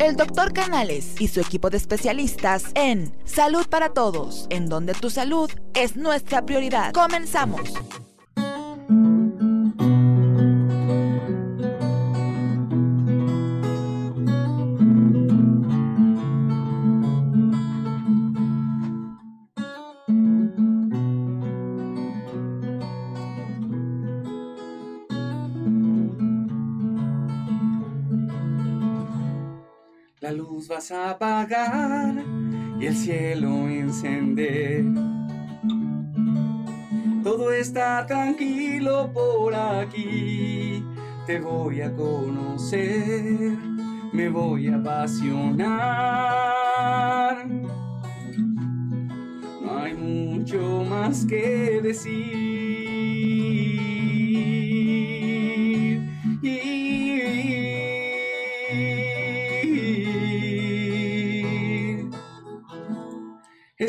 El doctor Canales y su equipo de especialistas en Salud para Todos, en donde tu salud es nuestra prioridad. Comenzamos. Vas a apagar y el cielo encender. Todo está tranquilo por aquí, te voy a conocer, me voy a apasionar. No hay mucho más que decir.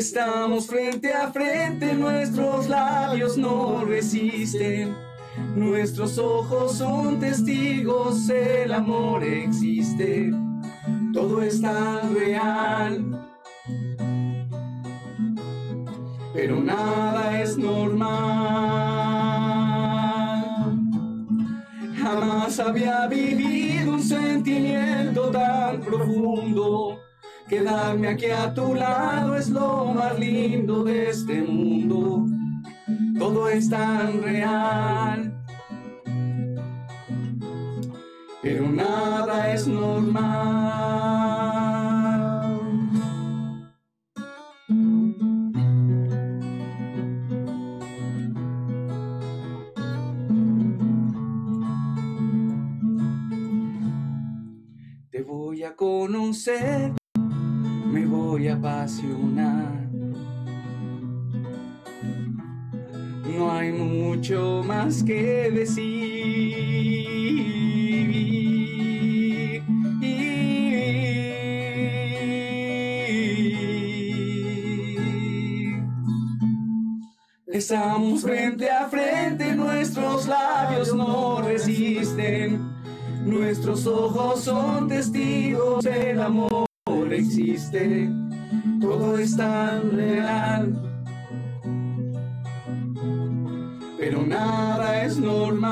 Estamos frente a frente, nuestros labios no resisten. Nuestros ojos son testigos, el amor existe. Todo es tan real. Pero nada es normal. Jamás había vivido un sentimiento tan profundo Quedarme aquí a tu lado es lo más lindo de este mundo. Todo es tan real. Pero nada es normal. Te voy a conocer voy a apasionar. No hay mucho más que decir. Estamos frente a frente, nuestros labios no resisten, nuestros ojos son testigos del amor existe, todo es tan real. Pero nada es normal.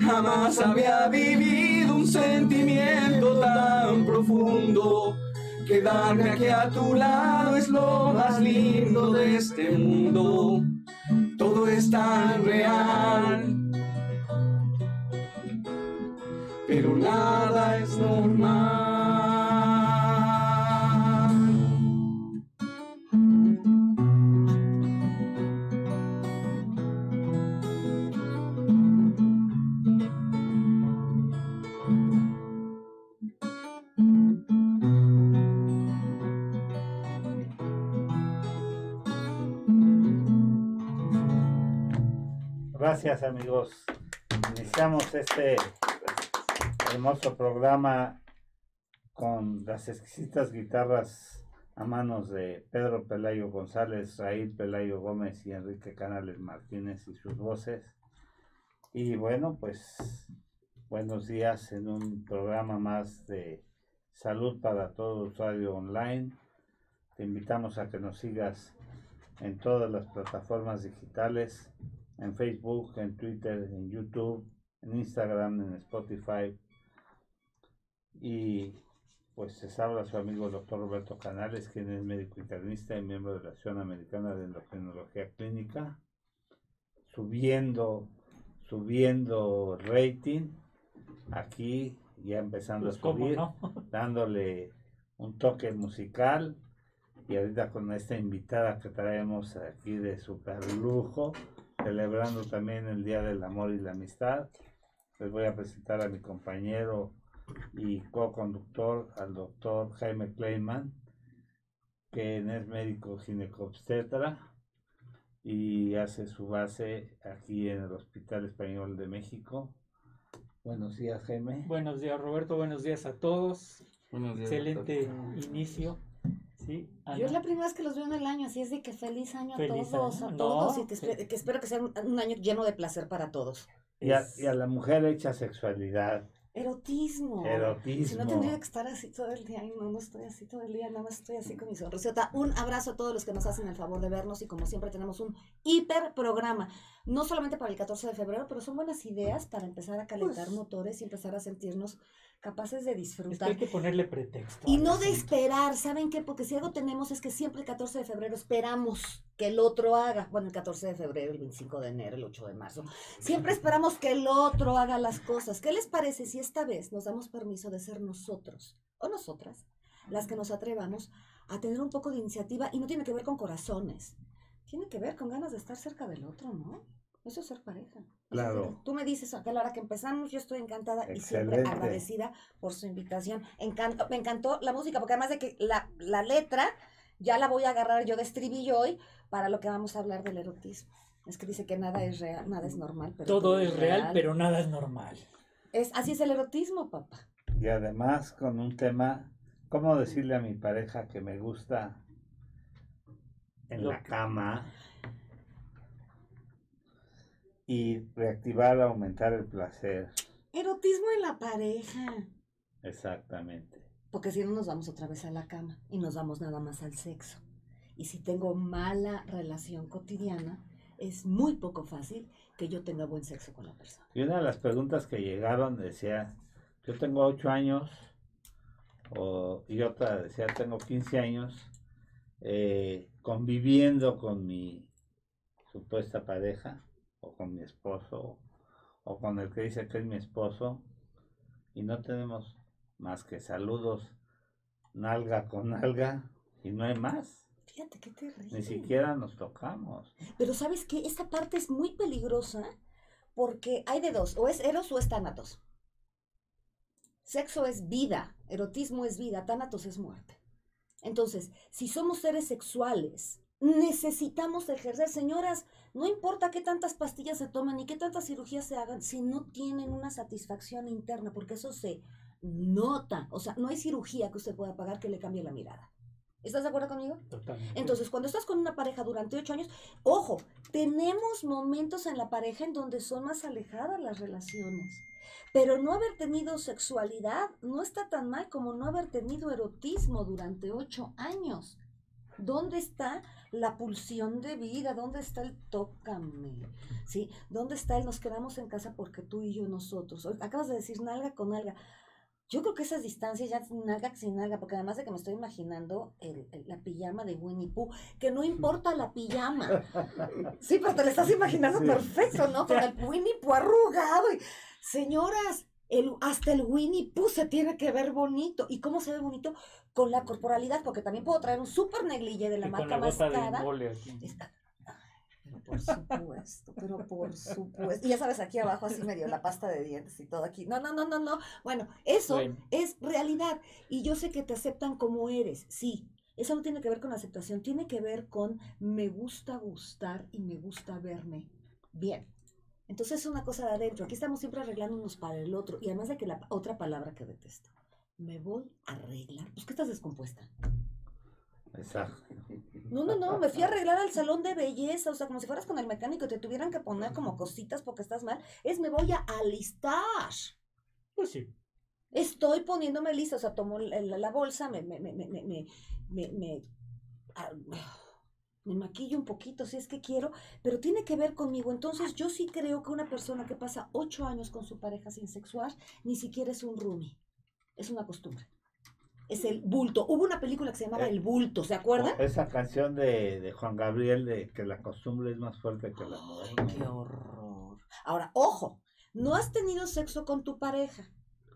Jamás había vivido un sentimiento tan profundo. Quedarme aquí a tu lado es lo más lindo de este mundo. Todo es tan real pero nada es normal. Gracias amigos. Iniciamos este hermoso programa con las exquisitas guitarras a manos de Pedro Pelayo González, Raíl Pelayo Gómez y Enrique Canales Martínez y sus voces. Y bueno, pues buenos días en un programa más de salud para todo usuario online. Te invitamos a que nos sigas en todas las plataformas digitales, en Facebook, en Twitter, en YouTube, en Instagram, en Spotify, y pues se habla su amigo el doctor Roberto Canales, quien es médico internista y miembro de la Asociación Americana de Endocrinología Clínica, subiendo, subiendo rating, aquí ya empezando a pues, subir, dándole un toque musical y ahorita con esta invitada que traemos aquí de super lujo, celebrando también el Día del Amor y la Amistad, les voy a presentar a mi compañero y co-conductor al doctor Jaime Kleiman, que es médico ginecobstetra y hace su base aquí en el Hospital Español de México. Buenos días, Jaime. Buenos días, Roberto. Buenos días a todos. Excelente inicio. Sí, Yo es la primera vez que los veo en el año, así es de que feliz año a todos, a todos, y que espero que sea un, año lleno de placer para todos. Y a, y a la mujer hecha sexualidad Erotismo. Erotismo. Si no tendría que estar así todo el día. y no, no estoy así todo el día, nada más estoy así con mi sonrisota. Un abrazo a todos los que nos hacen el favor de vernos y como siempre tenemos un hiper programa. No solamente para el 14 de febrero, pero son buenas ideas para empezar a calentar pues motores y empezar a sentirnos capaces de disfrutar. hay que ponerle pretexto. Y no de esperar, ¿saben qué? Porque si algo tenemos es que siempre el 14 de febrero esperamos que el otro haga. Bueno, el 14 de febrero, el 25 de enero, el 8 de marzo. Siempre esperamos que el otro haga las cosas. ¿Qué les parece si esta vez nos damos permiso de ser nosotros o nosotras las que nos atrevamos a tener un poco de iniciativa? Y no tiene que ver con corazones. Tiene que ver con ganas de estar cerca del otro, ¿no? Eso es ser pareja. Claro. Tú me dices a la hora que empezamos, yo estoy encantada y siempre agradecida por su invitación. Encanto, me encantó la música, porque además de que la, la letra ya la voy a agarrar yo de estribillo hoy para lo que vamos a hablar del erotismo. Es que dice que nada es real, nada es normal. Pero todo, es real, pero nada es normal. Es, así es el erotismo, papá. Y además con un tema, ¿cómo decirle a mi pareja que me gusta en la cama? y reactivar, aumentar el placer. Erotismo en la pareja. Exactamente. Porque si no nos vamos otra vez a la cama y nos vamos nada más al sexo. Y si tengo mala relación cotidiana, es muy poco fácil que yo tenga buen sexo con la persona. Y una de las preguntas que llegaron decía, yo tengo 8 años, o, y otra decía, tengo 15 años, eh, conviviendo con mi supuesta pareja o con mi esposo o con el que dice que es mi esposo y no tenemos más que saludos nalga con nalga y no hay más. Fíjate qué terrible. Ni siquiera nos tocamos. Pero sabes que esta parte es muy peligrosa porque hay de dos, o es eros o es tánatos. Sexo es vida, erotismo es vida, tánatos es muerte. Entonces, si somos seres sexuales necesitamos ejercer. Señoras, no importa qué tantas pastillas se tomen ni qué tantas cirugías se hagan, si no tienen una satisfacción interna, porque eso se nota. O sea, no hay cirugía que usted pueda pagar que le cambie la mirada. ¿Estás de acuerdo conmigo? Totalmente. Entonces, cuando estás con una pareja durante ocho años, ojo, tenemos momentos en la pareja en donde son más alejadas las relaciones. Pero no haber tenido sexualidad no está tan mal como no haber tenido erotismo durante ocho años. ¿Dónde está la pulsión de vida? ¿Dónde está el tócame? ¿Sí? ¿Dónde está el nos quedamos en casa porque tú y yo nosotros? Acabas de decir nalga con nalga. Yo creo que esas distancias ya nalga sin nalga, porque además de que me estoy imaginando la pijama de Winnie Pooh, que no importa la pijama. Sí, pero te la estás imaginando perfecto, ¿no? Con el Winnie Pooh arrugado. Y... Señoras, hasta el Winnie Pooh se tiene que ver bonito. ¿Y cómo se ve bonito? Con la corporalidad, porque también puedo traer un super neglige de la marca más cara. Por supuesto, pero por supuesto. Y ya sabes, aquí abajo así medio la pasta de dientes y todo aquí. No, no, no, no, no. Bueno, eso es realidad. Y yo sé que te aceptan como eres, sí. Eso no tiene que ver con aceptación, tiene que ver con me gusta gustar y me gusta verme bien. Entonces es una cosa de adentro. Aquí estamos siempre arreglándonos para el otro. Y además de que la otra palabra que detesto. Me voy a arreglar. Pues que estás descompuesta. Exacto. No, no, no, me fui a arreglar al salón de belleza, o sea, como si fueras con el mecánico y te tuvieran que poner como cositas porque estás mal. Es me voy a alistar. Pues sí. Estoy poniéndome lista, o sea, tomo la, bolsa, me, me, me, me, me, ah, me maquillo un poquito si es que quiero, pero tiene que ver conmigo. Entonces yo sí creo que una persona que pasa ocho años con su pareja sin sexuar, ni siquiera es un roomie, es una costumbre. Es el bulto. Hubo una película que se llamaba eh, El bulto, ¿se acuerdan? Esa canción de, Juan Gabriel de que la costumbre es más fuerte que la muerte. ¡Qué horror! Ahora, ojo, no has tenido sexo con tu pareja.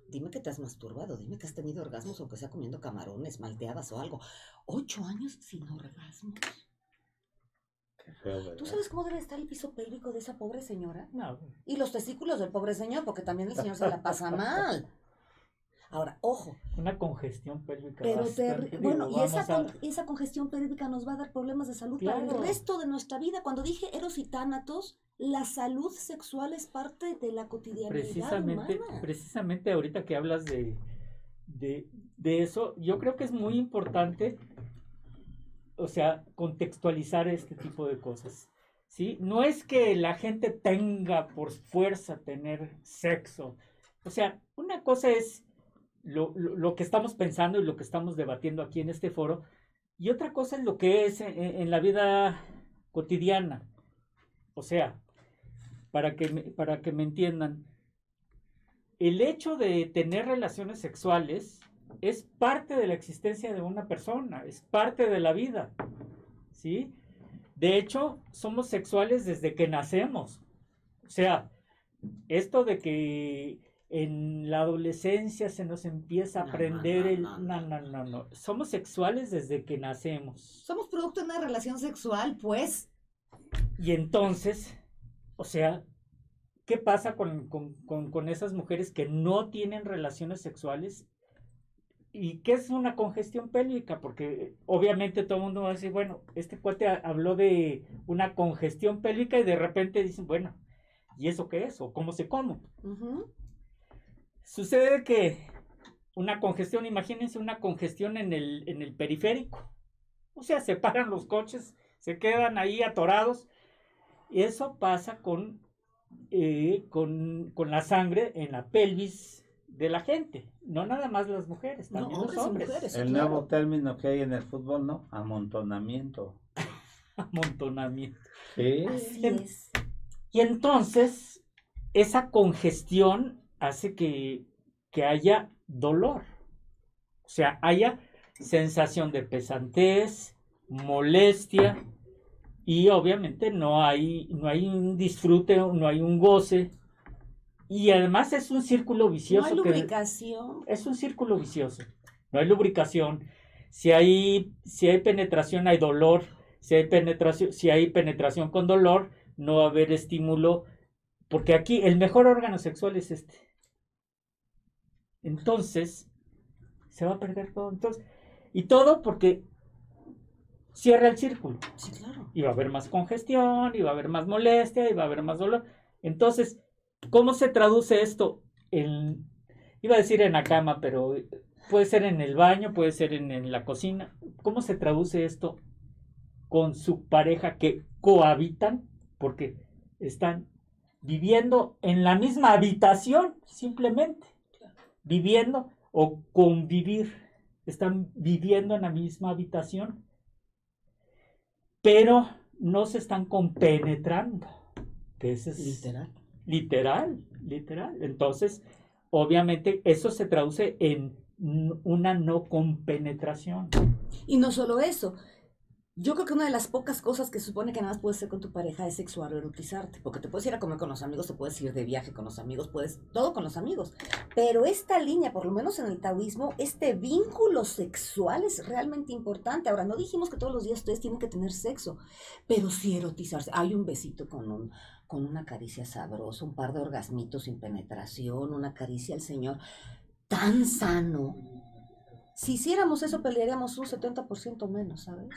Dime que te has masturbado, dime que has tenido orgasmos, aunque sea comiendo camarones, malteadas o algo. Ocho años sin orgasmos. ¿Tú sabes cómo debe estar el piso pélvico de esa pobre señora? No. Y los testículos del pobre señor, porque también el señor se la pasa mal. Ahora, ojo. Una congestión pélvica. Pero bueno, y esa, esa congestión pélvica nos va a dar problemas de salud para el resto de nuestra vida. Cuando dije eros y tánatos, la salud sexual es parte de la cotidianidad precisamente, Precisamente ahorita que hablas de, de, de eso, yo creo que es muy importante o sea, contextualizar este tipo de cosas. ¿sí? No es que la gente tenga por fuerza tener sexo. O sea, una cosa es lo, lo- que estamos pensando y lo que estamos debatiendo aquí en este foro, y otra cosa es lo que es en, en la vida cotidiana. O sea, para que me, para que me entiendan, el hecho de tener relaciones sexuales es parte de la existencia de una persona, es parte de la vida, ¿sí? De hecho, somos sexuales desde que nacemos. O sea, esto de que en la adolescencia se nos empieza a No, no, aprender no, el... no, No, no, no, no. Somos sexuales desde que nacemos. Somos producto de una relación sexual, pues. Y entonces, o sea, ¿qué pasa con, con- con- con esas mujeres que no tienen relaciones sexuales? ¿Y qué es una congestión pélvica? Porque obviamente todo el mundo va a decir, bueno, este cuate ha- habló de una congestión pélvica y de repente dicen, bueno, ¿y eso qué es? ¿O cómo se come? Ujú. Sucede que una congestión, imagínense una congestión en el, en el periférico. O sea, se paran los coches, se quedan ahí atorados. Y eso pasa con, eh, con, con la sangre en la pelvis de la gente. No nada más las mujeres, No, también hombres los hombres. mujeres. El claro. nuevo término que hay en el fútbol, ¿no? Amontonamiento. Amontonamiento. Sí. Así Em- es. Y entonces, esa congestión hace que, que haya dolor. O sea, haya sensación de pesantez, molestia, y obviamente no hay, no hay un disfrute, no hay un goce. Y además es un círculo No vicioso. hay que- lubricación. es un círculo vicioso. No hay lubricación. Si hay, si hay penetración, hay dolor. Si hay penetración, si hay penetración con dolor, no va a haber estímulo. Porque aquí el mejor órgano sexual es este. Entonces, se va a perder todo. Entonces, y todo porque cierra el círculo. Sí, claro. Y va a haber más congestión, y va a haber más molestia, y va a haber más dolor. Entonces, ¿cómo se traduce esto? En, iba a decir en la cama, pero puede ser en el baño, puede ser en, en la cocina. ¿Cómo se traduce esto con su pareja que cohabitan? Porque están viviendo en la misma habitación, simplemente. Viviendo o convivir. Están viviendo en la misma habitación pero no se están compenetrando. Que ese es Literal. literal, literal. Entonces, obviamente, eso se traduce en una no compenetración. Y no solo eso. Yo creo que una de las pocas cosas que supone que nada más puedes hacer con tu pareja es sexual o erotizarte. Porque te puedes ir a comer con los amigos, te puedes ir de viaje con los amigos, puedes todo con los amigos. Pero esta línea, por lo menos en el taoísmo, este vínculo sexual es realmente importante. Ahora, no dijimos que todos los días ustedes tienen que tener sexo, pero sí erotizarse. Hay un besito con un con una caricia sabrosa, un par de orgasmitos sin penetración, una caricia al Señor tan sano. Si hiciéramos eso, pelearíamos un 70% menos, ¿sabes?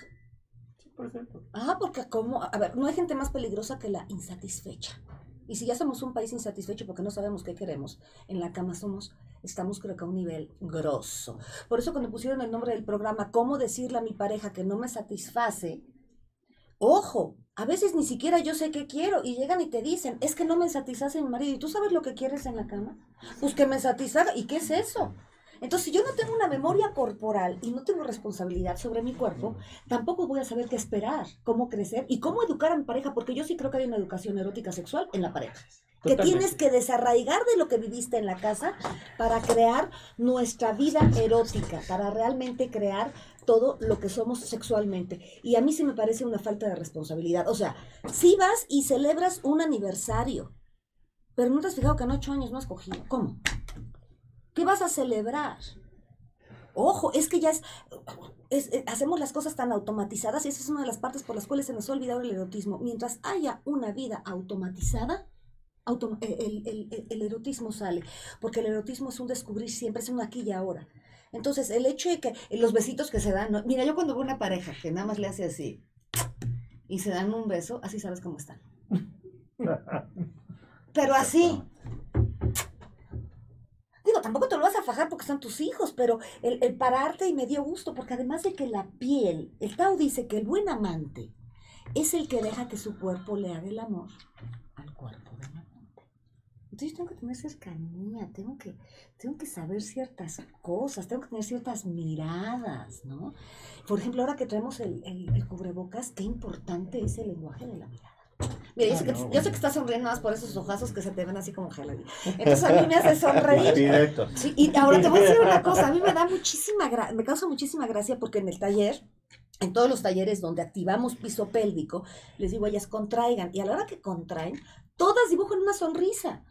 Ah, porque como, a ver, no hay gente más peligrosa que la insatisfecha. Y si ya somos un país insatisfecho porque no sabemos qué queremos, en la cama somos, estamos creo que a un nivel grosso. Por eso cuando pusieron el nombre del programa, ¿cómo decirle a mi pareja que no me satisface? Ojo, a veces ni siquiera yo sé qué quiero y llegan y te dicen, es que no me satisface mi marido. ¿Y tú sabes lo que quieres en la cama? Pues que me satisfaga. ¿Y qué es eso? Entonces, si yo no tengo una memoria corporal y no tengo responsabilidad sobre mi cuerpo, tampoco voy a saber qué esperar, cómo crecer y cómo educar a mi pareja, porque yo sí creo que hay una educación erótica sexual en la pareja. Que tienes que desarraigar de lo que viviste en la casa para crear nuestra vida erótica, para realmente crear todo lo que somos sexualmente. Y a mí sí me parece una falta de responsabilidad. O sea, si vas y celebras un aniversario, pero no te has fijado que en ocho años no has cogido. ¿Cómo? ¿Qué vas a celebrar? Ojo, es que ya es, es- eh, hacemos las cosas tan automatizadas y esa es una de las partes por las cuales se nos ha olvidado el erotismo. Mientras haya una vida automatizada, autom- eh, el, el- el- el erotismo sale, porque el erotismo es un descubrir siempre, es un aquí y ahora. Entonces, el hecho de que eh, los besitos que se dan, ¿no? mira, yo cuando veo una pareja que nada más le hace así y se dan un beso, así sabes cómo están. Pero así. Digo, tampoco te lo vas a fajar porque son tus hijos, pero el, pararte y me dio gusto, porque además de que la piel, el Tao dice que el buen amante es el que deja que su cuerpo le haga el amor al cuerpo del amante. Entonces tengo que tener cercanía, tengo que, tengo que saber ciertas cosas, tengo que tener ciertas miradas, ¿no? Por ejemplo, ahora que traemos el, el cubrebocas, qué importante es el lenguaje de la mirada. Mira, yo, sé que, Ah, no, yo sé que estás sonriendo más por esos ojazos que se te ven así como geladi. Entonces a mí me hace sonreír. Directo. Sí, y ahora te voy a decir una cosa, a mí me da muchísima gra- me causa muchísima gracia porque en el taller, en todos los talleres donde activamos piso pélvico, les digo a ellas contraigan y a la hora que contraen, todas dibujan una sonrisa.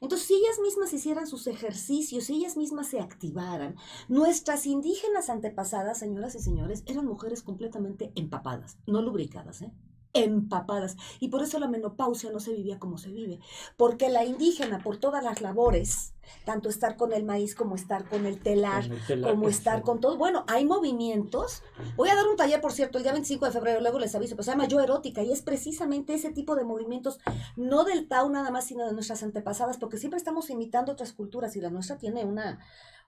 Entonces, si ellas mismas hicieran sus ejercicios, si ellas mismas se activaran, nuestras indígenas antepasadas, señoras y señores, eran mujeres completamente empapadas, no lubricadas, ¿eh? Empapadas. Y por eso la menopausia no se vivía como se vive. Porque la indígena, por todas las labores, tanto estar con el maíz como estar con el telar, Con el telar, como estar con todo. Bueno, hay movimientos. Voy a dar un taller, por cierto, el día 25 de febrero, luego les aviso, pero se llama Yo Erótica y es precisamente ese tipo de movimientos, no del Tao nada más, sino de nuestras antepasadas, porque siempre estamos imitando otras culturas y la nuestra tiene una,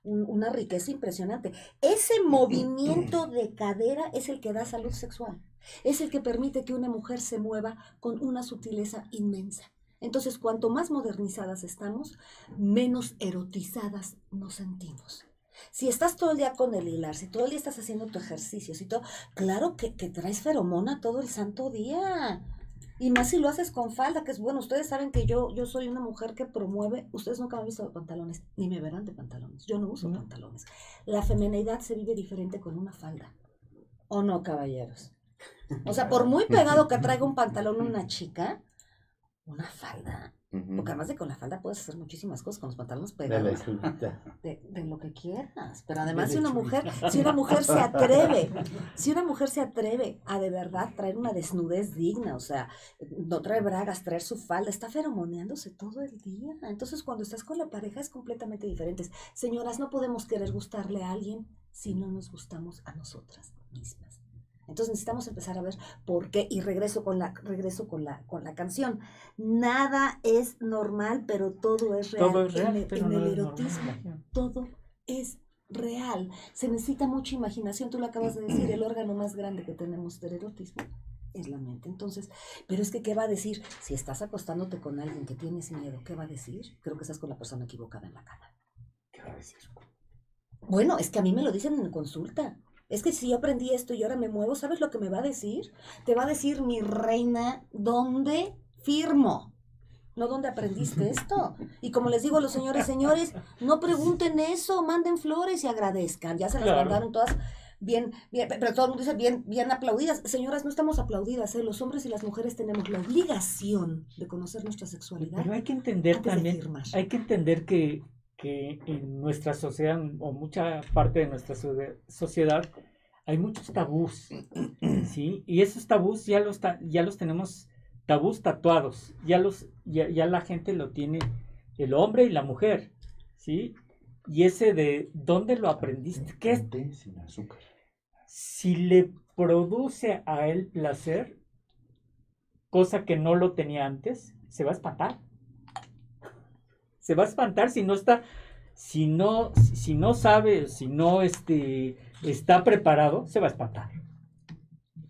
un- una riqueza impresionante. Ese movimiento de cadera es el que da salud sexual, es el que permite que una mujer se mueva con una sutileza inmensa. Entonces, cuanto más modernizadas estamos, menos erotizadas nos sentimos. Si estás todo el día con el hilar, si todo el día estás haciendo tu ejercicio, si todo, claro que, que traes feromona todo el santo día. Y más si lo haces con falda, que es bueno, ustedes saben que yo, yo soy una mujer que promueve, ustedes nunca me han visto de pantalones, ni me verán de pantalones, yo no uso pantalones. La femenidad se vive diferente con una falda. ¿O no, caballeros? O sea, por muy pegado que traiga un pantalón una chica, una falda, porque además de con la falda puedes hacer muchísimas cosas con los pantalones De la pegados de, de lo que quieras. Pero además, si una mujer, si una mujer se atreve, si una mujer se atreve a de verdad traer una desnudez digna, o sea, no traer bragas, traer su falda, está feromoneándose todo el día. Entonces, cuando estás con la pareja es completamente diferente. Señoras, no podemos querer gustarle a alguien si no nos gustamos a nosotras mismas. Entonces necesitamos empezar a ver por qué y regreso con la regreso con la con la canción. Nada es normal, pero todo es real. Todo es real, en, el- pero en no el es erotismo todo es real. Se necesita mucha imaginación, tú lo acabas de decir, el órgano más grande que tenemos del erotismo es la mente. Entonces, pero es que, ¿qué va a decir? Si estás acostándote con alguien que tienes miedo, ¿qué va a decir? Creo que estás con la persona equivocada en la cama. ¿Qué va a decir? Bueno, es que a mí me lo dicen en consulta. Es que si yo aprendí esto y ahora me muevo, ¿sabes lo que me va a decir? Te va a decir, mi reina, ¿dónde firmo? No dónde aprendiste esto. Y como les digo a los señores, señores, no pregunten eso, manden flores y agradezcan. Ya se las Claro. mandaron todas bien, bien, pero todo el mundo dice bien, bien aplaudidas. Señoras, no estamos aplaudidas, ¿eh? los hombres y las mujeres tenemos la obligación de conocer nuestra sexualidad. Pero hay que entender también, hay que entender que, que en nuestra sociedad, o mucha parte de nuestra socie- sociedad, hay muchos tabús, ¿sí? Y esos tabús ya los, ya los tenemos tabús tatuados, ya, los, ya, ya la gente lo tiene, el hombre y la mujer, ¿sí? Y ese de, ¿dónde lo aprendiste? ¿Qué es? Té sin azúcar. Si le produce a él placer, cosa que no lo tenía antes, se va a espantar. Se va a espantar si no está, si no, si no sabe, si no este, está preparado, se va a espantar.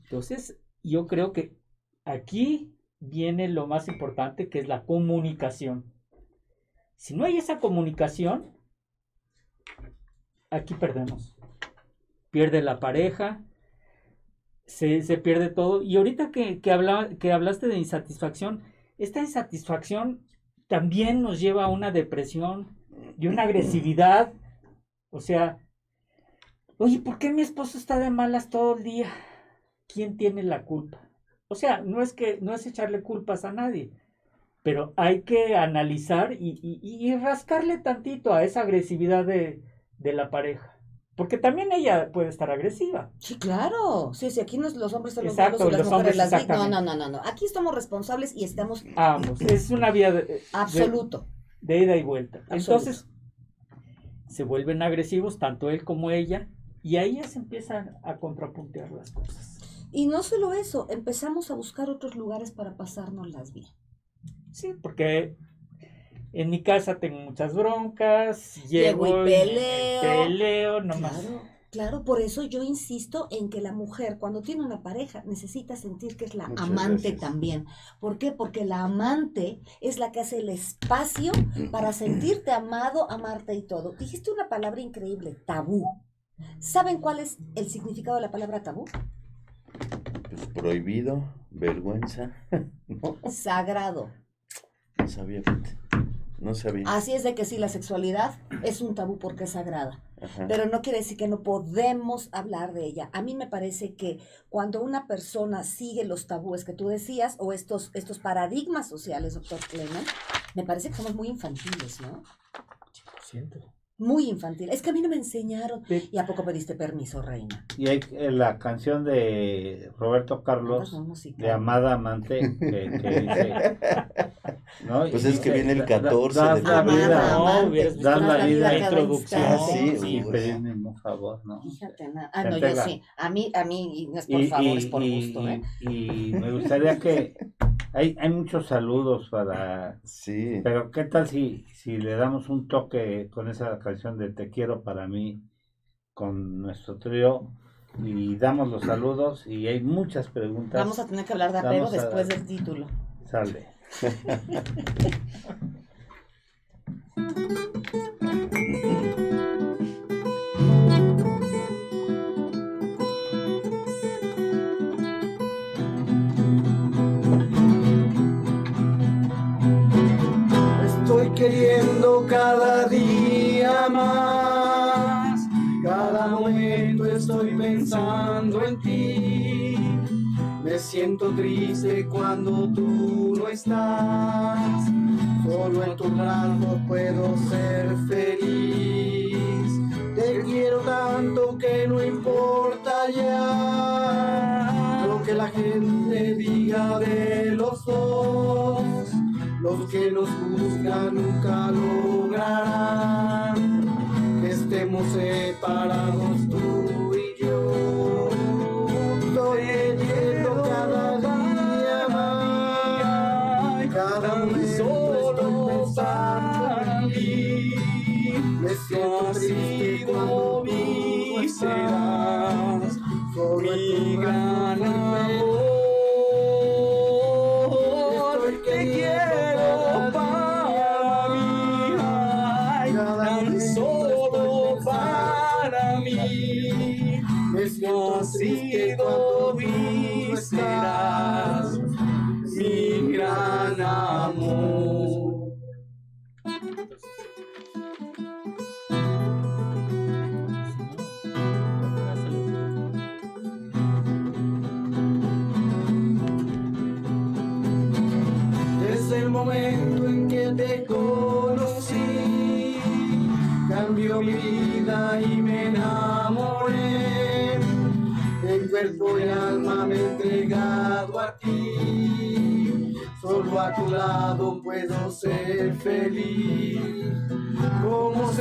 Entonces, yo creo que aquí viene lo más importante, que es la comunicación. Si no hay esa comunicación, aquí perdemos. Pierde la pareja, se, se pierde todo. Y ahorita que, que, que hablaste de insatisfacción, esta insatisfacción también nos lleva a una depresión y una agresividad. O sea, oye, ¿por qué mi esposo está de malas todo el día? ¿Quién tiene la culpa? O sea, no es que no es echarle culpas a nadie, pero hay que analizar y, rascarle tantito a esa agresividad de la pareja. Porque también ella puede estar agresiva. Sí, claro. Sí, sí, aquí no es- los hombres son los Exacto, malos y las los mujeres hombres, las víctimas. No, no, no, no, no. Aquí estamos responsables y estamos Ambos. Es una vía de, de- absoluto. de ida y vuelta. Absoluto. Entonces, se vuelven agresivos, tanto él como ella, y ahí ya se empiezan a contrapuntear las cosas. Y no solo eso, empezamos a buscar otros lugares para pasárnoslas bien. Sí, porque en mi casa tengo muchas broncas, Llego llego y y peleo. peleo, nomás. Claro. Claro, por eso yo insisto en que la mujer cuando tiene una pareja necesita sentir que es la Muchas amante gracias. también. ¿Por qué? Porque la amante es la que hace el espacio para sentirte amado, amarte y todo. Dijiste una palabra increíble, tabú. ¿Saben cuál es el significado de la palabra tabú? Pues prohibido, vergüenza. No, Sagrado. no sabía. No sabía. Así es de que sí, la sexualidad es un tabú porque es sagrada. Ajá. pero no quiere decir que no podemos hablar de ella. A mí me parece que cuando una persona sigue los tabúes que tú decías o estos, estos paradigmas sociales, doctor Clement, me parece que somos muy infantiles, ¿no? Muy infantil. Es que a mí no me enseñaron. ¿Y a poco pediste permiso, reina? Y hay eh, la canción de Roberto Carlos, de Amada Amante, que, que dice, ¿no? Pues Y es que viene el "Da- 14 das de la febrero". vida, No, amante, das la vida. cada Introducción. instante. Sí, pedirme un favor, ¿no? Fíjate, na- ah, Se no, yo pega. sí. A mí, a mí, no es por Y, favor, es por y- gusto, ¿eh? y me gustaría que hay, hay muchos saludos para Sí. pero qué tal si, si le damos un toque con esa canción de Te quiero para mí con nuestro trío y damos los saludos y hay muchas preguntas. Vamos a tener que hablar de apego a- después del título. Sale. Estoy queriendo cada día cada momento estoy pensando en ti. Me siento triste cuando tú no estás, solo en tu brazos puedo ser feliz. Te quiero tanto que no importa ya lo que la gente diga de los dos. Los que nos buscan nunca lograrán estemos separados tú conocí, cambió mi vida y me enamoré. En cuerpo y alma me he entregado a ti. Solo a tu lado puedo ser feliz. Como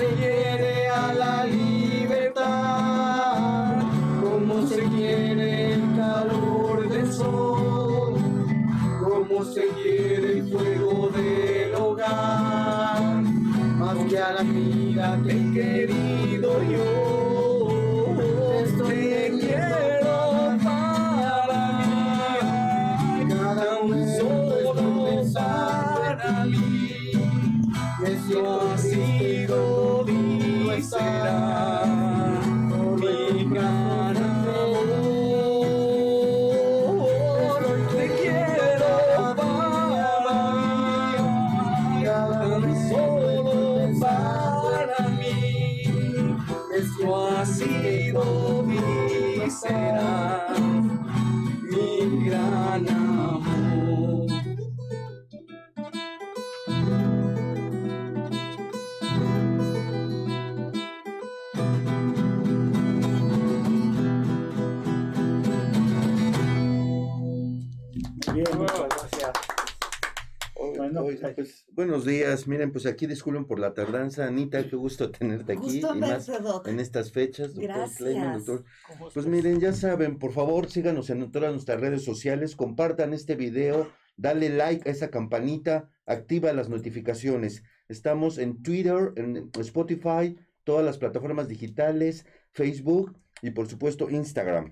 Oiga, pues- buenos días. Miren, pues aquí disculpen por la tardanza. Anita, qué gusto tenerte aquí. Gusto y más en estas fechas, doctor Gracias. Doctor. Pues miren, ya saben, por favor, síganos en todas nuestras redes sociales, compartan este video, dale like a esa campanita, activa las notificaciones. Estamos en Twitter, en Spotify, todas las plataformas digitales, Facebook y por supuesto Instagram.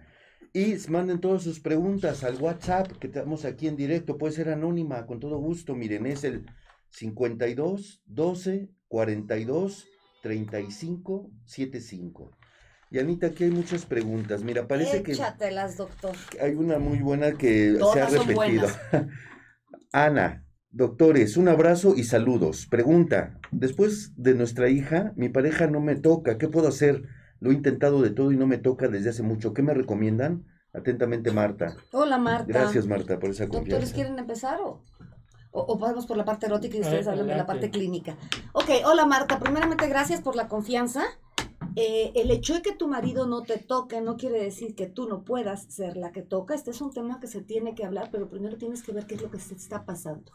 Y manden todas sus preguntas al WhatsApp que tenemos aquí en directo. Puede ser anónima, con todo gusto. Miren, es el 52 12 42 35 75. Y Anita, aquí hay muchas preguntas. Mira, parece que Échatelas, doctor. hay una muy buena que se ha Todas repetido. Ana, doctores, un abrazo y saludos. Pregunta, después de nuestra hija, mi pareja no me toca. ¿Qué puedo hacer? Lo he intentado de todo y no me toca desde hace mucho. ¿Qué me recomiendan? Atentamente, Marta. Hola, Marta. Gracias, Marta, por esa ¿Doctores confianza. quieren empezar o, o, o podemos por la parte erótica y ustedes hablan de la parte clínica? Ok, hola Marta, primeramente gracias por la confianza. Eh, el hecho de que tu marido no te toque no quiere decir que tú no puedas ser la que toca. Este es un tema que se tiene que hablar, pero primero tienes que ver qué es lo que se está pasando.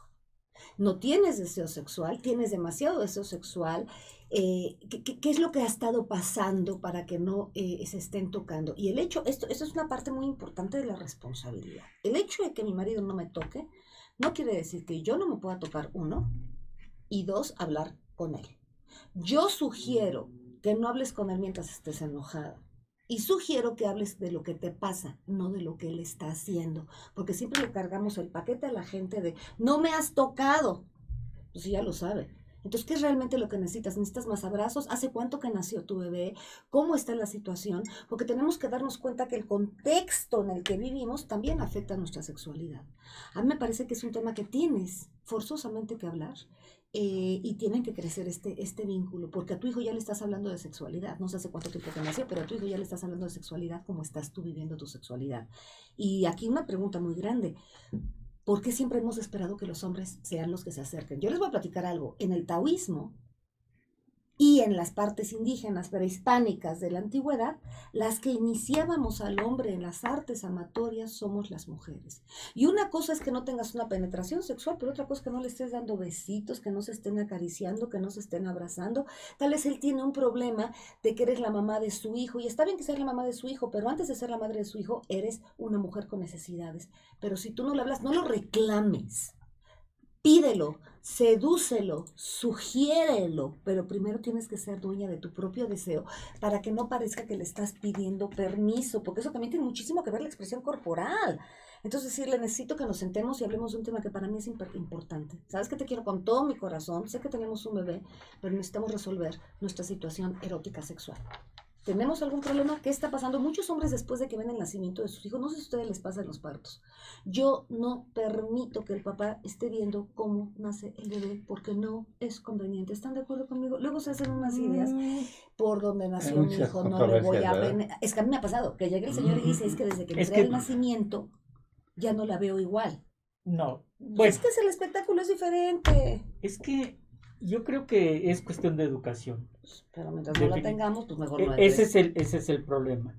No tienes deseo sexual, tienes demasiado deseo sexual. eh, ¿qué, es lo que ha estado pasando para que no eh, se estén tocando? Y el hecho, esto, esto es una parte muy importante de la responsabilidad. El hecho de que mi marido no me toque no quiere decir que yo no me pueda tocar, uno, y dos, hablar con él. Yo sugiero que no hables con él mientras estés enojada. Y sugiero que hables de lo que te pasa, no de lo que él está haciendo. Porque siempre le cargamos el paquete a la gente de, no me has tocado. Pues ya lo sabe. Entonces, ¿qué es realmente lo que necesitas? ¿Necesitas más abrazos? ¿Hace cuánto que nació tu bebé? ¿Cómo está la situación? Porque tenemos que darnos cuenta que el contexto en el que vivimos también afecta nuestra sexualidad. A mí me parece que es un tema que tienes forzosamente que hablar eh, y tienen que crecer este, este vínculo, porque a tu hijo ya le estás hablando de sexualidad, no sé hace cuánto tiempo que nació, pero a tu hijo ya le estás hablando de sexualidad, cómo estás tú viviendo tu sexualidad. Y aquí una pregunta muy grande. ¿Por qué siempre hemos esperado que los hombres sean los que se acerquen? Yo les voy a platicar algo. En el taoísmo y en las partes indígenas prehispánicas de la antigüedad, las que iniciábamos al hombre en las artes amatorias somos las mujeres. Y una cosa es que no tengas una penetración sexual, pero otra cosa es que no le estés dando besitos, que no se estén acariciando, que no se estén abrazando. Tal vez él tiene un problema de que eres la mamá de su hijo, y está bien que seas la mamá de su hijo, pero antes de ser la madre de su hijo, eres una mujer con necesidades. Pero si tú no le hablas, no lo reclames. Pídelo, sedúcelo, sugiérelo, pero primero tienes que ser dueña de tu propio deseo para que no parezca que le estás pidiendo permiso, porque eso también tiene muchísimo que ver la expresión corporal. Entonces decirle, necesito que nos sentemos y hablemos de un tema que para mí es importante. Sabes que te quiero con todo mi corazón, sé que tenemos un bebé, pero necesitamos resolver nuestra situación erótica sexual. ¿Tenemos algún problema? ¿Qué está pasando? Muchos hombres después de que ven el nacimiento de sus hijos, no sé si a ustedes les pasa en los partos. Yo no permito que el papá esté viendo cómo nace el bebé porque no es conveniente. ¿Están de acuerdo conmigo? Luego se hacen unas ideas por donde nació mi hijo, no le voy a ver. Es que a mí me ha pasado que llega el señor y dice, es que desde que entré que- al nacimiento ya no la veo igual. No, bueno, es que es el espectáculo es diferente. es que yo creo que es cuestión de educación. Pero mientras no la tengamos, pues mejor E- no ese, es. el, ese es el problema.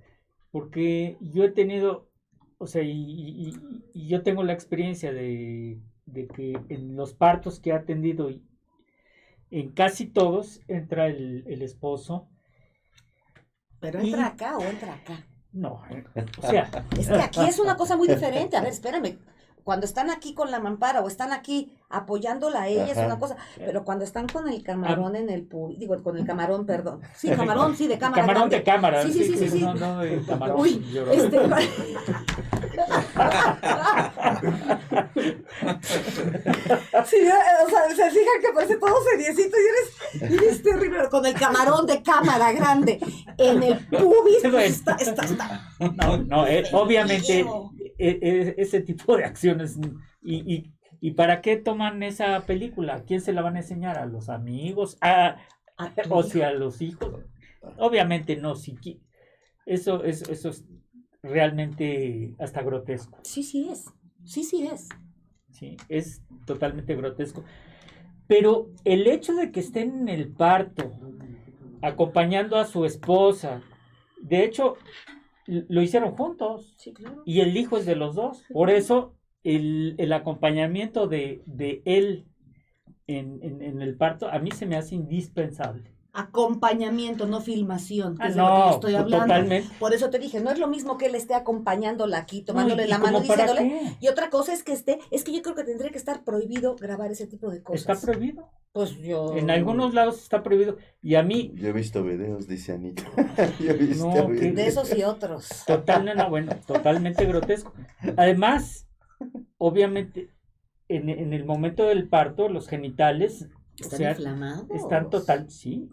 Porque yo he tenido, o sea, y, y- y- y yo tengo la experiencia de, de que en los partos que he atendido, y en casi todos entra el, el esposo. Pero y- entra acá o entra acá. No, o sea, Es que aquí es una cosa muy diferente. A ver, espérame. Cuando están aquí con la mampara o están aquí apoyándola a ella es Ajá. una cosa, pero cuando están con el camarón en el pu- digo con el camarón, perdón. Sí, camarón, sí, de cámara. camarón grande. de cámara. Sí, sí, sí, sí, sí. No, no de camarón. Uy, este, Sí, eh, o sea, se fijan que parece todo seriecito y eres, eres terrible. Con el camarón de cámara grande en el pubis, está, está, está. No, no, eh, obviamente eh, eh, ese tipo de acciones y, y, y para qué toman esa película? ¿A quién se la van a enseñar? ¿A los amigos? ¿A, A o sea, a los hijos? Obviamente no, si eso, eso, eso es realmente hasta grotesco, Sí, sí es. Sí, sí es. ¿sí? Es totalmente grotesco. Pero el hecho de que estén en el parto, acompañando a su esposa, de hecho, lo hicieron juntos. Sí, claro. Y el hijo es de los dos. Por eso el, el acompañamiento de, de él en, en- en el parto a mí se me hace indispensable. Acompañamiento, no filmación, que Ah, es de lo que yo no, estoy hablando. totalmente. Por eso te dije, no es lo mismo que él esté acompañándola aquí, No, tomándole ¿y la mano, diciéndole. qué? Y otra cosa es que esté, es que yo creo que tendría que estar prohibido grabar ese tipo de Está cosas. prohibido. Pues yo. En algunos lados está prohibido. Y a mí, Yo he visto videos, dice Anita. Yo he visto No, que- videos. De esos y otros. total, no, bueno, totalmente grotesco. Además, obviamente, en, en el momento del parto, los genitales o Están sea, inflamados. están total, sí,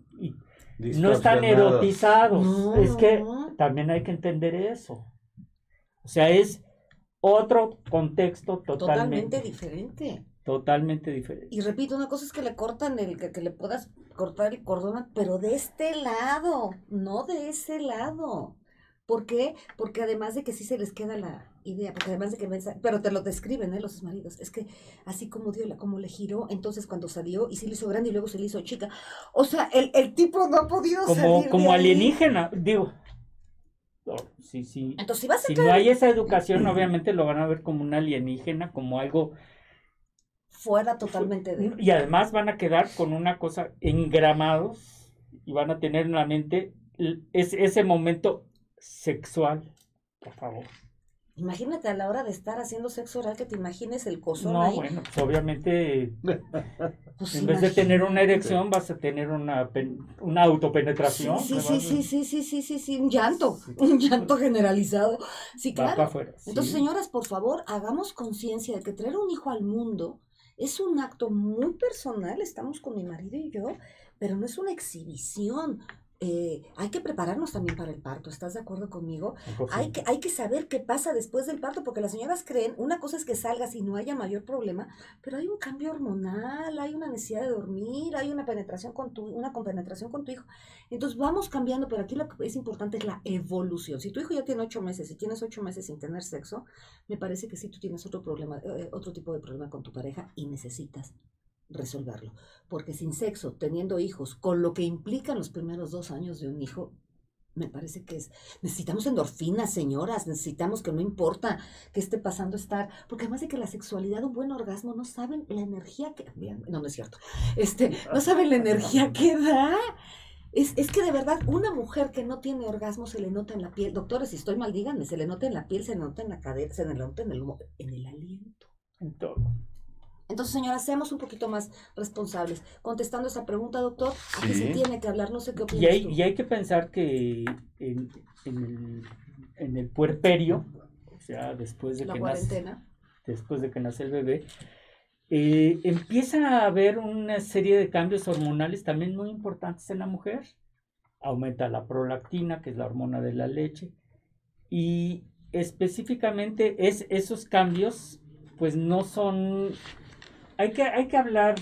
no están erotizados. No, es que no. también hay que entender eso. O sea, es otro contexto Totalmente totalmente, diferente. totalmente diferente. Y repito, una cosa es que le cortan el, que, que le puedas cortar el cordón, pero de este lado, no de ese lado. ¿Por qué? Porque además de que sí se les queda la idea, porque además de que mensa- pero te lo describen, ¿eh? Los maridos. Es que así como dio, la- como le giró, entonces cuando salió y se le hizo grande y luego se le hizo chica. O sea, el, el tipo no ha podido Como, salir de como ahí. alienígena, digo. No, sí, sí. Entonces, si vas a Si caer no hay esa educación, obviamente lo van a ver como un alienígena, como algo fuera totalmente de... Y además van a quedar con una cosa engramados y van a tener en la mente ese, ese momento sexual, por favor. Imagínate a la hora de estar haciendo sexo oral que te imagines el cosón No, ahí. bueno, pues obviamente Pues en vez de tener una erección vas a tener una, una autopenetración. Sí, sí, sí, sí, sí, sí, sí, sí, un llanto, Sí. un llanto generalizado. Sí, claro. afuera. sí. Entonces, señoras, por favor, hagamos conciencia de que traer un hijo al mundo es un acto muy personal, estamos con mi marido y yo, pero no es una exhibición. Eh, hay que prepararnos también para el parto, ¿estás de acuerdo conmigo? Por Hay que, hay que saber qué pasa después del parto, porque las señoras creen, una cosa es que salgas y no haya mayor problema, pero hay un cambio hormonal, hay una necesidad de dormir, hay una penetración con tu, una compenetración con tu hijo. Entonces vamos cambiando, pero aquí lo que es importante es la evolución. Si tu hijo ya tiene ocho meses y tienes ocho meses sin tener sexo, me parece que sí tú tienes otro problema, eh, otro tipo de problema con tu pareja y necesitas resolverlo. Porque sin sexo, teniendo hijos, con lo que implican los primeros dos años de un hijo, me parece que es, necesitamos endorfinas, señoras, necesitamos que no importa qué esté pasando estar, porque además de que la sexualidad, un buen orgasmo, no saben la energía que, no, no es cierto, este, no saben la energía que da. Es, es que de verdad, una mujer que no tiene orgasmo se le nota en la piel, doctores, si estoy mal, díganme, se le nota en la piel, se le nota en la cadera, se le nota en el, mo- en el aliento. En todo. Entonces, señora, seamos un poquito más responsables. Contestando esa pregunta, doctor, ¿a qué se Sí. tiene que hablar? No sé qué Y opinas hay, tú. y hay que pensar que en, en el, en el puerperio, o sea, después de La que nace, después de que nace el bebé, eh, empieza a haber una serie de cambios hormonales también muy importantes en la mujer. Aumenta la prolactina, que es la hormona de la leche, y específicamente es, esos cambios, pues no son, hay que, hay que hablar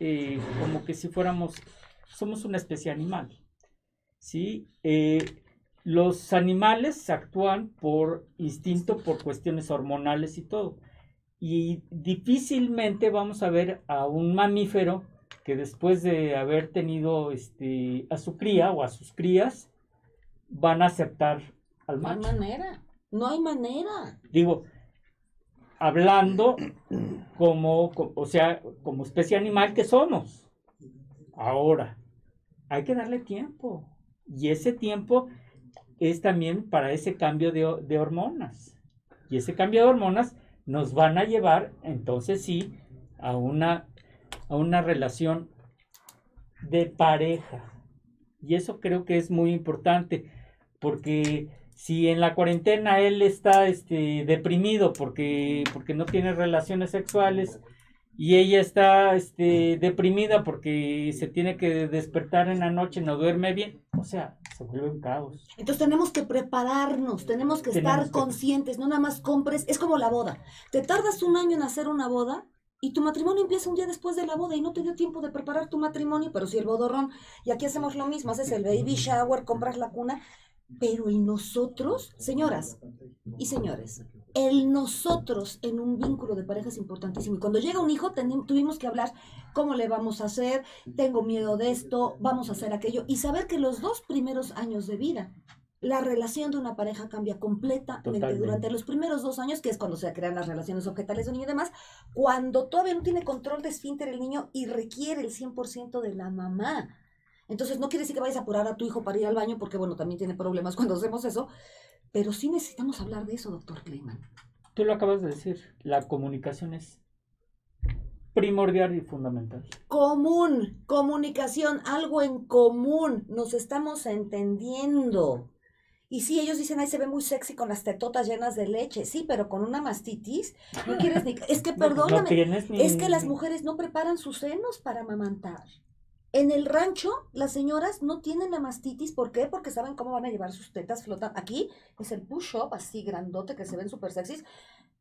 eh, como que si fuéramos, somos una especie animal, ¿sí? Eh, los animales actúan por instinto, por cuestiones hormonales y todo. Y difícilmente vamos a ver a un mamífero que después de haber tenido este, a su cría o a sus crías, van a aceptar al No hay macho. manera. No hay manera. Digo, hablando como, co- o sea, como especie animal que somos. Ahora, hay que darle tiempo. Y ese tiempo es también para ese cambio de, de hormonas. Y ese cambio de hormonas nos van a llevar, entonces sí, a una, a una relación de pareja. Y eso creo que es muy importante, porque si en la cuarentena él está este, deprimido porque, porque no tiene relaciones sexuales y ella está este, deprimida porque se tiene que despertar en la noche, no duerme bien, o sea, se vuelve un caos. Entonces tenemos que prepararnos, tenemos que Tenemos estar que- conscientes, no nada más compres, es como la boda. Te tardas un año en hacer una boda y tu matrimonio empieza un día después de la boda y no te dio tiempo de preparar tu matrimonio, pero si el bodorrón, y aquí hacemos lo mismo, haces el baby shower, compras la cuna, pero el nosotros, señoras y señores, el nosotros en un vínculo de pareja es importantísimo. Y cuando llega un hijo, tuvimos que hablar cómo le vamos a hacer, tengo miedo de esto, vamos a hacer aquello, y saber que los dos primeros años de vida, la relación de una pareja cambia completamente Totalmente. durante los primeros dos años, que es cuando se crean las relaciones objetales de un niño y demás, cuando todavía no tiene control de esfínter el niño y requiere el 100% de la mamá. Entonces, no quiere decir que vayas a apurar a tu hijo para ir al baño, porque, bueno, también tiene problemas cuando hacemos eso, pero sí necesitamos hablar de eso, doctor Kleiman. Tú lo acabas de decir, la comunicación es primordial y fundamental. Común, comunicación, algo en común, nos estamos entendiendo. Y sí, ellos dicen, ay, se ve muy sexy con las tetotas llenas de leche. Sí, pero con una mastitis, no quieres ni... Es que, No- no perdóname, tienes ni- es que las mujeres no preparan sus senos para amamantar. En el rancho, las señoras no tienen la mastitis. ¿Por qué? Porque saben cómo van a llevar sus tetas flotando. Aquí es el push-up así grandote que se ven súper sexys,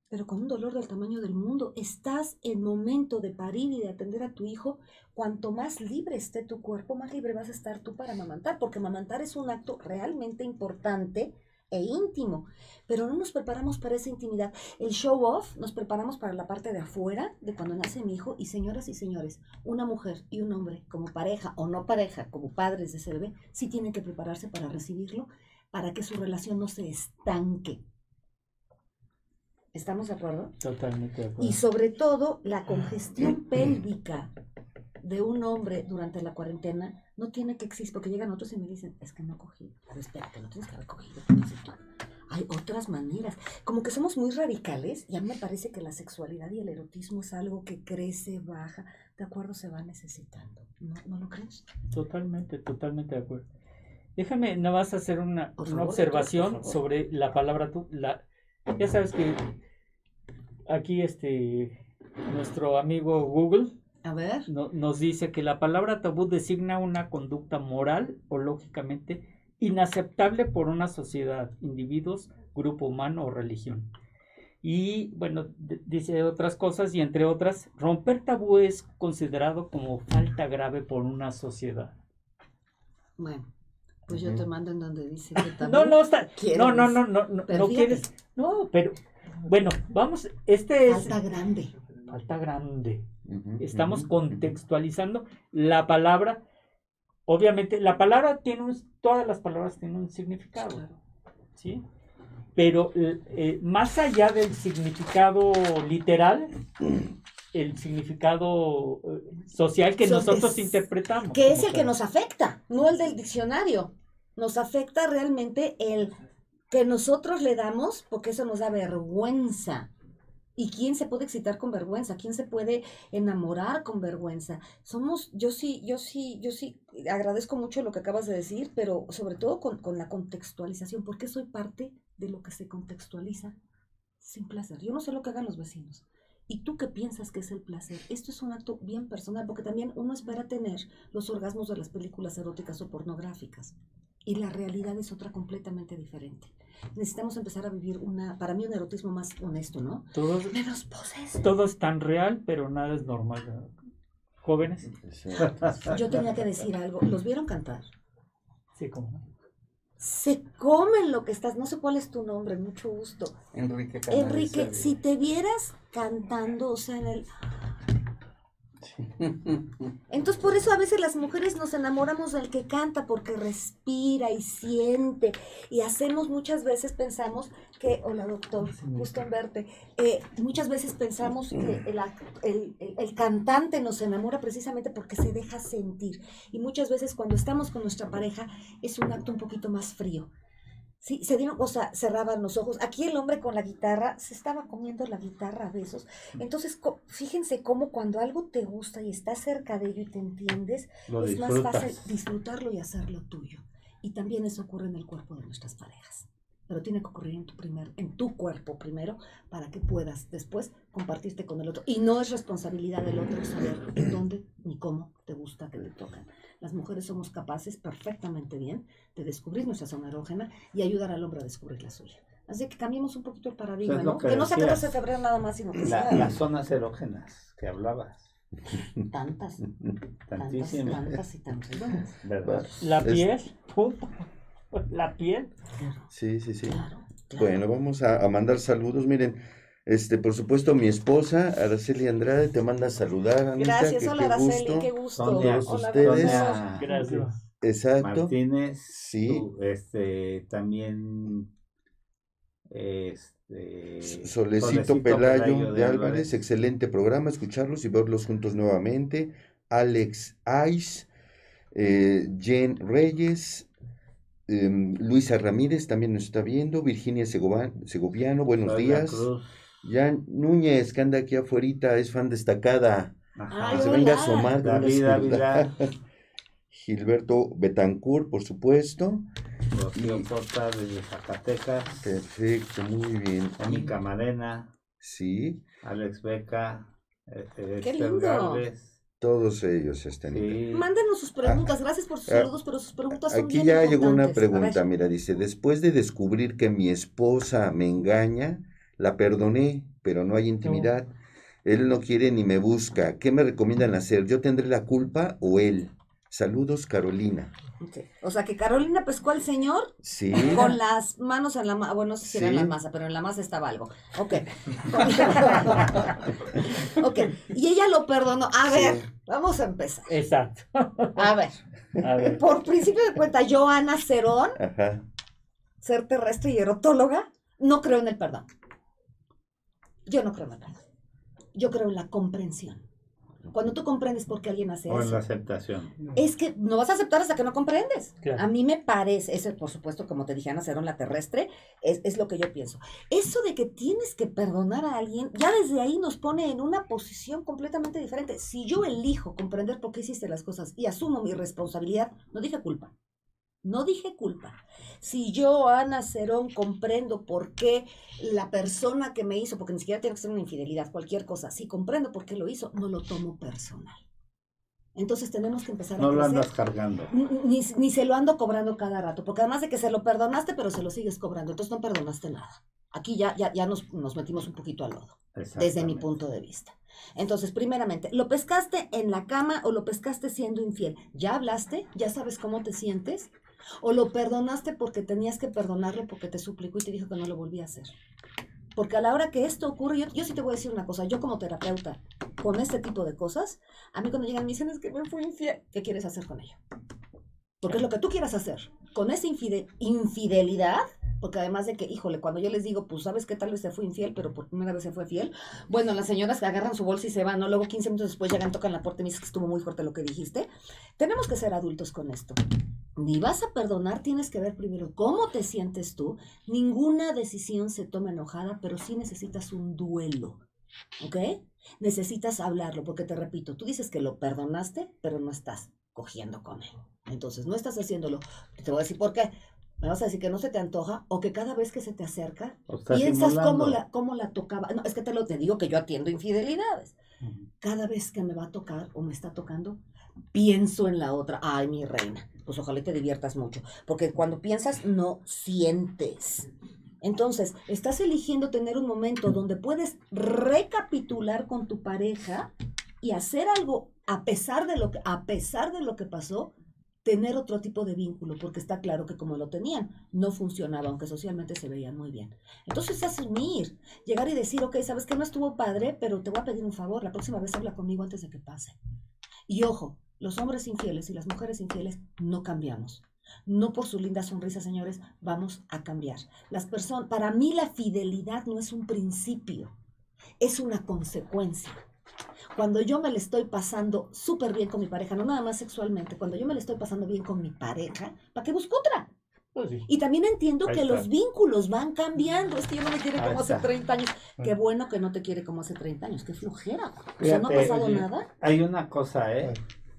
pero con un dolor del tamaño del mundo. Estás en momento de parir y de atender a tu hijo. Cuanto más libre esté tu cuerpo, más libre vas a estar tú para amamantar, porque amamantar es un acto realmente importante e íntimo. Pero no nos preparamos para esa intimidad. El show off nos preparamos para la parte de afuera de cuando nace mi hijo. Y señoras y señores, una mujer y un hombre, como pareja o no pareja, como padres de ese bebé, sí tienen que prepararse para recibirlo, para que su relación no se estanque. ¿Estamos de acuerdo? Totalmente de acuerdo. Y sobre todo, la congestión pélvica de un hombre durante la cuarentena no tiene que existir, porque llegan otros y me dicen, es que no cogí. Pero espérate, no tienes que haber cogido. Hay otras maneras. Como que somos muy radicales, y a mí me parece que la sexualidad y el erotismo es algo que crece, baja, de acuerdo se va necesitando. ¿No, ¿no lo crees? Totalmente, totalmente de acuerdo. Déjame nada más hacer una, Por una favor, observación favor. sobre la palabra tú. La, ya sabes que aquí este nuestro amigo Google A ver. no- nos dice que la palabra tabú designa una conducta moral o lógicamente inaceptable por una sociedad, individuos, grupo humano o religión. Y bueno, dice otras cosas y entre otras, romper tabú es considerado como falta grave por una sociedad. Bueno, pues yo te mando en donde dice que también. No, no, no, no, no, no, no, Pero no quieres, no, pero bueno, vamos, este es Falta grande. falta grande. Estamos contextualizando la palabra. Obviamente, la palabra tiene un, todas las palabras tienen un significado, ¿sí? Pero eh, eh, más allá del significado literal, el significado eh, social que So- nosotros es- interpretamos. Que es el que nos afecta, no el del diccionario. Nos afecta realmente el que nosotros le damos, porque eso nos da vergüenza. ¿Y quién se puede excitar con vergüenza? ¿Quién se puede enamorar con vergüenza? Somos, yo sí, yo sí, yo sí agradezco mucho lo que acabas de decir, pero sobre todo con, con la contextualización, porque soy parte de lo que se contextualiza sin placer. Yo no sé lo que hagan los vecinos. ¿Y tú qué piensas que es el placer? Esto es un acto bien personal, porque también uno espera tener los orgasmos de las películas eróticas o pornográficas. Y la realidad es otra completamente diferente. Necesitamos empezar a vivir una, para mí, un erotismo más honesto, ¿no? Todo, Menos poses. todo es tan real, pero nada es normal. Jóvenes. Yo tenía que decir algo. ¿Los vieron cantar? sí, como no. Se comen lo que estás. No sé cuál es tu nombre, mucho gusto. Enrique Canales Enrique, si te vieras cantando, o sea, en el... Entonces, por eso a veces las mujeres nos enamoramos del que canta, porque respira y siente. Y hacemos muchas veces, pensamos que, hola doctor, gusto en verte. Eh, muchas veces pensamos que el, el- el cantante nos enamora precisamente porque se deja sentir. Y muchas veces cuando estamos con nuestra pareja es un acto un poquito más frío. Sí, se dieron, o sea, cerraban los ojos. Aquí el hombre con la guitarra se estaba comiendo la guitarra a besos. Entonces, co- fíjense cómo cuando algo te gusta y estás cerca de ello y te entiendes, Lo es más fácil disfrutarlo y hacerlo tuyo. Y también eso ocurre en el cuerpo de nuestras parejas. Pero tiene que ocurrir en tu, primer, en tu cuerpo primero para que puedas después compartirte con el otro. Y no es responsabilidad del otro saber dónde ni cómo te gusta que te tocan. Las mujeres somos capaces perfectamente bien de descubrir nuestra zona erógena y ayudar al hombre a descubrir la suya. Así que cambiemos un poquito el paradigma, es ¿no? que Que no. 14 de febrero nada más, sino que La- sea las zonas erógenas que hablabas. tantas, tantas, Tantísimas. tantas y tantas. ¿Verdad? La Es- piel, puta, la piel. Sí, sí, sí. claro, claro. Bueno, vamos a, a mandar saludos. Miren, este, por supuesto, mi esposa, Araceli Andrade, te manda a saludar, Anita. Gracias, que hola qué Araceli, gusto. qué gusto. Hola, ustedes. Gracias. Exacto. Martínez. Sí. tú, este, también. Este. Solecito Pelayo de Álvarez, excelente programa, escucharlos y verlos juntos nuevamente. Alex Ice, eh, Jen Reyes, em, Luisa Ramírez también nos está viendo, Virginia Segovan- Segoviano, buenos Soy días. La Cruz. Jan Núñez, que anda aquí afuera, es fan destacada. Ajá. Ay, Que se venga a asomar. David Gilberto Betancourt, por supuesto. Rocío Porta desde Zacatecas, Perfecto, muy bien. Mónica Marena, Sí, Alex Beca, eh, Qué Esther lindo. Todos ellos están. sí, Mándenos sus preguntas, gracias por sus ah, saludos, pero sus preguntas son Aquí bien ya llegó una pregunta, mira, dice, después de descubrir que mi esposa me engaña, la perdoné, pero no hay intimidad. Él no quiere ni me busca. ¿Qué me recomiendan hacer? ¿Yo tendré la culpa o él? Saludos, Carolina. O sea que Carolina pescó al señor Sí. con las manos en la masa. Bueno, no sé si era en la Sí. masa, pero en la masa estaba algo. Ok. ok. Y ella lo perdonó. A ver, Sí. vamos a empezar. Exacto. A ver. A ver. Por principio de cuenta, yo, Ana Cerón, Ajá. ser terrestre y erotóloga, no creo en el perdón. Yo no creo en perdón. Yo creo en la comprensión. Cuando tú comprendes por qué alguien hace o en eso, la aceptación. es que no vas a aceptar hasta que no comprendes. Claro. A mí me parece, ese por supuesto, como te dije, Ana Cerón, la terrestre, es, es lo que yo pienso. Eso de que tienes que perdonar a alguien, ya desde ahí nos pone en una posición completamente diferente. Si yo elijo comprender por qué hiciste las cosas y asumo mi responsabilidad, no dije culpa. No dije culpa. Si yo, Ana Cerón, comprendo por qué la persona que me hizo, porque ni siquiera tiene que ser una infidelidad, cualquier cosa, si comprendo por qué lo hizo, no lo tomo personal. Entonces tenemos que empezar No a lo crecer. andas cargando. Ni, ni- se lo ando cobrando cada rato, porque además de que se lo perdonaste, pero se lo sigues cobrando, entonces no perdonaste nada. Aquí ya, ya, ya nos, nos metimos un poquito al lodo, desde mi punto de vista. Entonces, primeramente, ¿lo pescaste en la cama o lo pescaste siendo infiel? ¿Ya hablaste? ¿Ya sabes cómo te sientes? ¿O lo perdonaste porque tenías que perdonarle porque te suplicó y te dijo que no lo volvía a hacer? Porque a la hora que esto ocurre, yo, sí te voy a decir una cosa, yo como terapeuta, con este tipo de cosas, a mí cuando llegan me dicen es que me fui infiel, ¿qué quieres hacer con ello? Porque es lo que tú quieras hacer. Con esa infide- infidelidad, porque además de que, híjole, cuando yo les digo, pues sabes que tal vez se fue infiel, pero por primera vez se fue fiel, bueno, las señoras que agarran su bolsa y se van, ¿no? Luego 15 minutos después llegan, tocan la puerta y me dicen que estuvo muy fuerte lo que dijiste. Tenemos que ser adultos con esto. Ni vas a perdonar, tienes que ver primero cómo te sientes tú. Ninguna decisión se toma enojada, pero sí necesitas un duelo. ¿Ok? Necesitas hablarlo, porque te repito, tú dices que lo perdonaste, pero no estás cogiendo con él. Entonces, no estás haciéndolo. Te voy a decir por qué. Me vas a decir que no se te antoja o que cada vez que se te acerca, O piensas cómo la, cómo la tocaba. No, es que te lo te digo que yo atiendo infidelidades. Cada vez que me va a tocar o me está tocando, pienso en la otra. Ay, mi reina. Pues ojalá te diviertas mucho. Porque cuando piensas, no sientes. Entonces, estás eligiendo tener un momento donde puedes recapitular con tu pareja y hacer algo a pesar de lo que, a pesar de lo que pasó, tener otro tipo de vínculo, porque está claro que como lo tenían, no funcionaba, aunque socialmente se veían muy bien. Entonces, asumir, llegar y decir, ok, sabes que no estuvo padre, pero te voy a pedir un favor, la próxima vez habla conmigo antes de que pase. Y ojo, los hombres infieles y las mujeres infieles no cambiamos. No por su linda sonrisa, señores, vamos a cambiar. Las personas, para mí la fidelidad no es un principio, es una consecuencia. Cuando yo me le estoy pasando súper bien con mi pareja, no nada más sexualmente, cuando yo me le estoy pasando bien con mi pareja, ¿para qué busco otra? Pues sí. Y también entiendo Ahí que está. los vínculos van cambiando. Es que yo no me quiere Ahí como hace está. 30 años. Qué bueno que no te quiere como hace 30 años. Qué flojera. O sea, no ha pasado oye, nada. Hay una cosa, ¿eh?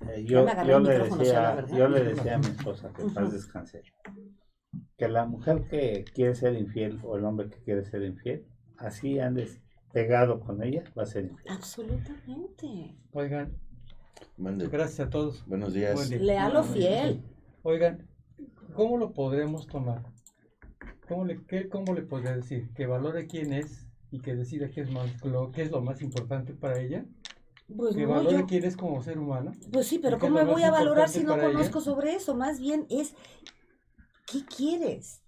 Eh, yo, me agarré yo el le decía, yo le decía a mi esposa que en paz Ujú. descanse, que la mujer que quiere ser infiel o el hombre que quiere ser infiel, así andes pegado con ella, va a ser infiel. Absolutamente. Oigan, Mande. gracias a todos. Buenos días. Buen día. Leal o fiel. Oigan, ¿cómo lo podremos tomar? ¿Cómo le, qué, cómo le podría decir? Que valore quién es y que decida qué es, más, lo, qué es lo más importante para ella. Pues Que no, valore yo. quién es como ser humano. Pues sí, pero ¿Y qué es ¿cómo me voy a valorar si no conozco ella? sobre eso? Más bien es, ¿qué quieres?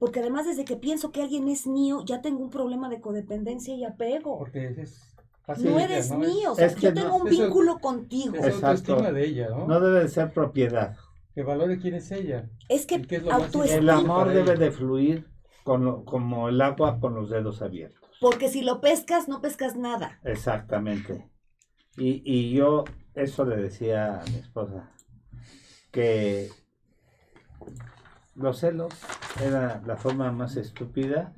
Porque además desde que pienso que alguien es mío, ya tengo un problema de codependencia y apego. Porque es así No eres ¿no? mío, o sea, es que yo no- tengo un eso- vínculo contigo. Es, autoestima de ella, ¿no? No debe de ser propiedad. Que valore quién es ella. Es que ¿Y qué es El amor debe de fluir con lo- como el agua con los dedos abiertos. porque si lo pescas, no pescas nada. Exactamente. Y, y yo eso le decía a mi esposa. que los celos era la forma más estúpida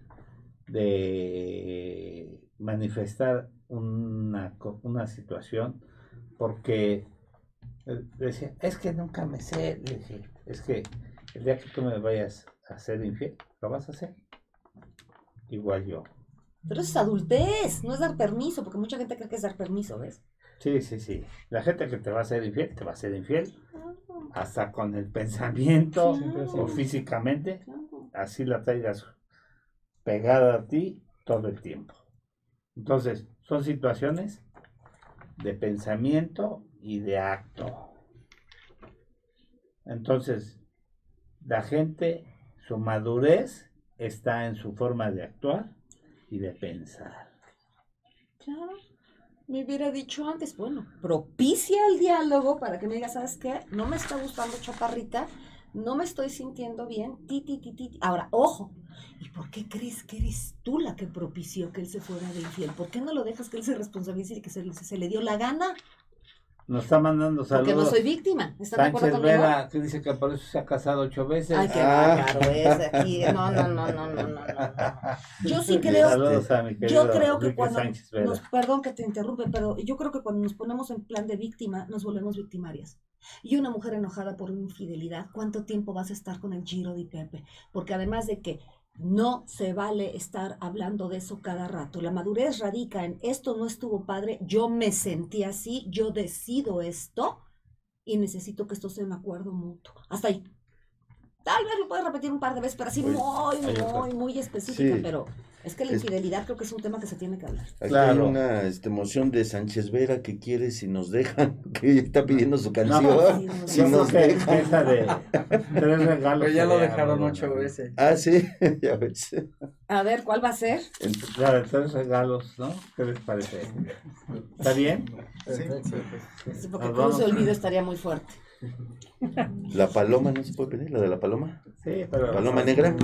de manifestar una, una situación porque eh, decía, es que nunca me sé, dije, es que el día que tú me vayas a ser infiel, lo vas a hacer. Igual yo. Pero eso es adultez, no es dar permiso, porque mucha gente cree que es dar permiso, ¿ves? Sí, sí, sí. La gente que te va a ser infiel, te va a ser infiel. Hasta con el pensamiento o físicamente, así la traigas pegada a ti todo el tiempo. Entonces, son situaciones de pensamiento y de acto. Entonces, la gente, su madurez está en su forma de actuar y de pensar. Me hubiera dicho antes, bueno, propicia el diálogo para que me digas, ¿sabes qué? No me está gustando chaparrita, no me estoy sintiendo bien, ti, ti, ti. ti". Ahora, ojo, ¿y por qué crees que eres tú la que propició que él se fuera de infiel? ¿Por qué no lo dejas que él se responsabilice y que se, se le dio la gana? Nos está mandando saludos. Porque no soy víctima. ¿Están de acuerdo conmigo? Vera, que dice que por eso se ha casado ocho veces. Ay, qué Ah. bárbaro es aquí. No, no, no, no, no, no. Yo sí creo, Saludos a mi querido yo creo que Enrique cuando nos, perdón que te interrumpe, pero yo creo que cuando nos ponemos en plan de víctima, nos volvemos victimarias. Y una mujer enojada por una infidelidad, ¿cuánto tiempo vas a estar con el giro de Pepe? Porque además de que no se vale estar hablando de eso cada rato. La madurez radica en esto no estuvo padre, yo me sentí así, yo decido esto y necesito que esto sea un acuerdo mutuo. Hasta ahí. Tal vez lo puedes repetir un par de veces, pero así Pues, muy, muy, muy específica. Sí. pero es que la Es- infidelidad creo que es un tema que se tiene que hablar. Aquí Claro. hay una este, moción de Sánchez Vera que quiere si nos dejan, que está pidiendo su No, canción. Sí, no, si creo nos dejan. esa de tres regalos. Pero ya lo dejaron ocho veces. Ah, sí, ya ves. A ver, ¿cuál va a ser? La de tres regalos, ¿no? ¿Qué les parece? ¿Está bien? Sí, porque Nos de vamos. Olvido estaría muy fuerte. La paloma, ¿no se puede pedir? ¿La de la paloma? Sí, pero. ¿Paloma negra?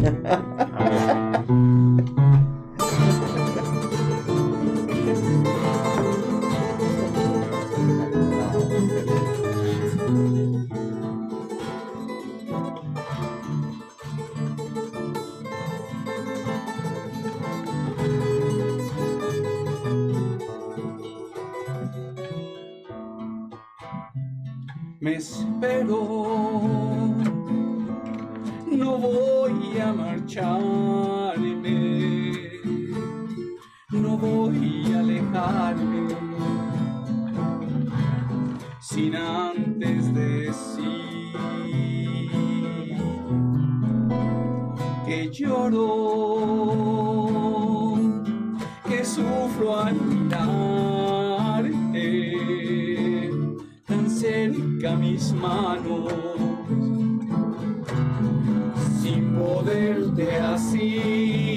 Me espero. No voy a marcharme, no voy a alejarme sin antes decir que lloro, que sufro al mirarte tan cerca mis manos, sin poderte así.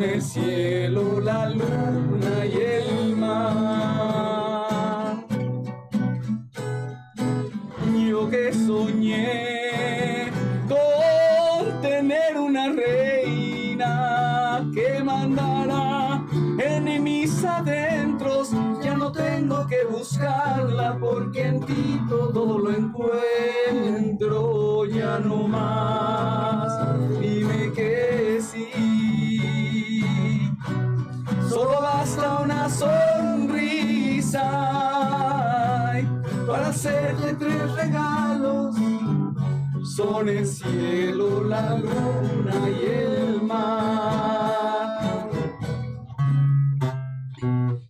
El cielo, la luna y el mar. Yo que soñé con tener una reina que mandara en mis adentros. Ya no tengo que buscarla porque en ti todo lo encuentro. Ya no más. Son el cielo, la luna y el mar.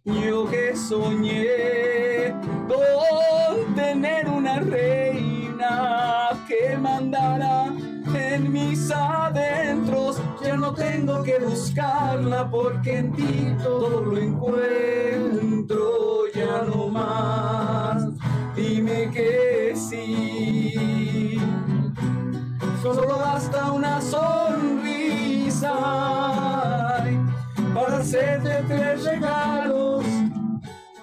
Yo que soñé con tener una reina que mandara en mis adentros, ya no tengo que buscarla porque en ti todo lo encuentro ya no más. Dime que sí. Solo basta una sonrisa para hacerte tres regalos.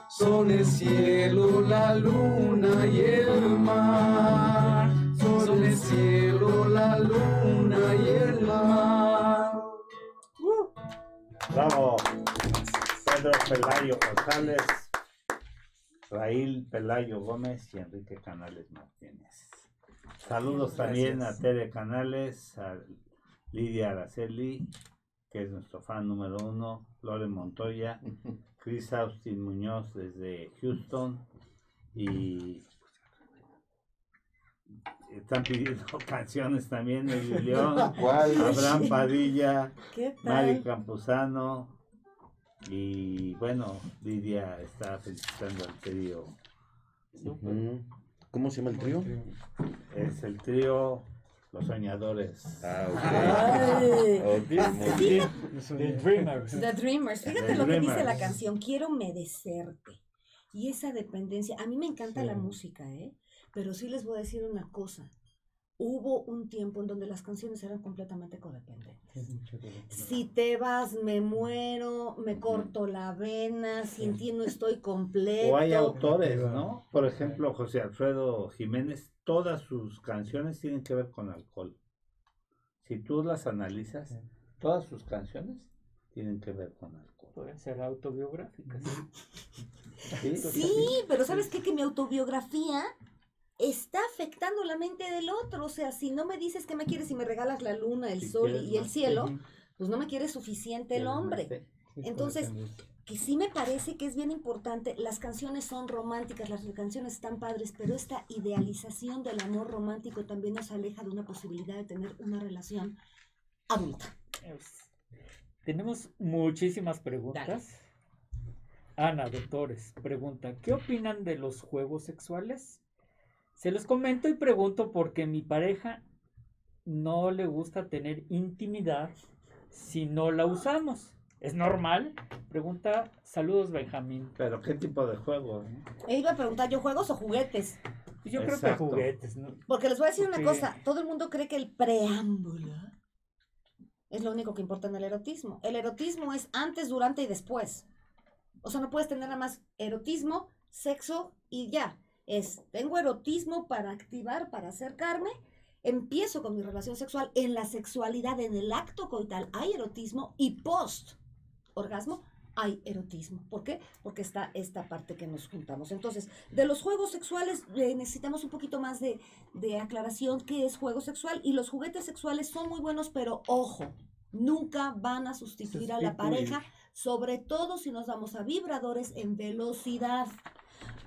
Son el cielo, la luna y el mar. Son el cielo, la luna y el mar. Bravo. Pedro Pelayo González, Raíl Pelayo Gómez y Enrique Canales Martínez. Saludos también a Tere Canales, a Lidia Araceli, que es nuestro fan número uno, Lore Montoya, Chris Austin Muñoz desde Houston y están pidiendo canciones también de León. Abraham Padilla, ¿Qué Mari? Campuzano y bueno, Lidia está felicitando al trío. Ujú. ¿Cómo se llama el trío? Es el trío Los Soñadores. Ah, ok. Ok, muy bien. The Dreamers. The Dreamers. Fíjate The lo que dice la canción. Quiero merecerte. Y esa dependencia. A mí me encanta Sí. la música, ¿eh? Pero sí les voy a decir una cosa. Hubo un tiempo en donde las canciones eran completamente codependentes. Si te vas, me muero, me corto la vena, sin ti no estoy completo. O hay autores, ¿no? Por ejemplo, José Alfredo Jiménez, todas sus canciones tienen que ver con alcohol. Si tú las analizas, todas sus canciones tienen que ver con alcohol. Pueden ser autobiográficas. ¿Sí? Sí, pero ¿sabes qué? Que mi autobiografía está afectando la mente del otro. O sea, si no me dices que me quieres y me regalas la luna, el Si sol y el cielo, pues no me quieres suficiente el ¿Quieres hombre. Entonces, que sí me parece que es bien importante, las canciones son románticas, las canciones están padres, pero esta idealización del amor romántico también nos aleja de una posibilidad de tener una relación adulta. Tenemos muchísimas preguntas. Ana, doctores, pregunta, ¿qué opinan de los juegos sexuales? Se los comento y pregunto porque mi pareja no le gusta tener intimidad si no la usamos. ¿Es normal? Pregunta, saludos Benjamín. Pero ¿qué tipo de juego? eh? E iba a preguntar yo, ¿juegos o juguetes? Pues Yo creo que juguetes, ¿no? Porque les voy a decir una cosa, todo el mundo cree que el preámbulo es lo único que importa en el erotismo. El erotismo es antes, durante y después. O sea, no puedes tener nada más erotismo, sexo y ya. Es, tengo erotismo para activar, para acercarme, empiezo con mi relación sexual. En la sexualidad, en el acto coital, hay erotismo y post orgasmo hay erotismo. ¿Por qué? Porque está esta parte que nos juntamos. Entonces, de los juegos sexuales eh, necesitamos un poquito más de, de aclaración qué es juego sexual y los juguetes sexuales son muy buenos, pero ojo, nunca van a sustituir a la pareja, sobre todo si nos vamos a vibradores en velocidad.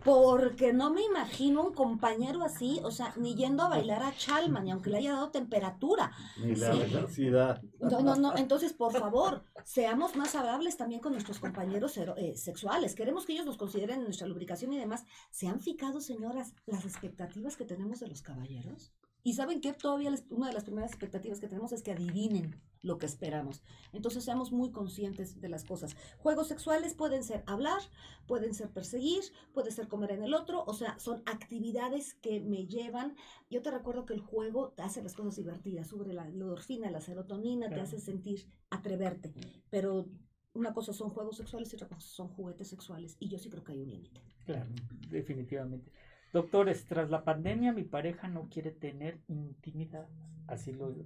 Porque no me imagino un compañero así, o sea, ni yendo a bailar a Chalma, ni aunque le haya dado temperatura. Ni la Sí. velocidad. No, no, no. Entonces, por favor, seamos más amables también con nuestros compañeros ero- eh, sexuales. Queremos que ellos nos consideren en nuestra lubricación y demás. ¿Se han fijado, señoras, las expectativas que tenemos de los caballeros? Y saben que todavía les- una de las primeras expectativas que tenemos es que adivinen lo que esperamos. Entonces seamos muy conscientes de las cosas. Juegos sexuales pueden ser hablar, pueden ser perseguir, puede ser comer en el otro, o sea, son actividades que me llevan. Yo te recuerdo que el juego te hace las cosas divertidas, sube la endorfina, la serotonina, te hace sentir atreverte. Pero una cosa son juegos sexuales y otra cosa son juguetes sexuales. Y yo sí creo que hay un límite. Claro, definitivamente. Doctores, tras la pandemia mi pareja no quiere tener intimidad. Así lo Mm.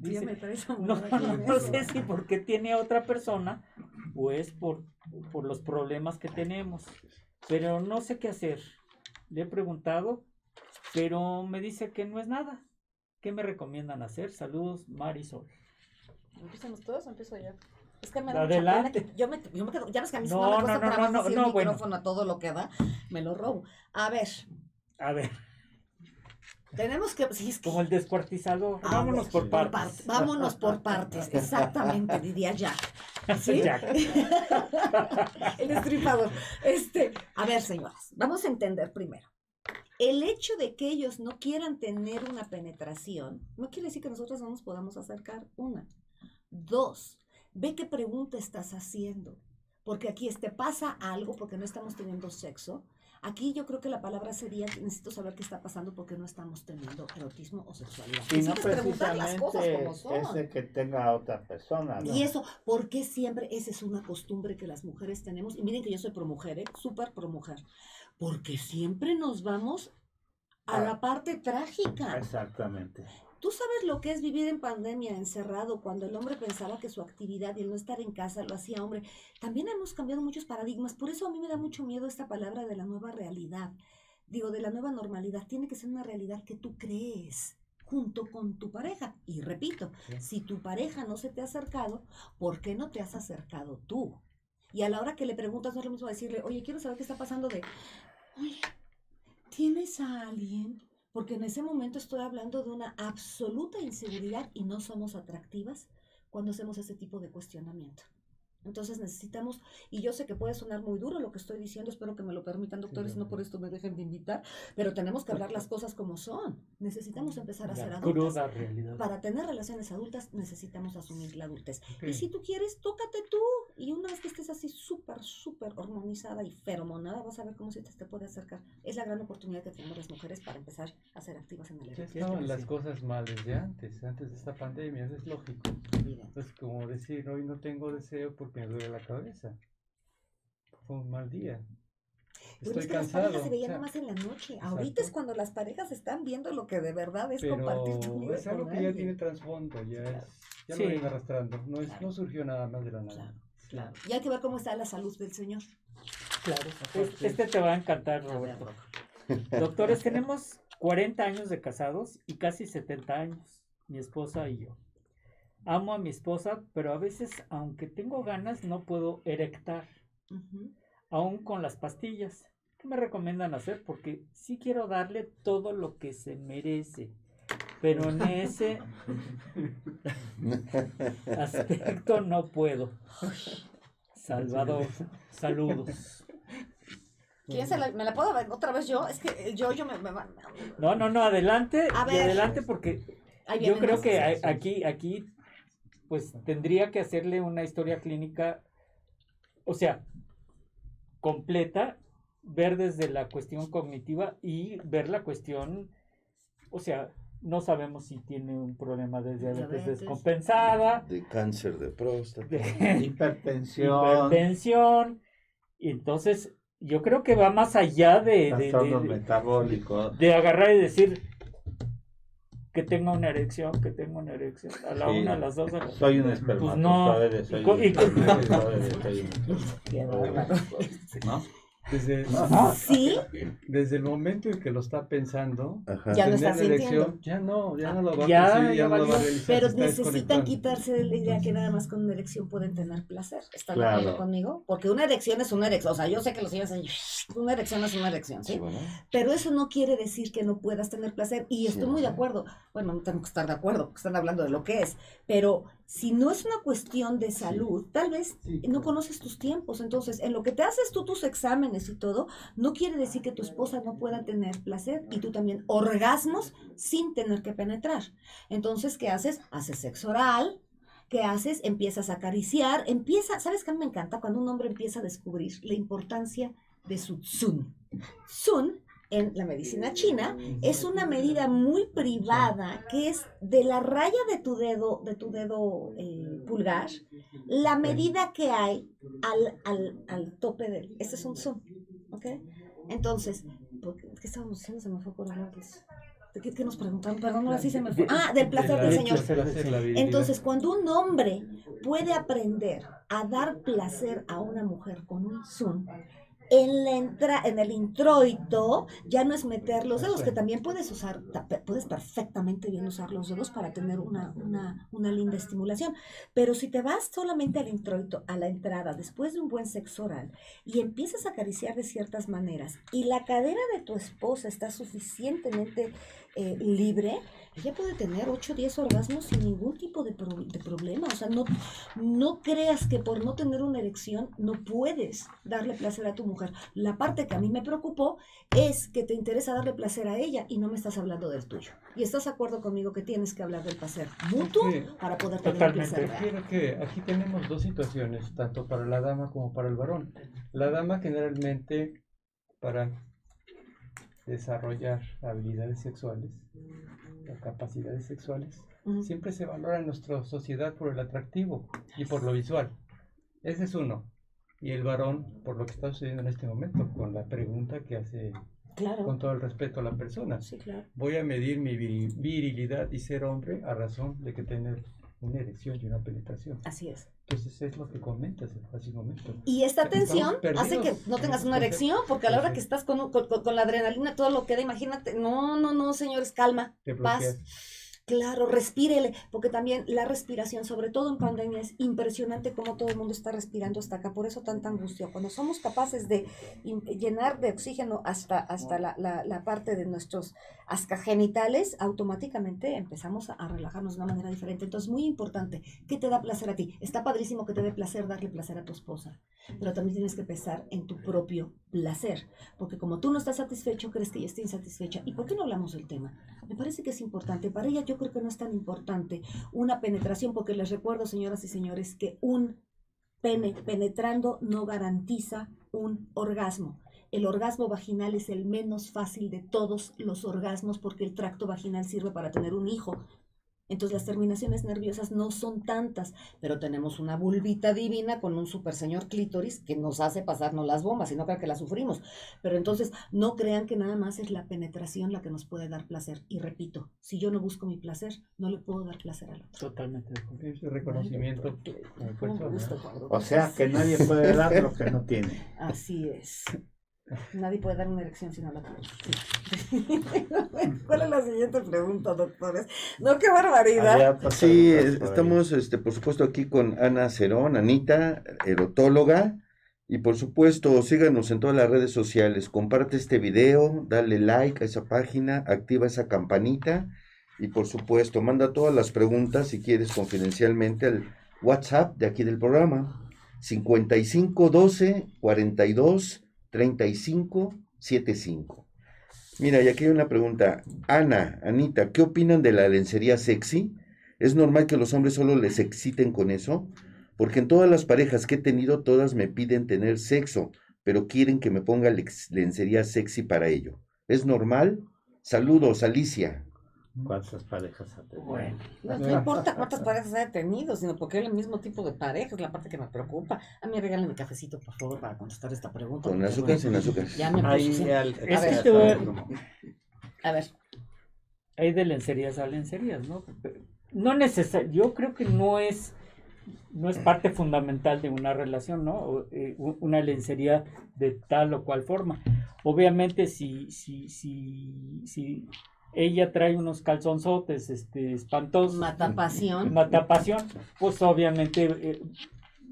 Dice. parece No, no, no sé si porque tiene a otra persona o es por, por los problemas que tenemos. Pero no sé qué hacer. Le he preguntado, pero me dice que no es nada. ¿Qué me recomiendan hacer? Saludos, Marisol. ¿Empezamos todos o empiezo yo? Es que me da mucha Adelante. pena que yo me, yo me quedo, ya ves que a mí si No, no, me no, cuesta no, no, trabajo no, así no, el bueno. micrófono a todo lo que da, me lo robo. A ver, A ver, tenemos que... sí, es que- como el descuartizador. A Vámonos por partes. parte- vámonos por partes, exactamente, diría Jack. ¿Sí? Jack. El destripador. Este, a ver, señoras, vamos a entender primero. El hecho de que ellos no quieran tener una penetración no quiere decir que nosotros no nos podamos acercar una. Dos, ve qué pregunta estás haciendo. Porque aquí te pasa algo porque no estamos teniendo sexo. Aquí yo creo que la palabra sería, necesito saber qué está pasando porque no estamos teniendo erotismo o sexualidad. Y no Necesitas preguntar las cosas precisamente como son. ese que tenga a otra persona. ¿no? Y eso, ¿por qué siempre esa es una costumbre que las mujeres tenemos? Y miren que yo soy pro mujer, ¿eh? súper pro mujer. Porque siempre nos vamos a Ah. la parte trágica. Exactamente. ¿Tú sabes lo que es vivir en pandemia, encerrado, cuando el hombre pensaba que su actividad y el no estar en casa lo hacía hombre? También hemos cambiado muchos paradigmas. Por eso a mí me da mucho miedo esta palabra de la nueva realidad. Digo, de la nueva normalidad. Tiene que ser una realidad que tú crees junto con tu pareja. Y repito, si tu pareja no se te ha acercado, ¿por qué no te has acercado tú? Y a la hora que le preguntas, no es lo mismo decirle, oye, quiero saber qué está pasando de, oye, ¿tienes a alguien? Porque en ese momento estoy hablando de una absoluta inseguridad y no somos atractivas cuando hacemos ese tipo de cuestionamiento. Entonces necesitamos, y yo sé que puede sonar muy duro lo que estoy diciendo, espero que me lo permitan, doctores, no por esto me dejen de invitar, pero tenemos que hablar las cosas como son. Necesitamos empezar a ser La adultas. cruda realidad. Para tener relaciones adultas necesitamos asumir la adultez. Ok. Y si tú quieres, tócate tú. Y una vez que estés así súper, súper hormonizada y feromonada, vas a ver cómo se te, te puede acercar. Es la gran oportunidad que tenemos las mujeres para empezar a ser activas en el erotismo. estaban las sí. cosas mal desde antes, antes de esta pandemia, eso es lógico. Evidente. Es como decir, hoy no tengo deseo porque me duele la cabeza. Fue un mal día. Pero Estoy es que las cansado. parejas se veían o sea, en la noche. Ahorita es cuando las parejas están viendo lo que de verdad es pero compartir tu vida es algo con que ya tiene trasfondo, ya, Claro. es, ya Sí. lo viene arrastrando. No, es, Claro. no surgió nada más de la nada. Claro, claro. Y hay que ver cómo está la salud del señor. Claro. Es- Este te va a encantar, Roberto. Doctores, tenemos 40 años de casados y casi 70 años, mi esposa y yo. Amo a mi esposa, pero a veces, aunque tengo ganas, no puedo erectar, Ujú. aún con las pastillas. ¿Qué me recomiendan hacer? Porque sí quiero darle todo lo que se merece, pero en ese aspecto no puedo. Salvador, saludos. ¿Quién se la, me la puedo ver otra vez yo? Es que eh, yo, yo me, me, me- No, no, no, adelante, A y ver. adelante porque Yo creo que aquí, aquí, pues tendría que hacerle una historia clínica, o sea, completa, ver desde la cuestión cognitiva y ver la cuestión, o sea, no sabemos si tiene un problema de diabetes Diabetes. descompensada, De cáncer de próstata. de Hipertensión, hipertensión, y entonces yo creo que va más allá de, de- de- trastornos de- metabólicos. de agarrar y decir que tenga una erección, que tenga una erección, a la Sí. una, a las dos, a las Soy un no. espermatozoide, soy Y co- un espermatozoide, soy un espermatozoide, ¿no? Desde, Sí, desde el momento en que lo está pensando, Ajá. Ya lo está sintiendo. ya no, ya no lo va Ya, a conseguir, ya ya no lo va a realizar. pero necesitan quitarse de la idea que nada más con una erección pueden tener placer. ¿Están de Claro. acuerdo conmigo? Porque una erección es una erección. O sea, yo sé que los señores dicen, una erección es una erección, ¿sí? Sí, bueno. Pero eso no quiere decir que no puedas tener placer. Y estoy Sí, muy de acuerdo. Bueno, no tengo que estar de acuerdo, porque están hablando de lo que es. Pero si no es una cuestión de salud, tal vez Sí, no conoces tus tiempos. Entonces, en lo que te haces tú tus exámenes y todo, no quiere decir que tu esposa no pueda tener placer y tú también orgasmos sin tener que penetrar. Entonces, ¿qué haces? Haces sexo oral. ¿Qué haces? Empiezas a acariciar. Empieza, ¿sabes qué me encanta? Cuando un hombre empieza a descubrir la importancia de su tsun. Tsun, en la medicina china, es una medida muy privada que es de la raya de tu dedo, de tu dedo eh, pulgar, la medida que hay al, al, al tope del. Este es un zoom, ¿ok? Entonces, ¿por ¿qué, estábamos diciendo? Se me fue por hablar. pues. ¿De qué, qué nos preguntaron? Perdón, ahora sí se me fue. Ah, del placer De del Señor. Entonces, cuando un hombre puede aprender a dar placer a una mujer con un zoom, en, la entra en el introito ya no es meter los dedos, que también puedes usar, puedes perfectamente bien usar los dedos para tener una, una, una linda estimulación. Pero si te vas solamente al introito, a la entrada, después de un buen sexo oral, y empiezas a acariciar de ciertas maneras, y la cadera de tu esposa está suficientemente eh, libre, ella puede tener 8 o 10 orgasmos sin ningún tipo de, pro- de problema. O sea, no, no creas que por no tener una erección no puedes darle placer a tu mujer. La parte que a mí me preocupó es que te interesa darle placer a ella y no me estás hablando del tuyo. Y estás de acuerdo conmigo que tienes que hablar del placer mutuo Sí. para poder tener Totalmente. placer real. Quiero que aquí tenemos dos situaciones, tanto para la dama como para el varón. La dama generalmente para desarrollar habilidades sexuales o capacidades sexuales, siempre se valora en nuestra sociedad por el atractivo y por lo visual. Ese es uno. Y el varón, por lo que está sucediendo en este momento, con la pregunta que hace Claro. con todo el respeto a la persona. Sí, claro. Voy a medir mi viri- virilidad y ser hombre a razón de que tener una erección y una penetración. Así es. Entonces es lo que comentas hace un momento. Y esta tensión hace que no en tengas una erección, porque a la hora que estás con, con- con- la adrenalina, todo lo queda, imagínate, no, no, no, señores, calma, paz. Claro, respírele, porque también la respiración, sobre todo en pandemia, es impresionante cómo todo el mundo está respirando hasta acá, por eso tanta angustia. Cuando somos capaces de llenar de oxígeno hasta, hasta la, la- la parte de nuestros ascagenitales, automáticamente empezamos a, a relajarnos de una manera diferente. Entonces, muy importante, ¿qué te da placer a ti? Está padrísimo que te dé placer darle placer a tu esposa, pero también tienes que pensar en tu propio placer, porque como tú no estás satisfecho, crees que ella está insatisfecha. ¿Y por qué no hablamos del tema? Me parece que es importante. Para ella yo creo que no es tan importante una penetración, porque les recuerdo, señoras y señores, que un pene penetrando no garantiza un orgasmo. El orgasmo vaginal es el menos fácil de todos los orgasmos porque el tracto vaginal sirve para tener un hijo. Entonces las terminaciones nerviosas no son tantas, pero tenemos una vulvita divina con un super señor clítoris que nos hace pasarnos las bombas y no crean que las sufrimos. Pero entonces no crean que nada más es la penetración la que nos puede dar placer. Y repito, si yo no busco mi placer, no le puedo dar placer al otro. Totalmente. Ese reconocimiento como ¿Cómo me gusta persona. cuando O sea, que nadie puede dar lo que no tiene. Así es. Nadie puede dar una erección si no la tiene. ¿Cuál es la siguiente pregunta, doctores? No, qué barbaridad. Sí, estamos, este, por supuesto, aquí con Ana Cerón, Anita, erotóloga. Y por supuesto, síganos en todas las redes sociales. Comparte este video, dale like a esa página, activa esa campanita. Y por supuesto, manda todas las preguntas si quieres confidencialmente al WhatsApp de aquí del programa. 55 12 42 35 75. Mira, y aquí hay una pregunta. Ana, Anita, ¿qué opinan de la lencería sexy? ¿Es normal que los hombres solo les exciten con eso? Porque en todas las parejas que he tenido, todas me piden tener sexo, pero quieren que me ponga lencería sexy para ello. ¿Es normal? Saludos, Alicia. ¿Cuántas parejas ha tenido? Bueno, no, no importa cuántas parejas haya tenido, sino porque es el mismo tipo de pareja, es la parte que me preocupa. A mí regálenme cafecito, por favor, para contestar esta pregunta. ¿Con azúcar, sin azúcar? Ya me Ahí puse. al- Es A ver. que voy a- ver, hay de lencerías a lencerías, ¿no? No necesario, yo creo que no es, no es parte fundamental de una relación, ¿no? O, eh, una lencería de tal o cual forma. Obviamente, si, si, si, si ella trae unos calzonzotes este, espantosos, mata pasión. mata pasión, pues obviamente eh,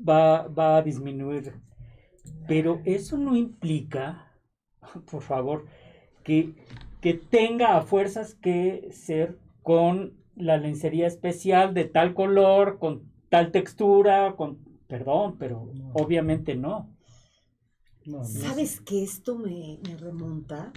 va, va a disminuir. Pero eso no implica, por favor, que, que tenga a fuerzas que ser con la lencería especial de tal color, con tal textura, con... Perdón, pero No. obviamente no. No, no es- ¿Sabes que esto me, me remonta?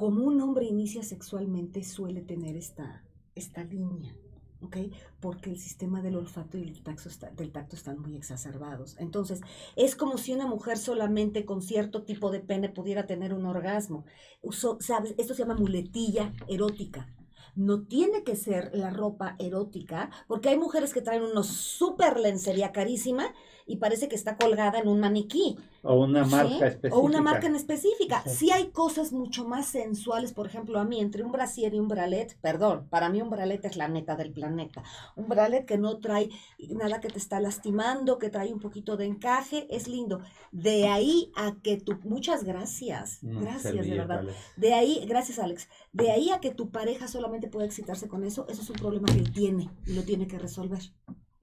Como un hombre inicia sexualmente suele tener esta, esta línea, ¿ok? Porque el sistema del olfato y el tacto, del tacto están muy exacerbados. Entonces, es como si una mujer solamente con cierto tipo de pene pudiera tener un orgasmo. Uso- ¿sabes? Esto se llama muletilla erótica. No tiene que ser la ropa erótica, porque hay mujeres que traen unos super lencería carísima y parece que está colgada en un maniquí. O una ¿sí? marca específica. O una marca en específica. Sí hay cosas mucho más sensuales, por ejemplo, a mí, entre un brasier y un bralet, perdón, para mí un bralet es la neta del planeta. Un bralet que no trae nada que te está lastimando, que trae un poquito de encaje, es lindo. De ahí a que tú, muchas gracias, Mm, gracias de verdad. Alex. De ahí, gracias Alex, de ahí a que tu pareja solamente pueda excitarse con eso, eso es un problema que él tiene y lo tiene que resolver.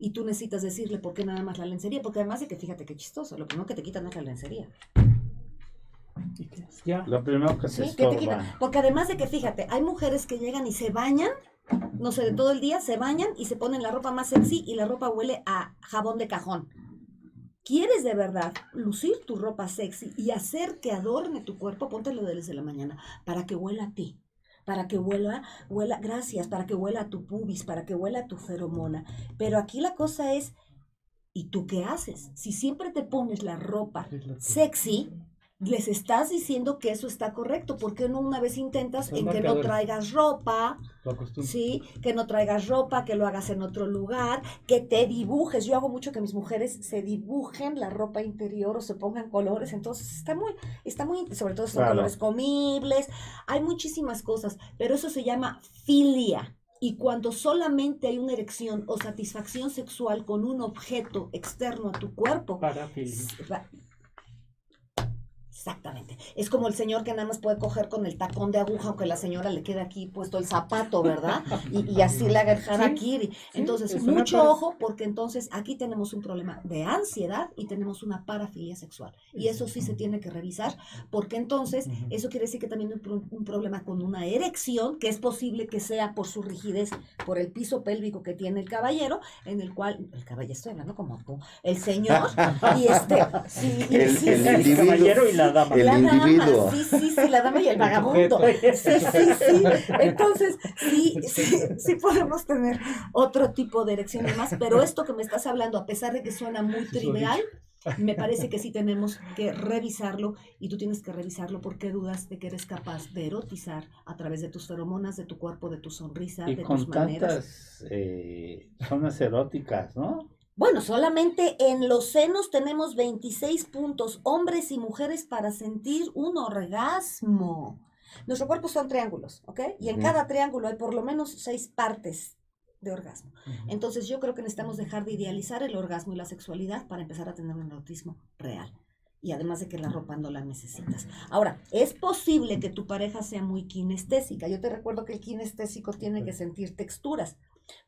Y tú necesitas decirle por qué nada más la lencería, porque además de que fíjate qué chistoso, lo primero que te quitan no es la lencería. Ya. Lo primero que se Sí, que te quitan. Porque además de que fíjate, hay mujeres que llegan y se bañan, no sé, de todo el día, se bañan y se ponen la ropa más sexy y la ropa huele a jabón de cajón. quieres de verdad lucir tu ropa sexy y hacer que adorne tu cuerpo, póntelo desde la mañana para que huela a ti. Para que huela, huela, gracias, para que huela tu pubis, para que huela tu feromona. Pero aquí la cosa es, ¿y tú qué haces? Si siempre te pones la ropa sexy, les estás diciendo que eso está correcto. ¿Por qué no una vez intentas Son en que no traigas ropa? Sí, que no traigas ropa, que lo hagas en otro lugar, que te dibujes. Yo hago mucho que mis mujeres se dibujen la ropa interior o se pongan colores, entonces está muy, está muy, sobre todo son Claro. colores comibles, hay muchísimas cosas, pero eso se llama filia. Y cuando solamente hay una erección o satisfacción sexual con un objeto externo a tu cuerpo, Parafilia. Exactamente. Es como el señor que nada más puede coger con el tacón de aguja, aunque la señora le quede aquí puesto el zapato, ¿verdad? Y, y así le haga el harakiri. Entonces, mucho para- ojo, porque entonces aquí tenemos un problema de ansiedad y tenemos una parafilia sexual. Y eso sí se tiene que revisar, porque entonces eso quiere decir que también hay un, pro- un problema con una erección, que es posible que sea por su rigidez, por el piso pélvico que tiene el caballero, en el cual, el caballero, estoy hablando como tú, el señor, y este, sí, y El- sí, el sí, El individuo. caballero y la dama. El la individuo. dama, sí, sí, sí, la dama y el vagabundo. Sí, sí, sí. Entonces, sí, sí, sí podemos tener otro tipo de erección y más, pero esto que me estás hablando, a pesar de que suena muy trivial, me parece que sí tenemos que revisarlo y tú tienes que revisarlo porque dudas de que eres capaz de erotizar a través de tus feromonas, de tu cuerpo, de tu sonrisa, Y de tus con maneras. tantas eh, zonas eróticas, ¿no? Bueno, solamente en los senos tenemos 26 puntos, hombres y mujeres, para sentir un orgasmo. Nuestro cuerpo son triángulos, ¿ok? Y en cada triángulo hay por lo menos seis partes de orgasmo. Entonces yo creo que necesitamos dejar de idealizar el orgasmo y la sexualidad para empezar a tener un erotismo real. Y además de que la ropa no la necesitas. Ahora, es posible que tu pareja sea muy kinestésica. Yo te recuerdo que el kinestésico tiene que sentir texturas.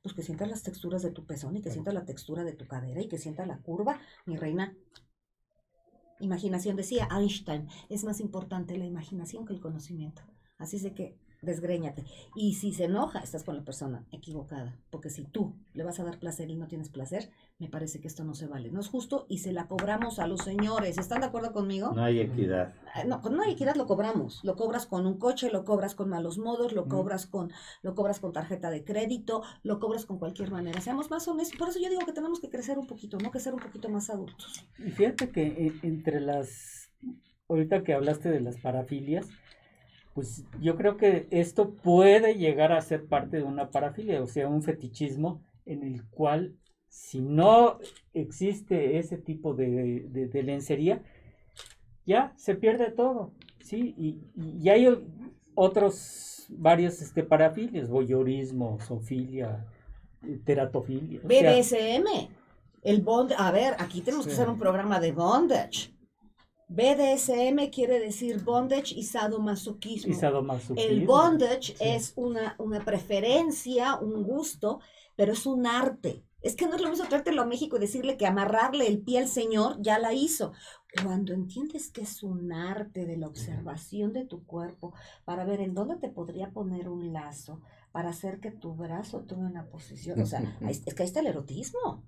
Pues que sienta las texturas de tu pezón y que sienta la textura de tu cadera y que sienta la curva. Mi reina, imaginación, decía Einstein, es más importante la imaginación que el conocimiento. Así es de que desgréñate. Y si se enoja, estás con la persona equivocada. Porque si tú le vas a dar placer y no tienes placer, me parece que esto no se vale. No es justo y se la cobramos a los señores. ¿Están de acuerdo conmigo? No hay equidad. No, con una equidad lo cobramos. Lo cobras con un coche, lo cobras con malos modos, lo Mm. cobras con, lo cobras con tarjeta de crédito, lo cobras con cualquier manera. Seamos más honestos. Por eso yo digo que tenemos que crecer un poquito, ¿no? Que ser un poquito más adultos. Y fíjate que eh, entre las, ahorita que hablaste de las parafilias, pues yo creo que esto puede llegar a ser parte de una parafilia, o sea, un fetichismo en el cual si no existe ese tipo de, de- de lencería, ya se pierde todo, ¿sí? Y, y hay otros, varios este, parafilias, voyeurismo, zoofilia, eh, teratofilia. o sea, BDSM. El bond, a ver, aquí tenemos que hacer un programa de bondage. BDSM quiere decir bondage y sadomasoquismo. y sadomasoquismo. El bondage Sí. es una, una preferencia, un gusto, pero es un arte. Es que no es lo mismo traértelo a México y decirle que amarrarle el pie al Señor ya la hizo. Cuando entiendes que es un arte de la observación de tu cuerpo para ver en dónde te podría poner un lazo, para hacer que tu brazo tome una posición. O sea, es que ahí está el erotismo.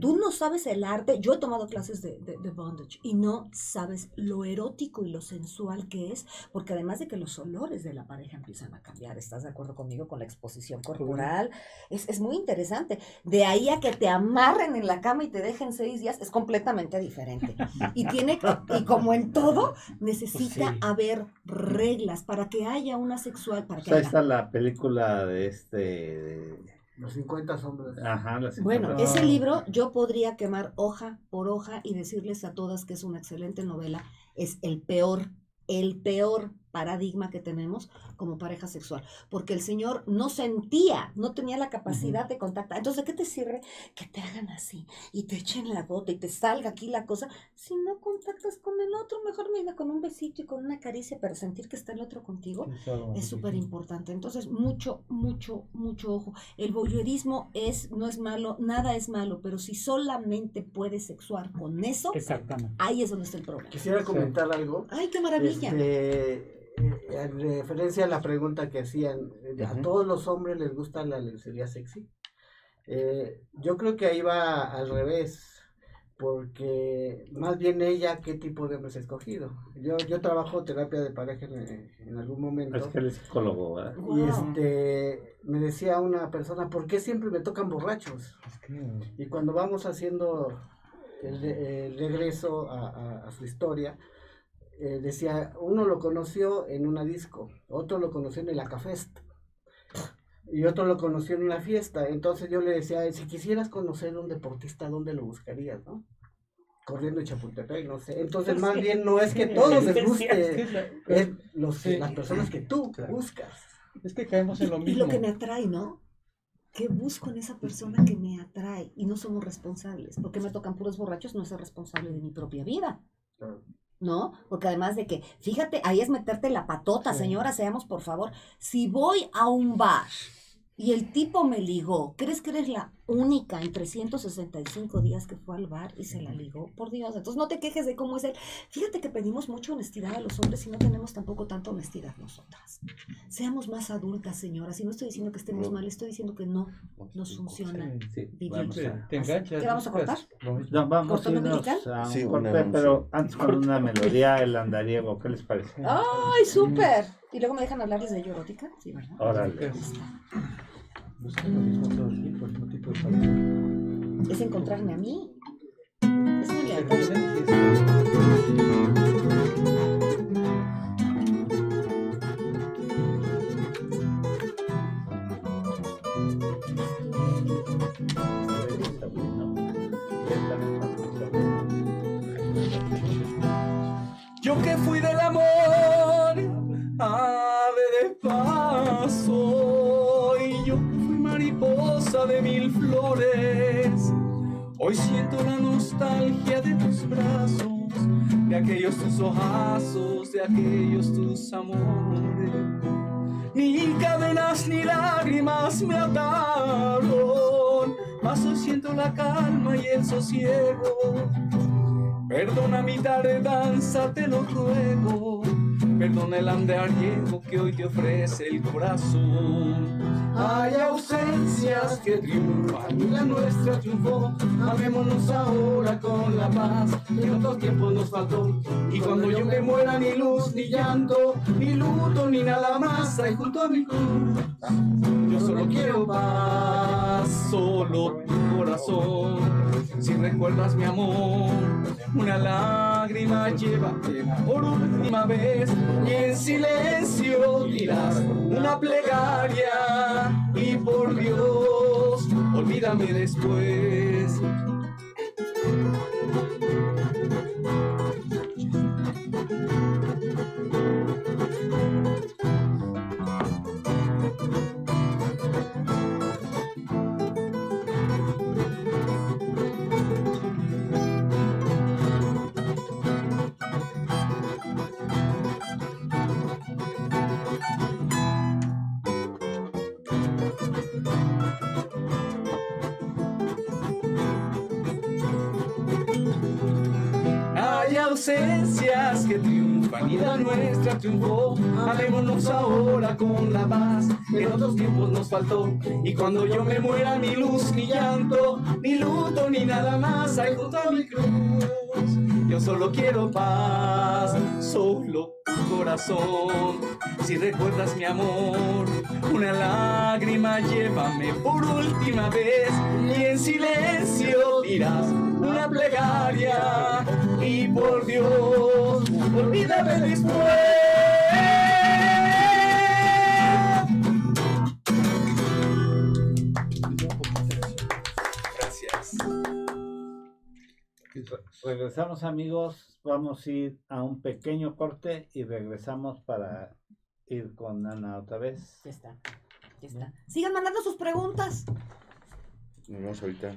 Tú no sabes el arte. Yo he tomado clases de, de- de bondage y no sabes lo erótico y lo sensual que es, porque además de que los olores de la pareja empiezan a cambiar, ¿estás de acuerdo conmigo con la exposición corporal? Es, es muy interesante. De ahí a que te amarren en la cama y te dejen seis días es completamente diferente. Y tiene y como en todo, necesita sí. haber reglas para que haya una sexual, para Pues que ahí haya está la película de este. de- Los 50 sombras. Ajá, Bueno, ese libro yo podría quemar hoja por hoja y decirles a todas que es una excelente novela. Es el peor, el peor paradigma que tenemos como pareja sexual. Porque el Señor no sentía, no tenía la capacidad de contactar. Entonces, ¿de qué te sirve que te hagan así y te echen la gota y te salga aquí la cosa? Si no contactas con el otro, mejor mira con un besito y con una caricia, pero sentir que está el otro contigo Sí, es súper importante. Entonces, mucho, mucho, mucho ojo. El voyeurismo es, no es malo, nada es malo, pero si solamente puedes sexuar con eso, Exactamente. ahí es donde está el problema. Quisiera comentar algo. ¡Ay, qué maravilla! Este, eh, en referencia a la pregunta que hacían, eh, ¿a todos los hombres les gusta la lencería sexy? Eh, yo creo que ahí va al revés. porque más bien ella qué tipo de hombres ha escogido. Yo, yo trabajo terapia de pareja en, en algún momento. Es que él es psicólogo, ¿verdad? Y Wow. este, me decía una persona, ¿por qué siempre me tocan borrachos? Es que- Y cuando vamos haciendo el, el regreso a, a- a su historia, eh, decía, uno lo conoció en una disco, otro lo conoció en el Acafest y otro lo conoció en una fiesta. Entonces yo le decía, si quisieras conocer un deportista, ¿dónde lo buscarías, no? Corriendo en Chapultepec, no sé. Entonces más bien no es que a todos les guste, es los, Sí. las personas que tú Claro. buscas. es que caemos en lo Y mismo. lo que me atrae, ¿no? ¿Qué busco en esa persona que me atrae? Y no somos responsables. Porque me tocan puros borrachos, no soy responsable de mi propia vida. Claro. ¿No? Porque además de que, fíjate, ahí es meterte la patota, Sí. señora, seamos por favor. Si voy a un bar y el tipo me ligó, ¿crees que eres la única en 365 días que fue al bar y se la ligó? Por Dios, entonces no te quejes de cómo es él. Fíjate que pedimos mucha honestidad a los hombres y no tenemos tampoco tanta honestidad nosotras. Seamos más adultas, señoras. Y no estoy diciendo que estemos mal, estoy diciendo que no nos funciona. Sí. Sí, Vivir. Te, enganchas. ¿Qué vamos a cortar? No, vamos a ¿Cortón irnos umbilical? a Sí, corte, pero antes con una melodía, el andariego, ¿qué les parece? ¡Ay, súper! Y luego me dejan hablarles de erótica, sí, ¿verdad? Órale. Pareja. Es encontrarme a mí. Es una lealtad. Hoy siento la nostalgia de tus brazos, de aquellos tus ojazos, de aquellos tus amores. Ni cadenas ni lágrimas me ataron, mas hoy siento la calma y el sosiego. Perdona mi tardanza, te lo ruego. Perdona el andariego que hoy te ofrece el corazón. Hay ausencias que triunfan y la nuestra triunfó. Amémonos ahora con la paz que en otros tiempos nos faltó. Y cuando yo me muera, ni luz, ni llanto, ni luto, ni nada más hay junto a mi cruz. Yo solo quiero paz, solo tu corazón. Si recuerdas mi amor, una lágrima llévate por última vez y en silencio dirás una plegaria y por Dios, olvídame después. Que triunfan y la nuestra triunfó. Amémonos ahora con la paz que en otros tiempos nos faltó. Y cuando yo me muera, ni luz, ni llanto, ni luto, ni nada más hay junto a mi cruz. Yo solo quiero paz, solo tu corazón. Si recuerdas mi amor, una lágrima llévame por última vez y en silencio dirás una plegaria y por Dios, olvídame después. Gracias. Regresamos amigos, vamos a ir a un pequeño corte y regresamos para ir con Ana otra vez. Ya está, ya está. Sigan mandando sus preguntas. Nos vemos ahorita.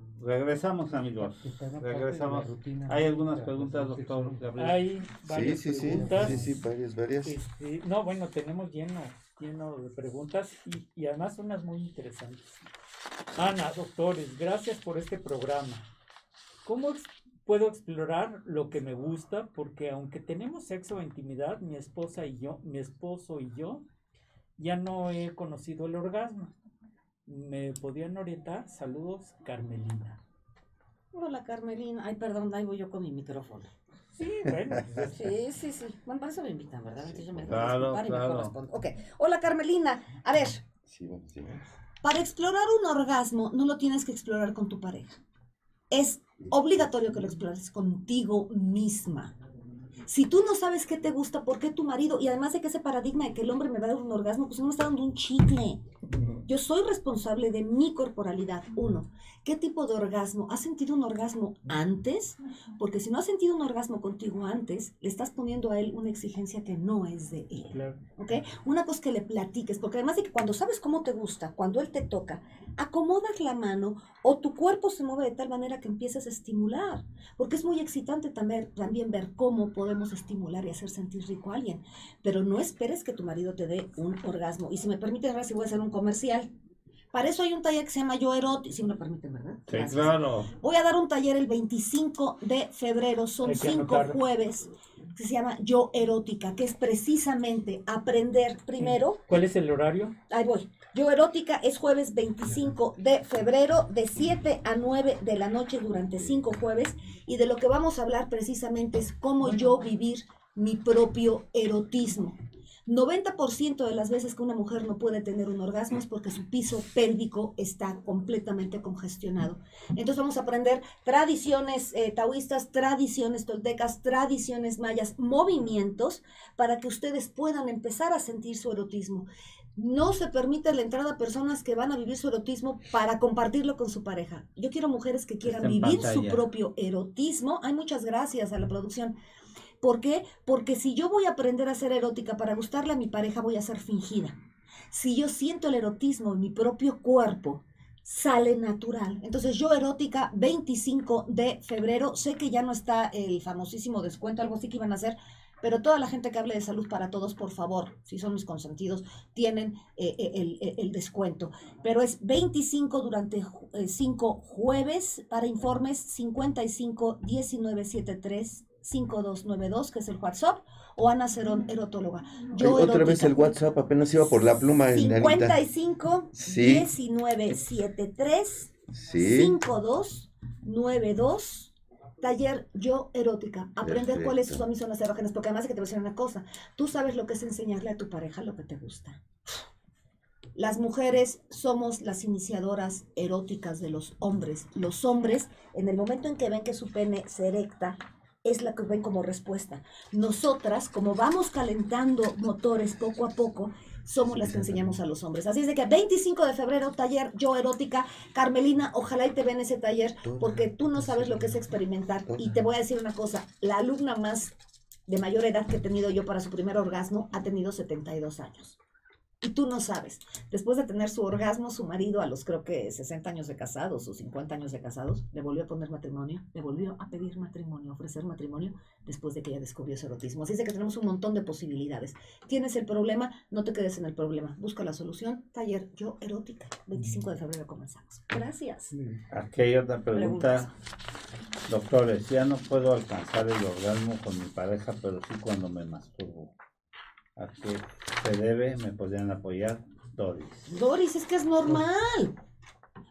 Regresamos, amigos. Regresamos. Hay algunas preguntas, doctor Gabriel. Hay varias Sí, sí, sí, preguntas. sí, sí, varias, varias. Este, no, bueno, tenemos lleno, lleno de preguntas y, y además unas muy interesantes. Ana, doctores, gracias por este programa. ¿Cómo ex- puedo explorar lo que me gusta? Porque aunque tenemos sexo e intimidad, mi esposa y yo, mi esposo y yo, ya no he conocido el orgasmo. ¿Me podían orientar? Saludos, Carmelina. Hola, Carmelina. Ay, perdón, ahí voy yo con mi micrófono. Sí, bueno, pues, Sí, sí, sí. Bueno, para eso me invitan, ¿verdad? Entonces yo me Claro, disculpar y mejor claro. respondo. Ok. Hola, Carmelina. A ver, Sí, buenos días. para explorar un orgasmo no lo tienes que explorar con tu pareja. Es obligatorio que lo explores contigo misma. Si tú no sabes qué te gusta, por qué tu marido, y además de que ese paradigma de que el hombre me va a dar un orgasmo, pues no me está dando un chicle. Yo soy responsable de mi corporalidad. Uno, ¿qué tipo de orgasmo? ¿Has sentido un orgasmo antes? Porque si no has sentido un orgasmo contigo antes, le estás poniendo a él una exigencia que no es de él. claro. ¿ok? Una cosa que le platiques, porque además de que cuando sabes cómo te gusta, cuando él te toca, acomodas la mano o tu cuerpo se mueve de tal manera que empiezas a estimular, porque es muy excitante también, también ver cómo podemos estimular y hacer sentir rico a alguien, pero no esperes que tu marido te dé un orgasmo. Y si me permiten, ahora sí voy a hacer un comercial. Para eso hay un taller que se llama Yo Erótico, si me lo permiten, ¿verdad? Sí, Gracias. claro. Voy a dar un taller el 25 de febrero, son cinco jueves, que se llama Yo Erótica, que es precisamente aprender primero, ¿Cuál es el horario? ahí voy, Yo Erótica es jueves 25 de febrero, de 7 a 9 de la noche durante cinco jueves, y de lo que vamos a hablar precisamente es cómo yo vivir mi propio erotismo. 90% de las veces que una mujer no puede tener un orgasmo es porque su piso pélvico está completamente congestionado. Entonces vamos a aprender tradiciones eh, taoístas, tradiciones toltecas, tradiciones mayas, movimientos para que ustedes puedan empezar a sentir su erotismo. No se permite la entrada a personas que van a vivir su erotismo para compartirlo con su pareja. Yo quiero mujeres que quieran vivir su propio erotismo. Hay muchas gracias a la producción. ¿Por qué? Porque si yo voy a aprender a ser erótica para gustarle a mi pareja, voy a ser fingida. Si yo siento el erotismo en mi propio cuerpo, sale natural. Entonces yo erótica 25 de febrero, sé que ya no está el famosísimo descuento, algo así que iban a hacer, pero toda la gente que hable de salud para todos, por favor, si son mis consentidos, tienen eh, eh, el, descuento. Pero es 25 durante 5 jueves para informes 55 1973 5292, que es el WhatsApp, o Ana Cerón, erotóloga. Ay, otra vez el WhatsApp, apenas iba por la pluma, Anita. 55 Sí. 19 73 Sí. 5292 Taller Yo Erótica. Aprender cuáles son mis zonas erógenas. Porque además de que te voy a decir una cosa. Tú sabes lo que es enseñarle a tu pareja lo que te gusta. Las mujeres somos las iniciadoras eróticas de los hombres. Los hombres, en el momento en que ven que su pene se erecta, es la que ven como respuesta. Nosotras, como vamos calentando motores poco a poco, somos las que enseñamos a los hombres. Así es de que 25 de febrero, taller Yo Erótica. Carmelina, ojalá y te ven ese taller, porque tú no sabes lo que es experimentar. Y te voy a decir una cosa, la alumna más de mayor edad que he tenido yo para su primer orgasmo ha tenido 72 años. Y tú no sabes. Después de tener su orgasmo, su marido, a los creo que 60 años de casados o 50 años de casados, le volvió a poner matrimonio, le volvió a pedir matrimonio, a ofrecer matrimonio, después de que ella descubrió su erotismo. Así es de que tenemos un montón de posibilidades. Tienes el problema, no te quedes en el problema. Busca la solución. Taller Yo Erótica. 25 de febrero comenzamos. Gracias. Aquí hay otra pregunta. Doctores, ya no puedo alcanzar el orgasmo con mi pareja, pero sí cuando me masturbo. ¿A qué se debe? ¿Me podrían apoyar? Doris. Doris, es que es normal.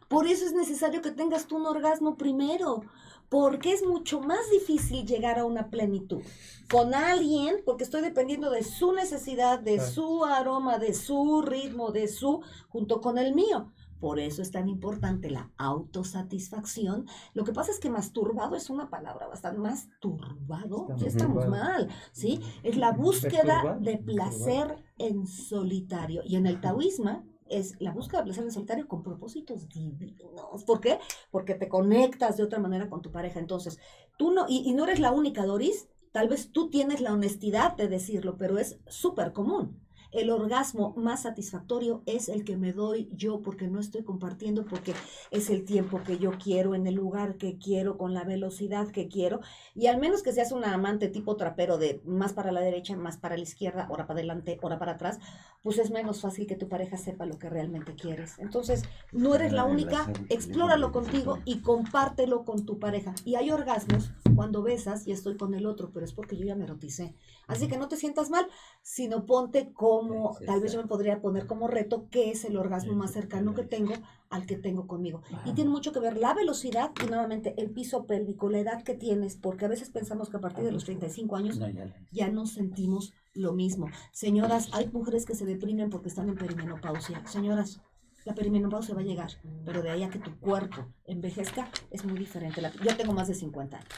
Por eso es necesario que tengas tú un orgasmo primero, porque es mucho más difícil llegar a una plenitud con alguien, porque estoy dependiendo de su necesidad, de su aroma, de su ritmo, de su, junto con el mío. Por eso es tan importante la autosatisfacción. Lo que pasa es que masturbado es una palabra bastante masturbado. Está Ya estamos mal, ¿sí? Es la búsqueda de placer en solitario. Y en el taoísmo es la búsqueda de placer en solitario con propósitos divinos. ¿Por qué? Porque te conectas de otra manera con tu pareja. Entonces, tú no, y, y no eres la única, Doris. Tal vez tú tienes la honestidad de decirlo, pero es súper común. El orgasmo más satisfactorio es el que me doy yo porque no estoy compartiendo, porque es el tiempo que yo quiero, en el lugar que quiero, con la velocidad que quiero. Y al menos que seas una amante tipo trapero de más para la derecha, más para la izquierda, hora para adelante, hora para atrás, pues es menos fácil que tu pareja sepa lo que realmente quieres. Entonces, no eres la única, explóralo contigo y compártelo con tu pareja. Y hay orgasmos cuando besas y estoy con el otro, pero es porque yo ya me eroticé. Así que no te sientas mal, sino ponte como, tal vez yo me podría poner como reto, qué es el orgasmo más cercano que tengo al que tengo conmigo. Y tiene mucho que ver la velocidad y nuevamente el piso pélvico, la edad que tienes, porque a veces pensamos que a partir de los 35 años No, ya ya no sentimos lo mismo. Señoras, hay mujeres que se deprimen porque están en perimenopausia. Señoras, la perimenopausia va a llegar, pero de ahí a que tu cuerpo envejezca es muy diferente. Yo tengo más de 50 años.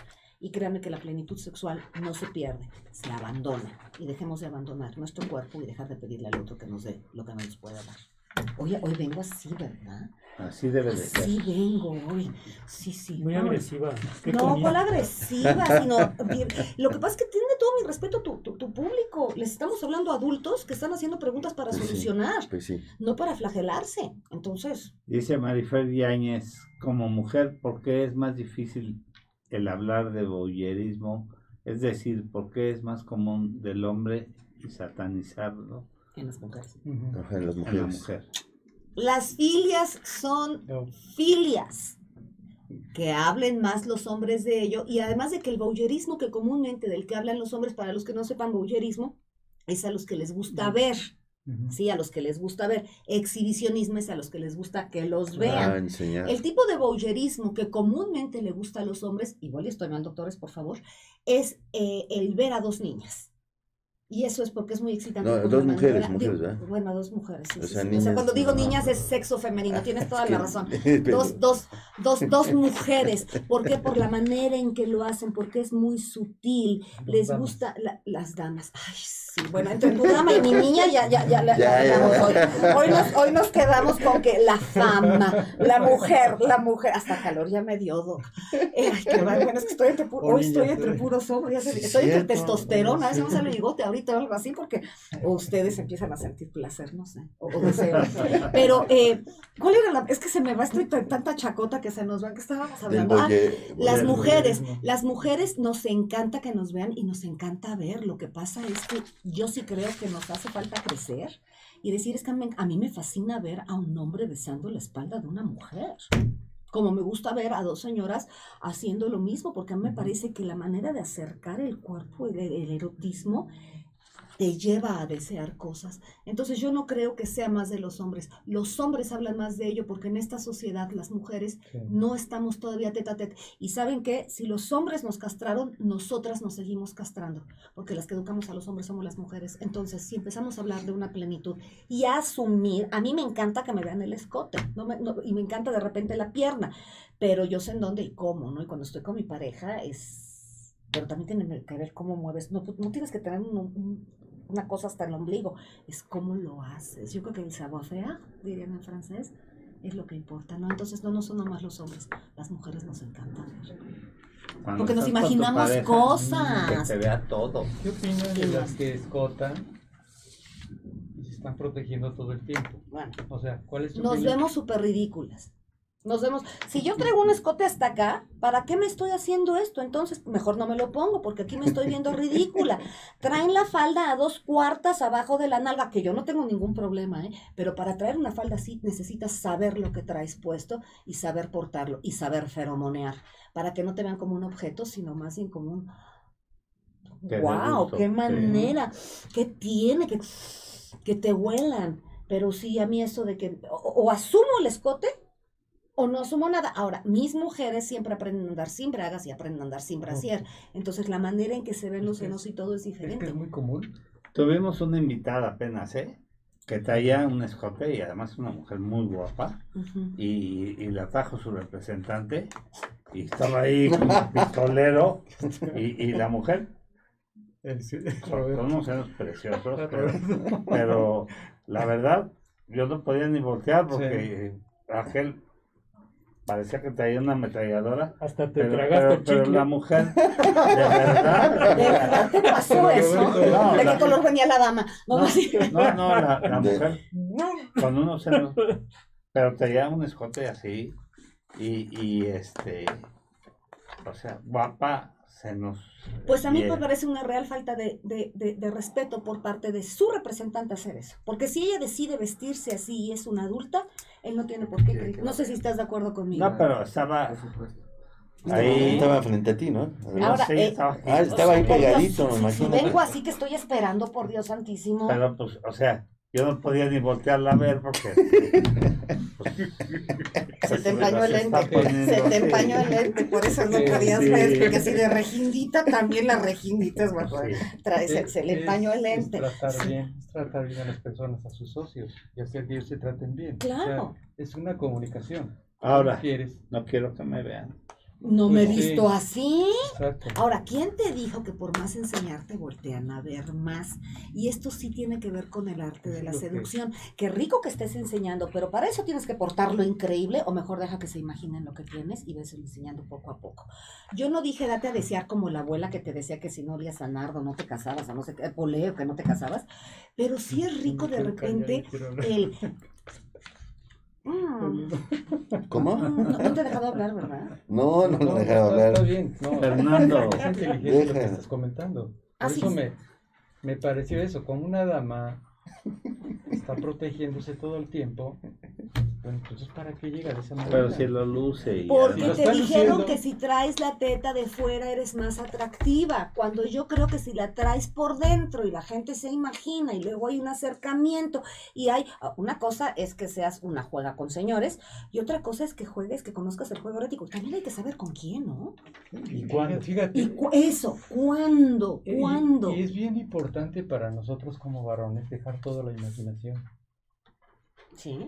Y créanme que la plenitud sexual no se pierde, se abandona. Y dejemos de abandonar nuestro cuerpo y dejar de pedirle al otro que nos dé lo que no nos puede dar. Oye, hoy vengo así, ¿verdad? Así debe de ser. Así vengo hoy. Sí, sí. Muy vámonos. agresiva. ¿Qué No? ¿cuál agresiva? Sino, lo que pasa es que tiene todo mi respeto tu, tu, tu público. Les estamos hablando a adultos que están haciendo preguntas para Pues sí. solucionar, Pues sí. no para flagelarse. Entonces, Dice Marifer Yáñez, como mujer, ¿por qué es más difícil el hablar de voyerismo? Es decir, ¿por qué es más común del hombre y satanizarlo en las mujeres. En las en la mujeres. mujer? Las filias son filias. Que hablen más los hombres de ello. Y además de que el voyerismo que comúnmente del que hablan los hombres, para los que no sepan voyerismo, es a los que les gusta ver. Sí, a los que les gusta ver. Exhibicionismo es a los que les gusta que los vean. Ah, enseñar. El tipo de voyerismo que comúnmente le gusta a los hombres, igual estoy mal, doctores, por favor, es eh, el ver a dos niñas. Y eso es porque es muy excitante. No, dos mujeres, manera- mujeres, digo, ¿verdad? Bueno, dos mujeres, sí, O sí, sea, sí. O niñas, sea, cuando digo no. niñas es sexo femenino, tienes toda la razón. Dos, dos, dos, dos mujeres. ¿Por qué? Por la manera en que lo hacen, porque es muy sutil. Les damas. gusta la- las damas. Ay, sí. Bueno, entre tu dama y mi niña ya, ya, ya, la- Ya, la ya. damos hoy. Hoy nos, hoy nos quedamos con que la fama, la mujer, la mujer, hasta calor ya me dio, doc. Ay, qué. Bueno, es que estoy entre, pu- Oh, hoy estoy entre puros hombres, estoy entre testosterona, me sale bigote ahorita o algo así, porque ustedes empiezan a sentir placer, no sé, o, o deseo. Pero, eh, ¿cuál era la? Es que se me va, estoy tan- tanta chacota que se nos va, que estábamos hablando. Ah, las mujeres, las mujeres nos encanta que nos vean y nos encanta ver. Lo que pasa es que yo sí creo que nos hace falta crecer y decir, es que a mí, a mí me fascina ver a un hombre besando la espalda de una mujer. Como me gusta ver a dos señoras haciendo lo mismo, porque a mí me parece que la manera de acercar el cuerpo, el, el erotismo, te lleva a desear cosas. Entonces yo no creo que sea más de los hombres. Los hombres hablan más de ello porque en esta sociedad las mujeres Sí. no estamos todavía tete a tete. Y saben que si los hombres nos castraron, nosotras nos seguimos castrando, porque las que educamos a los hombres somos las mujeres. Entonces, si empezamos a hablar de una plenitud y a asumir, a mí me encanta que me vean el escote, no me- no- y me encanta de repente la pierna, pero yo sé en dónde y cómo, ¿no? Y cuando estoy con mi pareja es... Pero también tiene que ver cómo mueves. No, no tienes que tener un- un- una cosa hasta el ombligo, es cómo lo haces. Yo creo que el savoir-faire, dirían en francés, es lo que importa, ¿no? Entonces no, no son nomás los hombres, las mujeres nos encanta ver. Cuando Porque nos imaginamos pareja, cosas. Que se vea todo. ¿Qué opinas de las que escotan y se están protegiendo todo el tiempo? Bueno, O sea, ¿cuál es tu nos opinión? vemos súper ridículas. Nos vemos. Si yo traigo un escote hasta acá, ¿para qué me estoy haciendo esto? Entonces, mejor no me lo pongo, porque aquí me estoy viendo ridícula. Traen la falda a dos cuartas abajo de la nalga, que yo no tengo ningún problema, ¿eh? Pero para traer una falda así, necesitas saber lo que traes puesto y saber portarlo y saber feromonear, para que no te vean como un objeto, sino más bien como un. ¡Wow! gusto, ¡Qué manera! ¿Qué tiene? Que, que te huelan. Pero sí, a mí eso de que o, o asumo el escote o no asumo nada. Ahora, mis mujeres siempre aprenden a andar sin bragas y aprenden a andar sin brasier. Entonces, la manera en que se ven los senos y todo es Es que diferente. es muy común. Tuvimos una invitada apenas, ¿eh? Que traía un escote y además una mujer muy guapa. Y, y la trajo su representante. Y estaba ahí como pistolero. Y, y la mujer sí, con unos senos preciosos. Pero, la verdad, yo no podía ni voltear porque Ángel parecía que traía una ametralladora. Hasta te Pero, tragaste pero- el pero la mujer, de verdad. ¿De verdad te pasó eso? No, ¿De qué color venía la dama? No, No, no, no, la, mujer con unos senos, pero traía un escote así y, y este, o sea, guapa, Pues a mí me bien. parece una real falta de, de- de- de respeto por parte de su representante hacer eso. Porque si ella decide vestirse así y es una adulta, él no tiene por qué. Sí, No sé si estás de acuerdo conmigo. No, pero estaba Por supuesto. ahí. Estaba frente a ti, ¿no? no Ahora, sé, eh, estaba Ah, estaba ahí pegadito, si- si, imagínate. vengo así que estoy esperando, por Dios santísimo. Pero pues, o sea, yo no podía ni voltearla a ver porque. pues, se te empañó las el lente. poniendo Se te empañó el lente, por eso no Sí, podías sí. ver. Porque si de regindita, también la regindita es mejor. Sí. Trae- se, se le Es- empañó el es lente. tratar Sí. bien, es tratar bien a las personas, a sus socios, y hacer que ellos se traten bien. O sea, Claro. es una comunicación. Ahora, ¿Quieres? no quiero que me vean. No me he sí. visto así. Exacto. Ahora, ¿quién te dijo que por más enseñarte voltean a ver más? Y esto sí tiene que ver con el arte de la seducción. Qué rico que estés enseñando, pero para eso tienes que portarlo increíble o mejor deja que se imaginen lo que tienes y ves enseñando poco a poco. Yo no dije date a desear como la abuela que te decía que si no olías a nardo no te casabas o no sé qué, poleo que no te casabas, pero sí es rico de repente el... Mm, ¿Cómo? no, no te he dejado hablar, ¿verdad? No, no lo está, está hablar. bien. No, Fernando. Es inteligente lo que estás comentando. Por Ah, eso sí. me, me pareció eso, como una dama está protegiéndose todo el tiempo, bueno, entonces ¿para qué llega de esa manera? Pero si lo luce y. Porque te dijeron luciendo- que si traes la teta de fuera eres más atractiva, cuando yo creo que si la traes por dentro y la gente se imagina y luego hay un acercamiento y hay ah, una cosa es que seas una juega con señores y otra cosa es que juegues, que conozcas el juego erótico. También hay que saber con quién, ¿no? ¿Y cuándo? Fíjate, Y cu- eso, ¿cuándo? y- ¿Cuándo? y es bien importante para nosotros como varones dejar toda la imaginación. Sí.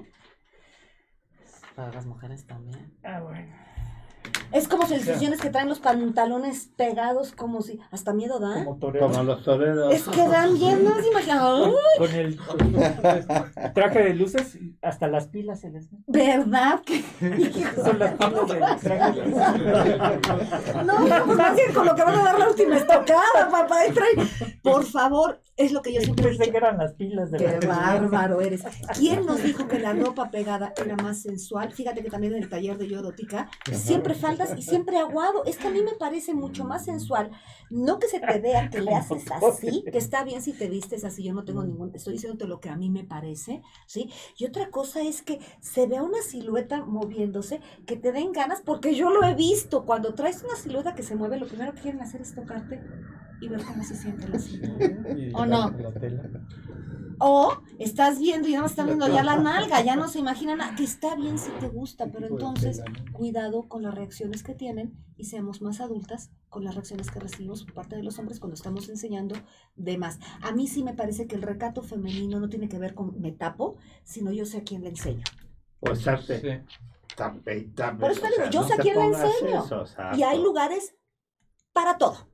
Para las mujeres también. Ah, bueno. Es como sensaciones que traen los pantalones pegados como si hasta miedo da. Como torero. Como los toreros. Es que dan bien más imaginación. Con el traje de luces, hasta las pilas se les ven. ¿Verdad? que- Son las pilas del traje de luces. No, pues más bien con lo que van a dar la última estocada, papá. Por favor, es lo que yo siempre Pensé que eran las pilas de Qué la bárbaro eres. ¿Quién nos dijo que la ropa pegada era más sensual? Fíjate que también en el taller de Yodotica, siempre faldas y siempre aguado. Es que a mí me parece mucho más sensual. No que se te vea que le haces así, que está bien si te vistes así. Yo no tengo ningún. Estoy diciéndote lo que a mí me parece, ¿sí? Y otra cosa es que se vea una silueta moviéndose, que te den ganas, porque yo lo he visto. Cuando traes una silueta que se mueve, lo primero que quieren hacer es tocarte y ver cómo se siente la. Y ¿O no? O estás viendo y nada más están viendo ya la nalga, ya no se imaginan nada, que está bien si te gusta, pero entonces cuidado con las reacciones que tienen y seamos más adultas con las reacciones que recibimos por parte de los hombres cuando estamos enseñando de más. A mí sí me parece que el recato femenino no tiene que ver con me tapo, sino yo sé a quién le enseño. O estarte Sí. tape y tape. Por eso te o digo, sea, yo no sé a quién le enseño. eso, Y hay lugares para todo.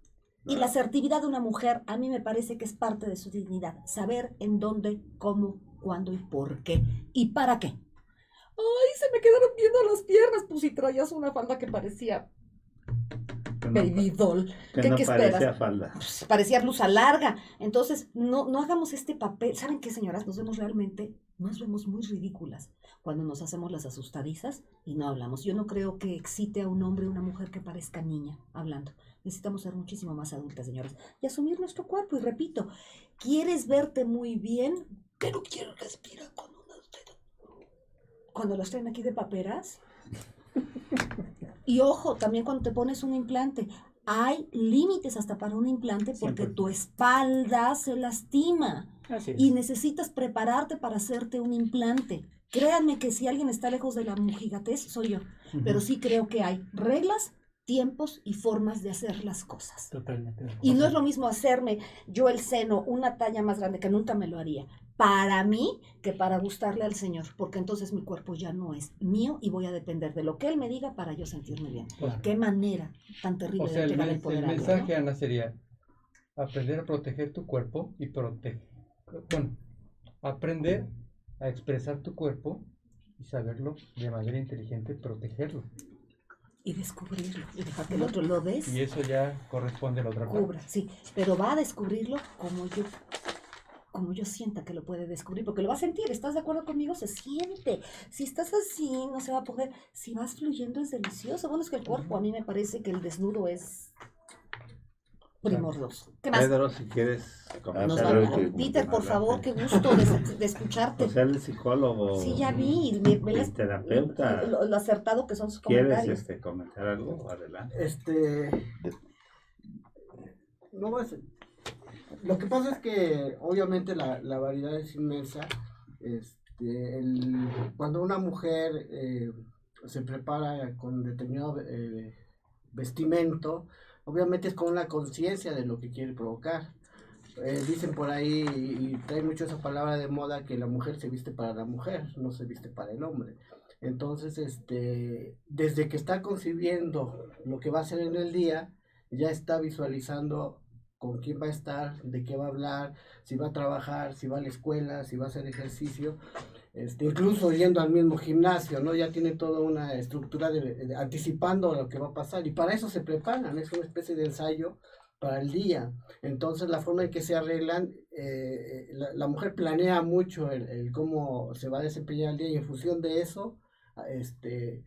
Y la asertividad de una mujer a mí me parece que es parte de su dignidad. Saber en dónde, cómo, cuándo y por qué. ¿Y para qué? Ay, se me quedaron viendo las piernas. Pues si traías una falda que parecía no- baby doll. que ¿Qué- no qué parecía esperas? falda. Pues, parecía blusa larga. Entonces, no, no hagamos este papel. ¿Saben qué, señoras? Nos vemos realmente, nos vemos muy ridículas cuando nos hacemos las asustadizas y no hablamos. Yo no creo que excite a un hombre o una mujer que parezca niña hablando. Necesitamos ser muchísimo más adultas, señoras, y asumir nuestro cuerpo. Y repito, ¿quieres verte muy bien? Pero quiero respirar con una Cuando los traen aquí de paperas. Y ojo, también cuando te pones un implante, hay límites hasta para un implante porque Siempre. tu espalda se lastima y necesitas prepararte para hacerte un implante. Créanme que si alguien está lejos de la mojigatez, soy yo. Pero sí creo que hay reglas, tiempos y formas de hacer las cosas. Totalmente. Y no es lo mismo hacerme yo el seno una talla más grande que nunca me lo haría para mí que para gustarle al Señor, porque entonces mi cuerpo ya no es mío y voy a depender de lo que Él me diga para yo sentirme bien. Claro. Qué manera tan terrible O sea, de el, el poder mensaje, ¿no? Ana, sería aprender a proteger tu cuerpo y proteger. Bueno, aprender a expresar tu cuerpo y saberlo de manera inteligente, protegerlo. Y descubrirlo y dejar que el otro lo des. Y eso ya corresponde a la otra parte. descubra, sí, pero va a descubrirlo como yo como yo sienta que lo puede descubrir, porque lo va a sentir, ¿estás de acuerdo conmigo? Se siente. Si estás así, no se va a poder. Si vas fluyendo es delicioso. Bueno, es que el cuerpo, a mí me parece que el desnudo es primordioso. ¿Qué más? Pedro, si quieres comentar Peter, por favor, qué gusto de, de escucharte. O sea, el psicólogo. Sí, ya vi, me- me El las- terapeuta. lo, lo acertado que son sus ¿Quieres comentarios. este, comentar algo? Adelante. Este. No es. Lo que pasa es que, obviamente, la, la variedad es inmensa. Este, el- cuando una mujer eh, se prepara con determinado eh, vestimento, obviamente es con la conciencia de lo que quiere provocar. Eh, dicen por ahí, y, y trae mucho esa palabra de moda, que la mujer se viste para la mujer, no se viste para el hombre. Entonces, este, desde que está concibiendo lo que va a hacer en el día, ya está visualizando con quién va a estar, de qué va a hablar, si va a trabajar, si va a la escuela, si va a hacer ejercicio, este, incluso yendo al mismo gimnasio, ¿no? Ya tiene toda una estructura de, anticipando lo que va a pasar y para eso se preparan, es una especie de ensayo para el día. Entonces la forma en que se arreglan, eh, la, mujer planea mucho el, cómo se va a desempeñar el día y en función de eso, este,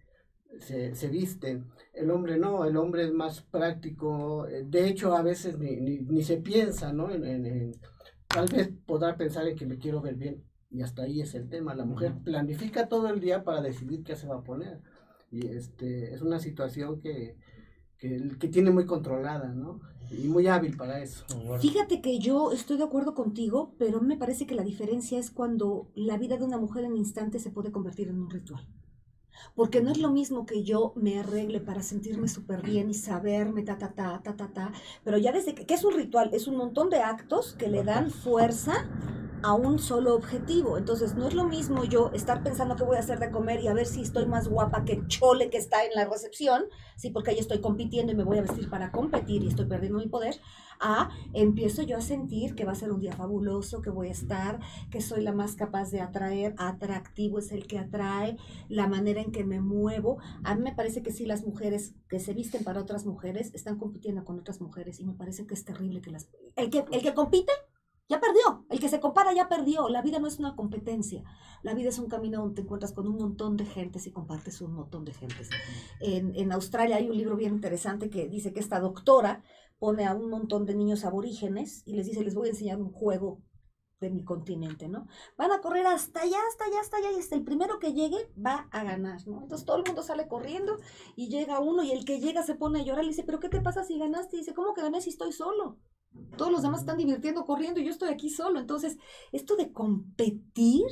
se, se viste. El hombre no, el hombre es más práctico. eh, De hecho, a veces ni, ni, se piensa, ¿no? Tal vez podrá pensar en que me quiero ver bien y hasta ahí es el tema. La mujer planifica todo el día para decidir qué se va a poner. Y este, es una situación que, que, que tiene muy controlada, ¿no? Y muy hábil para eso. Fíjate que yo estoy de acuerdo contigo, pero me parece que la diferencia es cuando la vida de una mujer en instante se puede convertir en un ritual. Porque no es lo mismo que yo me arregle para sentirme súper bien y saberme ta, ta, ta, ta, ta, ta. Pero ya desde que, que es un ritual, es un montón de actos que le dan fuerza a un solo objetivo. Entonces, no es lo mismo yo estar pensando qué voy a hacer de comer y a ver si estoy más guapa que Chole que está en la recepción, sí, porque ahí estoy compitiendo y me voy a vestir para competir y estoy perdiendo mi poder, a empiezo yo a sentir que va a ser un día fabuloso, que voy a estar, que soy la más capaz de atraer, atractivo es el que atrae, la manera en que me muevo. A mí me parece que sí las mujeres que se visten para otras mujeres están compitiendo con otras mujeres y me parece que es terrible que las... El que, el que compite ya perdió, el que se compara ya perdió. La vida no es una competencia. La vida es un camino donde te encuentras con un montón de gentes y compartes un montón de gentes. En, Australia hay un libro bien interesante que dice que esta doctora pone a un montón de niños aborígenes y les dice, les voy a enseñar un juego de mi continente, ¿no? Van a correr hasta allá, hasta allá, hasta allá, y hasta el primero que llegue va a ganar. Entonces todo el mundo sale corriendo y llega uno y el que llega se pone a llorar y dice, pero ¿qué te pasa si ganaste? Y dice, ¿cómo que gané si estoy solo? Todos los demás están divirtiendo corriendo y yo estoy aquí solo. Entonces, esto de competir,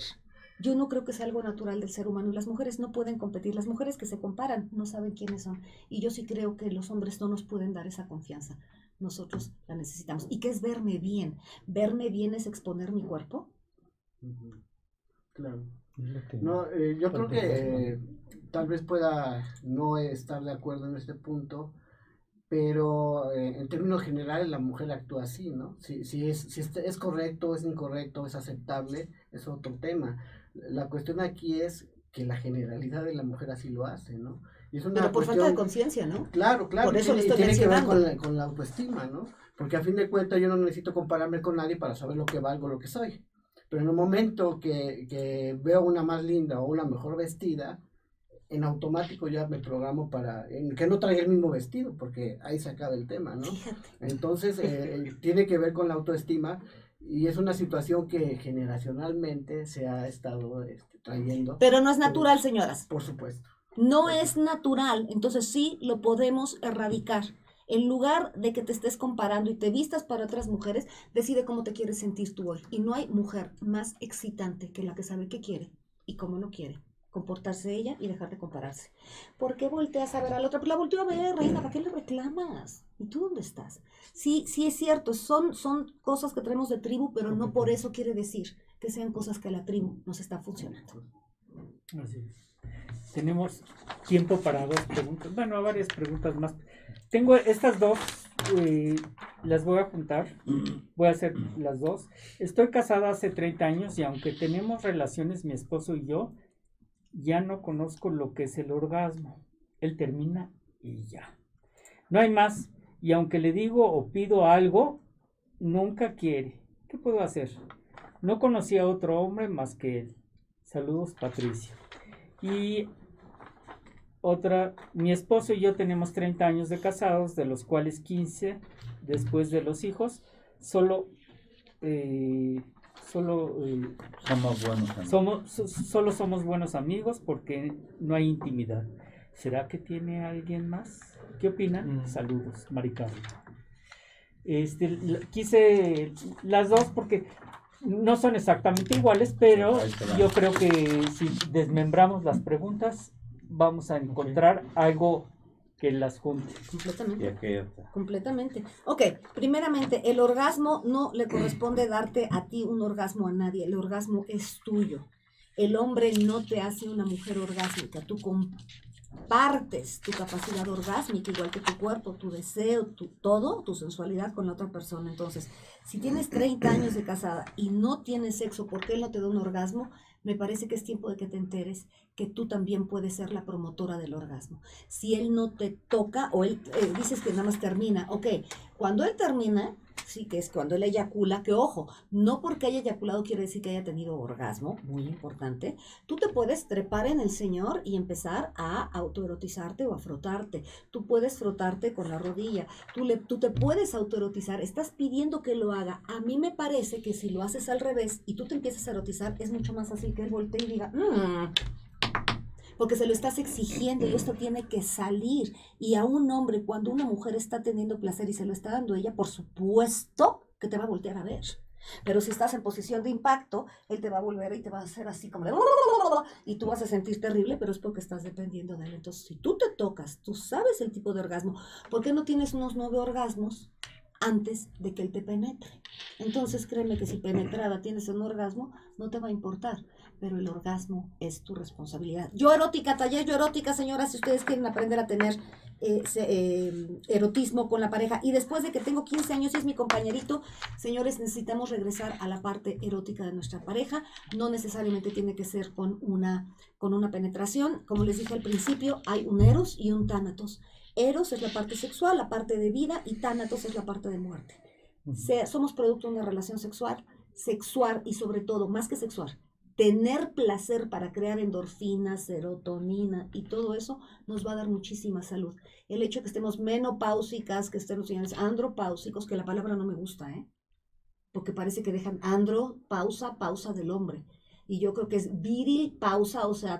yo no creo que sea algo natural del ser humano y las mujeres no pueden competir. Las mujeres que se comparan no saben quiénes son. Y yo sí creo que los hombres no nos pueden dar esa confianza. Nosotros la necesitamos. ¿Y qué es verme bien? ¿Verme bien es exponer mi cuerpo? Claro. No, eh, yo creo que eh, tal vez pueda no estar de acuerdo en este punto, pero eh, en términos generales la mujer actúa así, ¿no? Si, si, es, si es, es correcto, es incorrecto, es aceptable, es otro tema. La cuestión aquí es que la generalidad de la mujer así lo hace, ¿no? Y es una Pero por falta de cuestión- conciencia, ¿no? Claro, claro. Por y eso lo tiene, y estoy tiene que ver con la, con la autoestima, ¿no? Porque a fin de cuentas yo no necesito compararme con nadie para saber lo que valgo, lo que soy. Pero en el momento que, que veo una más linda o una mejor vestida, en automático ya me programo para en que no traiga el mismo vestido, porque ahí se acaba el tema, ¿no? Entonces, eh, eh, tiene que ver con la autoestima y es una situación que generacionalmente se ha estado este, trayendo, Pero no es natural, señoras. por supuesto. No es natural, entonces sí lo podemos erradicar. En lugar de que te estés comparando y te vistas para otras mujeres, decide cómo te quieres sentir tú hoy. Y no hay mujer más excitante que la que sabe qué quiere y cómo lo quiere. Comportarse ella y dejar de compararse. ¿Por qué volteas a ver al otro? Pues la volteo a ver, reina, ¿para qué le reclamas? ¿Y tú dónde estás? Sí, sí es cierto, son, son cosas que traemos de tribu, pero no por eso quiere decir que sean cosas que la tribu nos están funcionando. Así es. Tenemos tiempo para dos preguntas. Bueno, varias preguntas más. Tengo estas dos, eh, las voy a juntar. Voy a hacer las dos. Estoy casada hace 30 años y aunque tenemos relaciones, mi esposo y yo, ya no conozco lo que es el orgasmo. Él termina y ya. No hay más. Y aunque le digo o pido algo, nunca quiere. ¿Qué puedo hacer? No conocí a otro hombre más que él. Saludos, Patricia. Y otra, mi esposo y yo tenemos 30 años de casados, de los cuales 15 después de los hijos. Solo, eh, solo, eh, Somos buenos amigos. somos, so- solo somos buenos amigos porque no hay intimidad. ¿Será que tiene alguien más? ¿Qué opinan? Mm. Saludos, Maricarmen. Este, la- quise las dos porque no son exactamente iguales, pero yo creo que si desmembramos las preguntas, vamos a encontrar algo que las junte. Completamente. Completamente. Ok, primeramente, el orgasmo no le corresponde darte a ti un orgasmo a nadie, el orgasmo es tuyo. El hombre no te hace una mujer orgásmica, tú compartes tu capacidad orgásmica, igual que tu cuerpo, tu deseo, tu, todo, tu sensualidad con la otra persona. Entonces, si tienes 30 años de casada y no tienes sexo porque él no te da un orgasmo, me parece que es tiempo de que te enteres que tú también puedes ser la promotora del orgasmo. Si él no te toca o él eh, dices que nada más termina, ok, cuando él termina, sí que es cuando él eyacula, que ojo, no porque haya eyaculado quiere decir que haya tenido orgasmo, muy importante, tú te puedes trepar en el Señor y empezar a autoerotizarte o a frotarte, tú puedes frotarte con la rodilla, tú, le, tú te puedes autoerotizar, estás pidiendo que lo haga, a mí me parece que si lo haces al revés y tú te empiezas a erotizar, es mucho más fácil que él voltee y diga, "Mm", porque se lo estás exigiendo y esto tiene que salir. Y a un hombre, cuando una mujer está teniendo placer y se lo está dando ella, por supuesto que te va a voltear a ver. Pero si estás en posición de impacto, él te va a volver y te va a hacer así como de... Y tú vas a sentir terrible, pero es porque estás dependiendo de él. Entonces, si tú te tocas, tú sabes el tipo de orgasmo. ¿Por qué no tienes unos nueve orgasmos antes de que él te penetre? Entonces, créeme que si penetrada tienes un orgasmo, no te va a importar pero el orgasmo es tu responsabilidad. Yo erótica, taller yo erótica, señoras, si ustedes quieren aprender a tener eh, se- eh, erotismo con la pareja y después de que tengo 15 años y es mi compañerito, señores, necesitamos regresar a la parte erótica de nuestra pareja. No necesariamente tiene que ser con una, con una penetración. Como les dije al principio, hay un eros y un tánatos. Eros es la parte sexual, la parte de vida, y tánatos es la parte de muerte. Se- somos producto de una relación sexual, sexual y sobre todo, más que sexual, tener placer para crear endorfinas, serotonina y todo eso nos va a dar muchísima salud. El hecho de que estemos menopáusicas, que estemos señores, andropáusicos, que la palabra no me gusta, ¿eh? Porque parece que dejan andro, pausa, pausa del hombre. Y yo creo que es viril, pausa, o sea,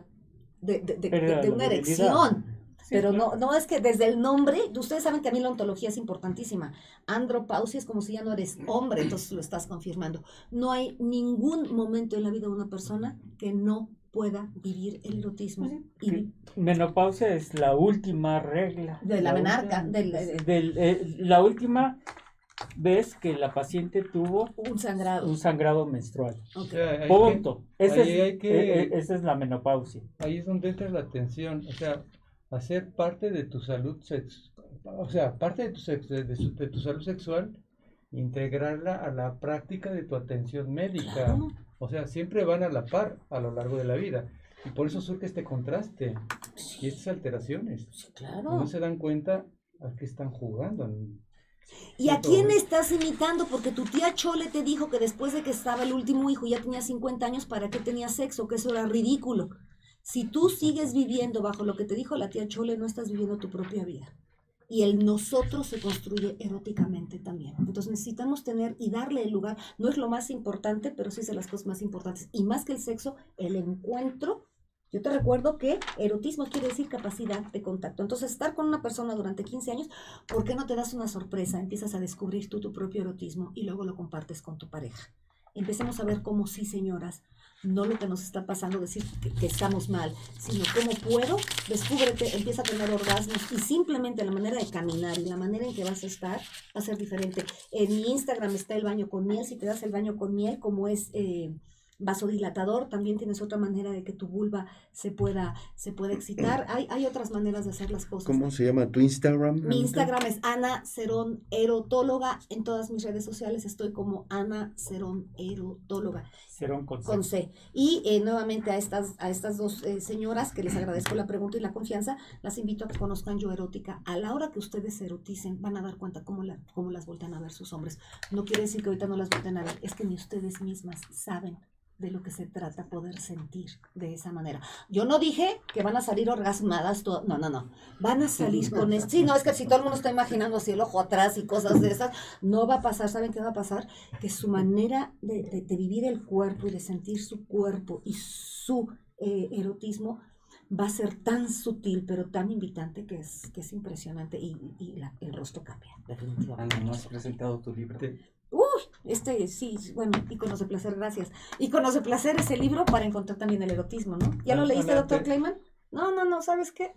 de, de- de- una erección. Pero no, no es que desde el nombre, ustedes saben que a mí la ontología es importantísima. Andropausia es como si ya no eres hombre, entonces lo estás confirmando. No hay ningún momento en la vida de una persona que no pueda vivir el erotismo. Y Menopausia es la última regla. De la menarca, última- del- eh, del- eh, la última vez que la paciente tuvo un sangrado. un sangrado menstrual. Ok. O sea, hay que- Punto. Ese ahí es- que- eh, eh, esa es la menopausia. ahí es donde entra la atención, o sea, hacer parte de tu salud sex, o sea, parte de tu, sex- de, su- de tu salud sexual, integrarla a la práctica de tu atención médica. O sea, siempre van a la par a lo largo de la vida. Y por eso surge este contraste y estas alteraciones. Sí, claro. no se dan cuenta a qué están jugando. ¿Y a quién estás imitando? Porque tu tía Chole te dijo que después de que estaba el último hijo ya tenía 50 años, ¿para qué tenía sexo? Que eso era ridículo. Si tú sigues viviendo bajo lo que te dijo la tía Chole, no estás viviendo tu propia vida. Y el nosotros se construye eróticamente también. Entonces necesitamos tener y darle el lugar. No es lo más importante, pero sí es de las cosas más importantes. Y más que el sexo, el encuentro. Yo te recuerdo que erotismo quiere decir capacidad de contacto. Entonces, estar con una persona durante 15 años ¿Por qué no te das una sorpresa? Empiezas a descubrir tú tu propio erotismo y luego lo compartes con tu pareja. Empecemos a ver cómo sí, señoras, no lo que nos está pasando, decir que, estamos mal, sino cómo puedo, descúbrete, empieza a tener orgasmos y simplemente la manera de caminar y la manera en que vas a estar va a ser diferente. En mi Instagram está el baño con miel, si te das el baño con miel, como es... eh, vasodilatador, también tienes otra manera de que tu vulva se pueda, se pueda excitar. Hay, hay otras maneras de hacer las cosas. ¿Cómo se llama tu Instagram? Mi Instagram es Ana Cerón Erotóloga. En todas mis redes sociales estoy como Ana Cerón Erotóloga Serón con con C. Y eh, nuevamente a estas, a estas dos eh, señoras que les agradezco la pregunta y la confianza, las invito a que conozcan Yo Erótica. A la hora que ustedes se eroticen, van a dar cuenta cómo, la, cómo las voltean a ver sus hombres. No quiere decir que ahorita no las volteen a ver, es que ni ustedes mismas saben de lo que se trata poder sentir de esa manera. Yo no dije que van a salir orgasmadas, to- no, no, no. Van a salir con esto. Sí, no, es que si todo el mundo está imaginando así el ojo atrás y cosas de esas, no va a pasar. ¿Saben qué va a pasar? Que su manera de, de- de vivir el cuerpo y de sentir su cuerpo y su eh, erotismo va a ser tan sutil, pero tan invitante que es, que es impresionante y, y la- el rostro cambia, definitivamente. Ana, no has presentado tu libro. Te- Uy, este sí, bueno, Iconos de Placer, gracias. Iconos de Placer es el libro para encontrar también el erotismo, ¿no? ¿Ya lo leíste, doctor Kleiman? No, no, no, ¿sabes qué?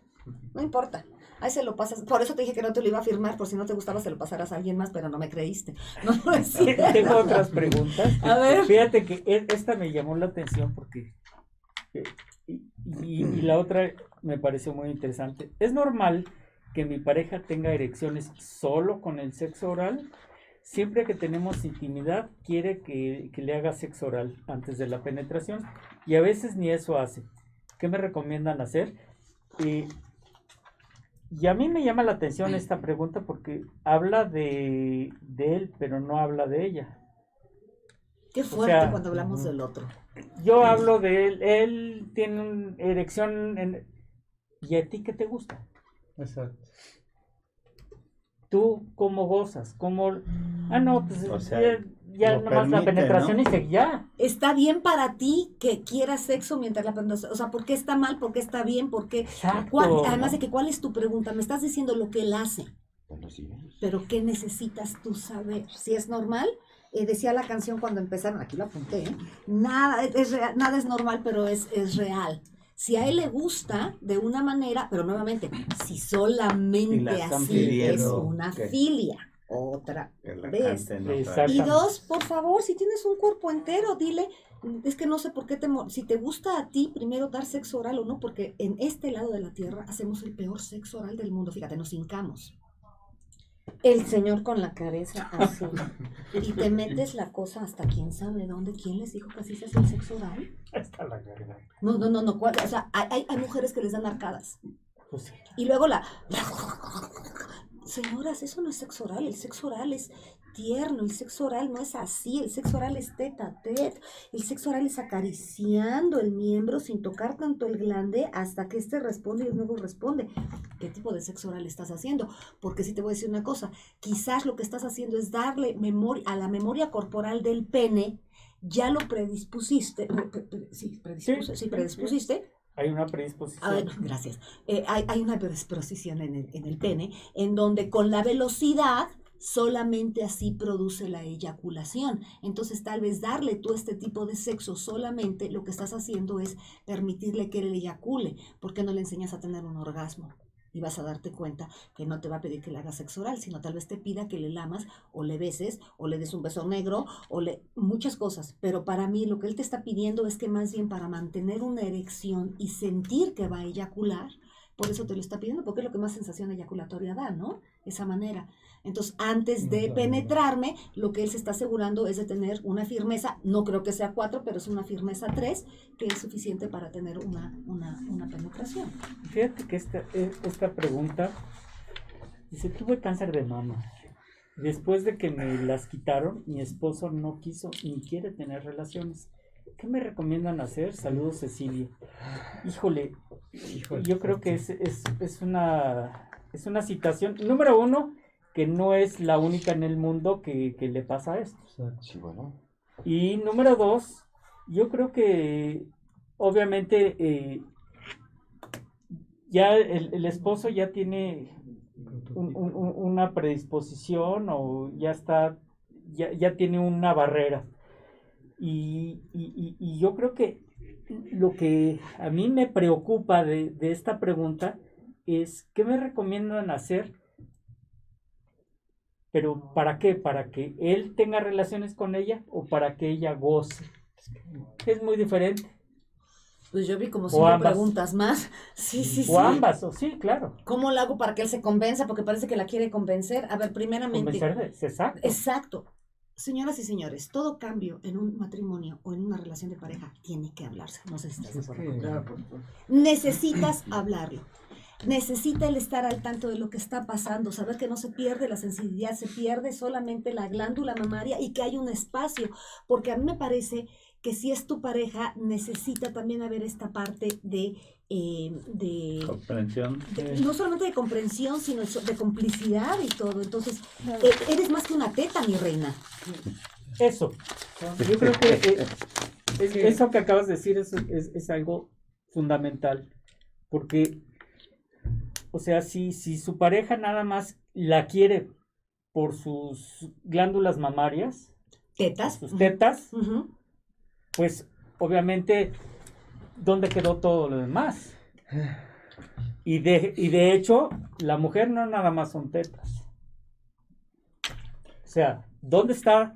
No importa. Ahí se lo pasas. Por eso te dije que no te lo iba a firmar, por si no te gustaba se lo pasarás a alguien más, pero no me creíste. No, no es cierto. Tengo otras preguntas. A ver. Fíjate que e- esta me llamó la atención porque. eh, Y, y- y la otra me pareció muy interesante. ¿Es normal que mi pareja tenga erecciones solo con el sexo oral? Siempre que tenemos intimidad, quiere que, que le haga sexo oral antes de la penetración y a veces ni eso hace. ¿Qué me recomiendan hacer? Eh, y a mí me llama la atención esta pregunta porque habla de, de él, pero no habla de ella. Qué fuerte sea, cuando hablamos del otro. Yo hablo de él, él tiene una erección en... ¿Y a ti qué te gusta? Exacto. ¿Tú cómo gozas? ¿Cómo... Ah, no, pues O sea, ya, ya lo nomás la permite, penetración ¿no? y se ya. ¿Está bien para ti que quieras sexo mientras la penetración? O sea, ¿por qué está mal? ¿Por qué está bien? ¿Por qué? ¿Cuál- además de que, ¿cuál es tu pregunta? Me estás diciendo lo que él hace. Buenos días. pero ¿qué necesitas tú saber? Si es normal, eh, decía la canción cuando empezaron, aquí lo apunté, ¿eh? nada, es rea- nada es normal, pero es, es real. Si a él le gusta de una manera, pero nuevamente, si solamente así es una filia, otra vez. Y dos, por favor, si tienes un cuerpo entero, dile, es que no sé por qué te, si te gusta a ti primero dar sexo oral o no, porque en este lado de la tierra hacemos el peor sexo oral del mundo, fíjate, nos hincamos. El señor con la cabeza así. y te metes la cosa hasta quién sabe dónde. ¿Quién les dijo que así se hace el sexo oral? Está la garganta. No, no, no, no. ¿cuál? O sea, hay, hay- hay mujeres que les dan arcadas. Pues sí. Y luego la... Señoras, eso no es sexo oral, el sexo oral es tierno, el sexo oral no es así, el sexo oral es tete a tete, el sexo oral es acariciando el miembro sin tocar tanto el glande hasta que éste responde y el nuevo responde. ¿Qué tipo de sexo oral estás haciendo? Porque si te voy a decir una cosa, quizás lo que estás haciendo es darle memoria a la memoria corporal del pene, ya lo predispusiste, pre- pre- pre- sí, Sí, sí, sí, predispusiste, Hay una predisposición. a ver, gracias. Eh, hay, hay una predisposición en el, en el pene en donde con la velocidad solamente así produce la eyaculación. Entonces tal vez darle tú este tipo de sexo solamente lo que estás haciendo es permitirle que él eyacule. ¿Por qué no le enseñas a tener un orgasmo? Y vas a darte cuenta que no te va a pedir que le hagas sexo oral, sino tal vez te pida que le lamas o le beses o le des un beso negro o le muchas cosas. Pero para mí lo que él te está pidiendo es que más bien para mantener una erección y sentir que va a eyacular, por eso te lo está pidiendo, porque es lo que más sensación eyaculatoria da, ¿no? Esa manera. Entonces, antes de penetrarme, lo que él se está asegurando es de tener una firmeza, no creo que sea cuatro, pero es una firmeza tres, que es suficiente para tener una, una, una penetración. Fíjate que esta, eh, esta pregunta dice, tuve cáncer de mama. Después de que me las quitaron, mi esposo no quiso ni quiere tener relaciones. ¿Qué me recomiendan hacer? Saludos, Cecilia. Híjole, Híjole, yo creo que es, es, es una, es una situación, número uno, que no es la única en el mundo que, que le pasa esto. Exacto. Sí, bueno. Y número dos, yo creo que obviamente eh, ya el, el esposo ya tiene un- un- un- una predisposición o ya está, ya, ya tiene una barrera. Y, y- y- y yo creo que lo que a mí me preocupa de, de esta pregunta es, ¿qué me recomiendan hacer? Pero ¿para qué? ¿Para que él tenga relaciones con ella o para que ella goce? Es muy diferente. Pues yo vi como cinco ambas. preguntas más. Sí, sí, sí. O ambas, o sí, claro. ¿Cómo lo hago para que él se convenza? Porque parece que la quiere convencer. A ver, primeramente. Exacto. Exacto. Señoras y señores, todo cambio en un matrimonio o en una relación de pareja tiene que hablarse. No sé si estás de acuerdo. Necesitas hablarlo. Necesita el estar al tanto de lo que está pasando, saber que no se pierde la sensibilidad, se pierde solamente la glándula mamaria y que hay un espacio, porque a mí me parece que si es tu pareja, necesita también haber esta parte de, eh, de, Comprensión. de- no solamente de comprensión, sino de complicidad y todo. Entonces, eh, eres más que una teta, mi reina. Eso. Yo creo que eh, es- eso que acabas de decir es, es- es algo fundamental. Porque, o sea, si, si su pareja nada más la quiere por sus glándulas mamarias, Tetas. sus tetas, pues obviamente, ¿dónde quedó todo lo demás? Y de, y de hecho, la mujer no nada más son tetas. O sea, ¿dónde está,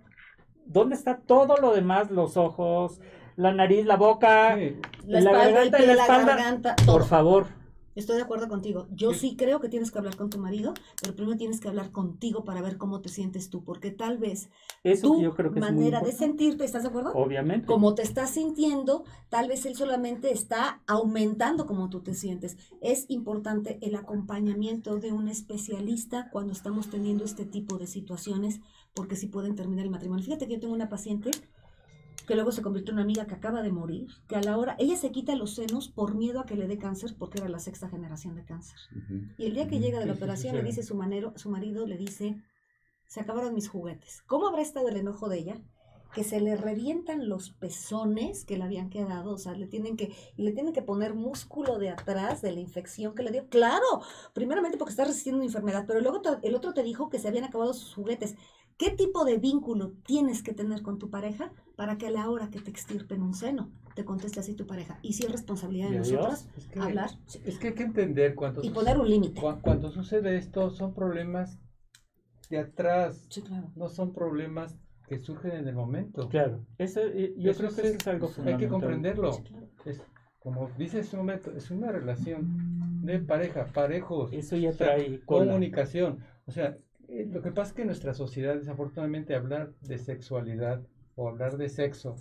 dónde está todo lo demás? Los ojos, la nariz, la boca, Sí, La la espalda, el garganta y pie, la la espalda. garganta, Por favor. Estoy de acuerdo contigo. Yo sí creo que tienes que hablar con tu marido, pero primero tienes que hablar contigo para ver cómo te sientes tú, porque tal vez Eso tu que yo creo que es muy manera de sentirte, ¿estás de acuerdo? Obviamente. Como te estás sintiendo, tal vez él solamente está aumentando como tú te sientes. Es importante el acompañamiento de un especialista cuando estamos teniendo este tipo de situaciones, porque sí pueden terminar el matrimonio. Fíjate que yo tengo una paciente que luego se convirtió en una amiga que acaba de morir, que a la hora, ella se quita los senos por miedo a que le dé cáncer, porque era la sexta generación de cáncer. Y el día que llega de la operación le dice su, manero, su marido, le dice, se acabaron mis juguetes. ¿Cómo habrá estado el enojo de ella? Que se le revientan los pezones que le habían quedado, o sea, le tienen que, y le tienen que poner músculo de atrás de la infección que le dio. Claro, primeramente porque está resistiendo una enfermedad, pero luego el otro te dijo que se habían acabado sus juguetes. ¿Qué tipo de vínculo tienes que tener con tu pareja para que a la hora que te extirpen un seno te conteste así tu pareja? Y si es responsabilidad de es que, hablar es que hay que entender cuando, y poner un límite. cua- cuando sucede esto son problemas de atrás, Sí, claro. no son problemas que surgen en el momento. Claro. Eso, eh, yo Eso creo que es- eso es algo hay que fundamental. comprenderlo. Sí, claro. Es, como dice en momento, es una relación de pareja, parejos. Eso ya O sea, trae comunicación. O sea, eh, lo que pasa es que en nuestra sociedad, desafortunadamente, hablar de sexualidad o hablar de sexo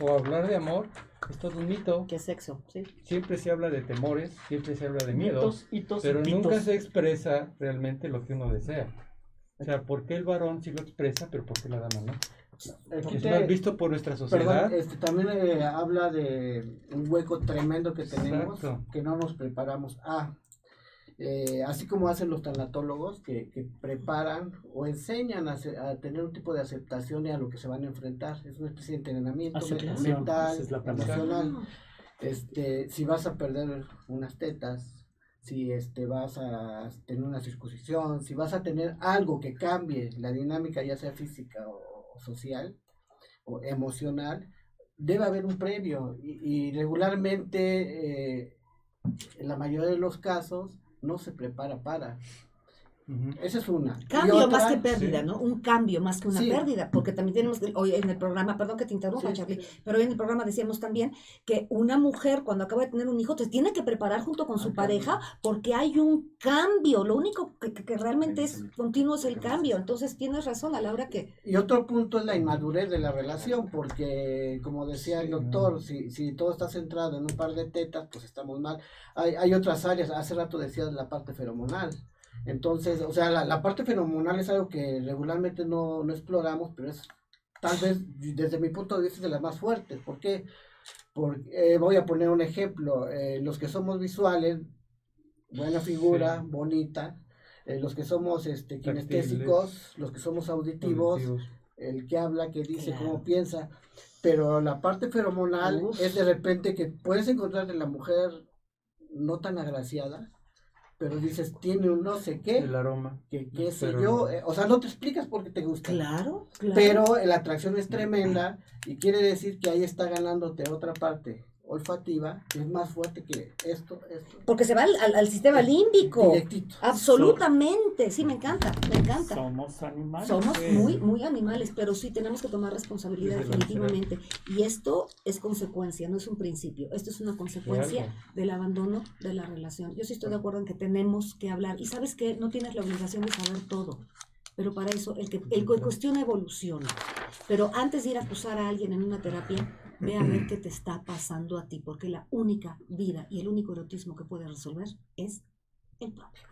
o hablar de amor es todo un mito. ¿Qué sexo? Sí. Siempre se habla de temores, siempre se habla de miedos, Mitos, hitos pero nunca se expresa realmente lo que uno desea. O sea, ¿por qué el varón sí lo expresa, pero por qué la dama no? Aquí Es te- mal visto por nuestra sociedad. Perdón, este, también eh, habla de un hueco tremendo que tenemos, Exacto. que no nos preparamos a. Eh, así como hacen los tanatólogos que, que preparan o enseñan a, a tener un tipo de aceptación y a lo que se van a enfrentar. Es una especie de entrenamiento mental, es emocional. Este, si vas a perder unas tetas, si este, vas a tener una circuncisión, si vas a tener algo que cambie la dinámica, ya sea física o, o social o emocional, debe haber un previo y, y regularmente, eh, en la mayoría de los casos, no se prepara para. Esa es una. Cambio otra- más que pérdida, ¿no? Un cambio más que una Sí. pérdida, porque también tenemos que, hoy en el programa, perdón que te interrumpa, Sí, Charlie, sí. pero hoy en el programa decíamos también que una mujer cuando acaba de tener un hijo se tiene que preparar junto con su Ah, pareja porque hay un cambio, lo único que, realmente es continuo es el cambio, entonces tienes razón a la hora que... Y otro punto es la inmadurez de la relación, porque como decía el doctor, si, si todo está centrado en un par de tetas, pues estamos mal. Hay, hay otras áreas, hace rato decías la parte feromonal. Entonces, o sea, la, la parte feromonal es algo que regularmente no, no exploramos, pero es tal vez desde mi punto de vista de las más fuertes. ¿Por qué? Porque, eh, voy a poner un ejemplo, eh, los que somos visuales, buena figura, Sí. bonita, eh, los que somos este, kinestésicos, los que somos auditivos, Auditivos. el que habla, que dice, Claro. cómo piensa. Pero la parte feromonal Uf. es de repente que puedes encontrar en la mujer no tan agraciada, pero dices, tiene un no sé qué, El aroma. que qué sé Pero yo. eh, o sea, no te explicas por qué te gusta. Claro, claro. Pero la atracción es tremenda y quiere decir que ahí está ganándote otra parte olfativa que es más fuerte que esto, esto. Porque se va al, al- al sistema límbico. Directito. Absolutamente, sí, me encanta, me encanta. Somos animales. Somos pues. muy, muy animales, pero sí tenemos que tomar responsabilidad definitivamente. Y esto es consecuencia, no es un principio. Esto es una consecuencia del abandono de la relación. Yo sí estoy de acuerdo en que tenemos que hablar. Y sabes que no tienes la obligación de saber todo. Pero para eso, el que, el que cuestiona evoluciona. Pero antes de ir a acusar a alguien en una terapia, ve a ver qué te está pasando a ti. Porque la única vida y el único erotismo que puede resolver es el propio.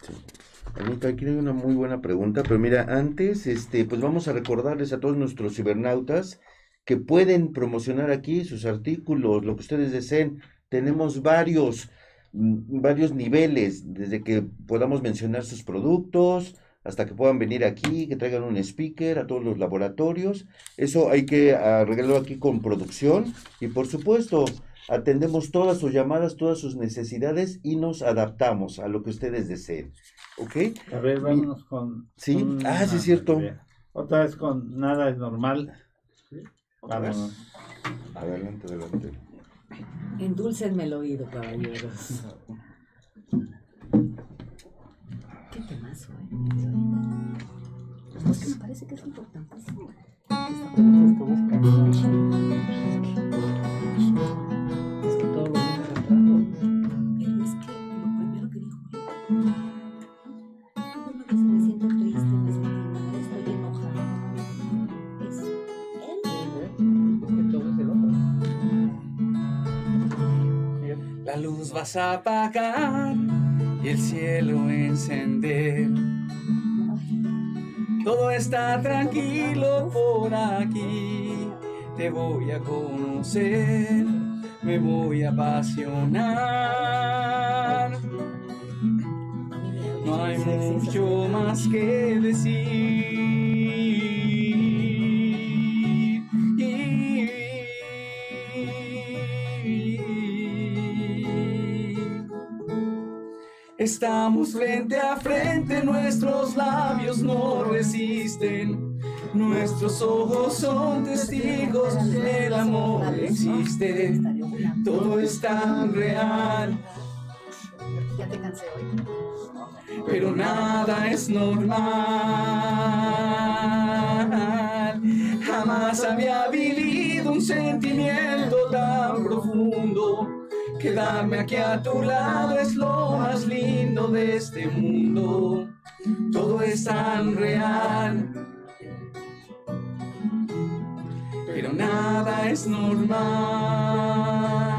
Anita, aquí hay una muy buena pregunta, pero mira, antes, este, pues vamos a recordarles a todos nuestros cibernautas que pueden promocionar aquí sus artículos, lo que ustedes deseen. Tenemos varios, mm, varios niveles, desde que podamos mencionar sus productos, hasta que puedan venir aquí, que traigan un speaker a todos los laboratorios. Eso hay que arreglarlo aquí con producción y por supuesto atendemos todas sus llamadas, todas sus necesidades y nos adaptamos a lo que ustedes deseen. ¿Ok? A ver, vámonos con. Sí. con Ah, sí, es cierto. idea. Otra vez con Nada es normal. ¿Otra vez? Vámonos. Adelante, adelante. Endulcenme el oído, caballeros. Pues que me parece que es importantísimo. Es que todo lo viene arrastrando. Pero es que lo primero que dijo él. Me siento triste, me siento mal, estoy enojado. Es él. Es que todo es el otro. La luz vas a apagar y el cielo encender. Todo está tranquilo por aquí. Te voy a conocer, me voy a apasionar. No hay mucho más que decir. Estamos frente a frente, nuestros labios no resisten. Nuestros ojos son testigos, el amor existe. Todo es tan real, Ya te cansé hoy. pero nada es normal. Jamás había vivido un sentimiento tan profundo. Quedarme aquí a tu lado es lo más lindo de este mundo. Todo es tan real, pero nada es normal.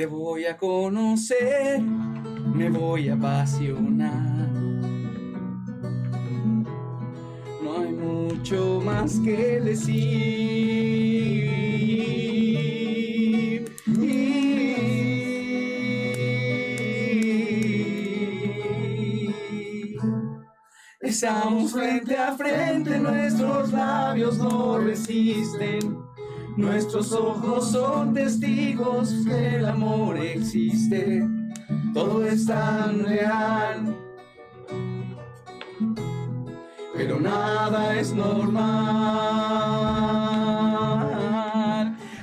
Te voy a conocer, me voy a apasionar. No hay mucho más que decir. Estamos frente a frente, nuestros labios no resisten. Nuestros ojos son testigos que el amor existe. Todo es tan real. Pero nada es normal.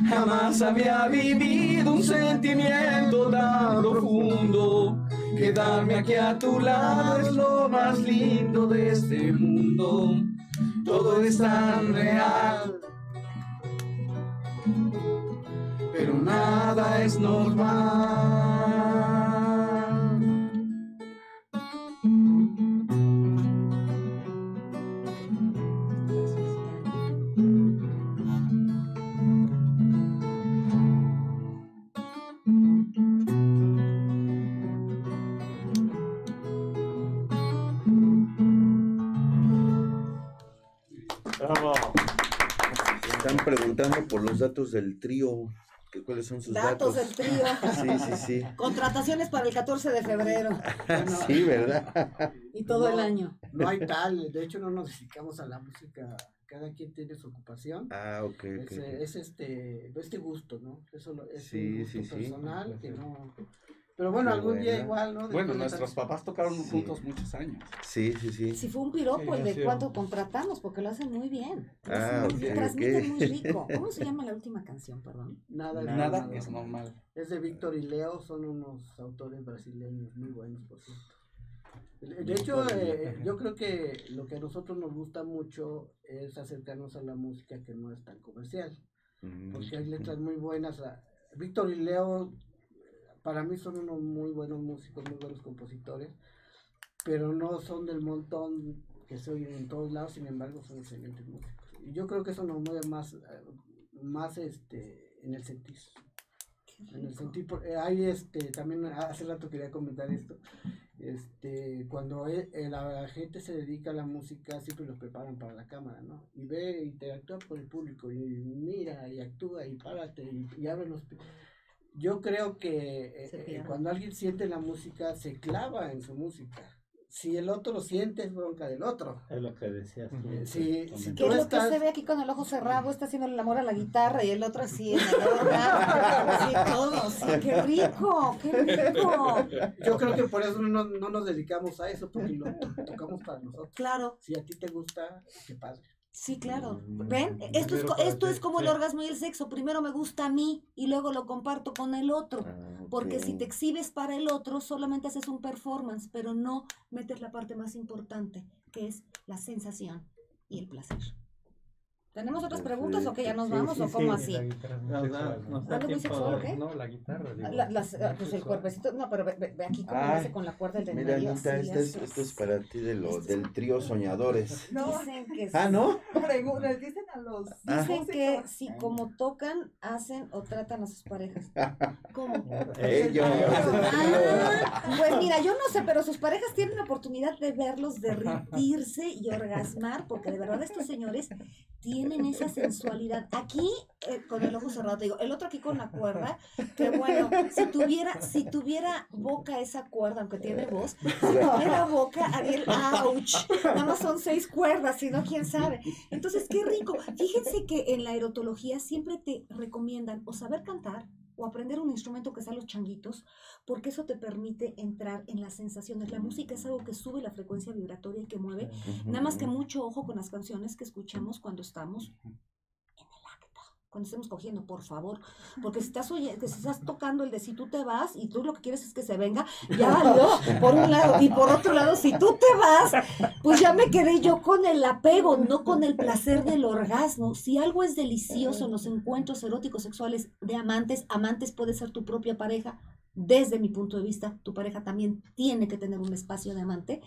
Jamás había vivido un sentimiento tan profundo. Quedarme aquí a tu lado es lo más lindo de este mundo. Todo es tan real. Pero nada es normal. Los datos del trío. que ¿Cuáles son sus Datos datos? del trío. Sí, sí, sí. Contrataciones para el 14 de febrero Sí, ¿verdad? y todo el año. No hay tal, de hecho no nos dedicamos a la música, cada quien tiene su ocupación. Ah, ok. Es, eh, es este, este gusto, ¿no? Eso lo- es Sí, un gusto sí, sí. personal que no... Pero bueno, Qué algún día buena. igual, ¿no? Bueno, nuestros papás tocaron Sí. juntos muchos años. Sí, sí, sí. Si fue un piropo Sí, el de sí. cuánto contratamos, porque lo hacen muy bien. Ah, muy- ok, transmiten ok. muy rico. ¿Cómo se llama la última canción, perdón? Nada, es Nada normal. es normal. Es de Víctor y Leo, son unos autores brasileños muy buenos, por cierto. De hecho, eh, yo creo que lo que a nosotros nos gusta mucho es acercarnos a la música que no es tan comercial, Mm, porque hay letras muy buenas. Víctor y Leo, para mí son unos muy buenos músicos, muy buenos compositores, pero no son del montón que se oyen en todos lados, sin embargo son excelentes músicos. Y yo creo que eso nos mueve más, eh, más este, en el sentir. En el sentir, por- eh, hay este, también hace rato quería comentar esto, este, cuando eh, la gente se dedica a la música, siempre los preparan para la cámara, ¿no? Y ve, interactúa con el público, y mira, y actúa, y párate, y, y abre los... Yo creo que eh, eh, cuando alguien siente la música, se clava en su música. Si el otro lo siente, es bronca del otro. Es lo que decías tú. Eh, si- Comenta. si ¿Qué tú es lo estás- que se ve aquí con el ojo cerrado? Está haciendo el amor a la guitarra y el otro así en el órgano. Sí, todo. Sí, qué rico, qué rico. Yo creo que por eso no, no nos dedicamos a eso, porque lo to- tocamos para nosotros. Claro, Si a ti te gusta, qué padre. Sí, claro. Mm, ¿Ven? Esto es, esto es como el orgasmo y el sexo. Primero me gusta a mí y luego lo comparto con el otro. Ah, Porque si te exhibes para el otro, solamente haces un performance, pero no metes la parte más importante, que es la sensación y el placer. ¿Tenemos otras preguntas o que ya nos Sí, vamos sí, o cómo sí. así? La da- ¿no? ¿Algo muy sexual o qué? No, la guitarra. digo, La- las- ah, pues el cuerpecito, no, pero ve, ve- ve aquí cómo Ay, hace con la cuerda el de Mira, medio. Anita, así, este es, esto es para ti de lo, Esto es- del trío Soñadores. No, Dicen que, Ah, ¿no? preguntas, dicen a los Ah. dicen que si como tocan, hacen o tratan a sus parejas. ¿Cómo? Ellos. Ah, pues mira, yo no sé, pero sus parejas tienen la oportunidad de verlos derretirse y orgasmar, porque de verdad estos señores tienen esa sensualidad. Aquí, eh, con el ojo cerrado, te digo, el otro aquí con la cuerda, que bueno, si tuviera, si tuviera boca esa cuerda, aunque tiene voz, si tuviera boca, haría el ouch. Nada más son seis cuerdas, si no, quién sabe. Entonces, qué rico. Fíjense que en la erotología siempre te recomiendan o saber cantar o aprender un instrumento que sea los changuitos, porque eso te permite entrar en las sensaciones. La música es algo que sube la frecuencia vibratoria y que mueve. Nada más que mucho ojo con las canciones que escuchamos cuando estamos cuando estemos cogiendo, por favor, porque si estás oye- que si estás tocando el de si tú te vas y tú lo que quieres es que se venga, ya valió, por un lado, y por otro lado, si tú te vas, pues ya me quedé yo con el apego, no con el placer del orgasmo. Si algo es delicioso en los encuentros eróticos sexuales de amantes, amantes puede ser tu propia pareja. Desde mi punto de vista, tu pareja también tiene que tener un espacio de amante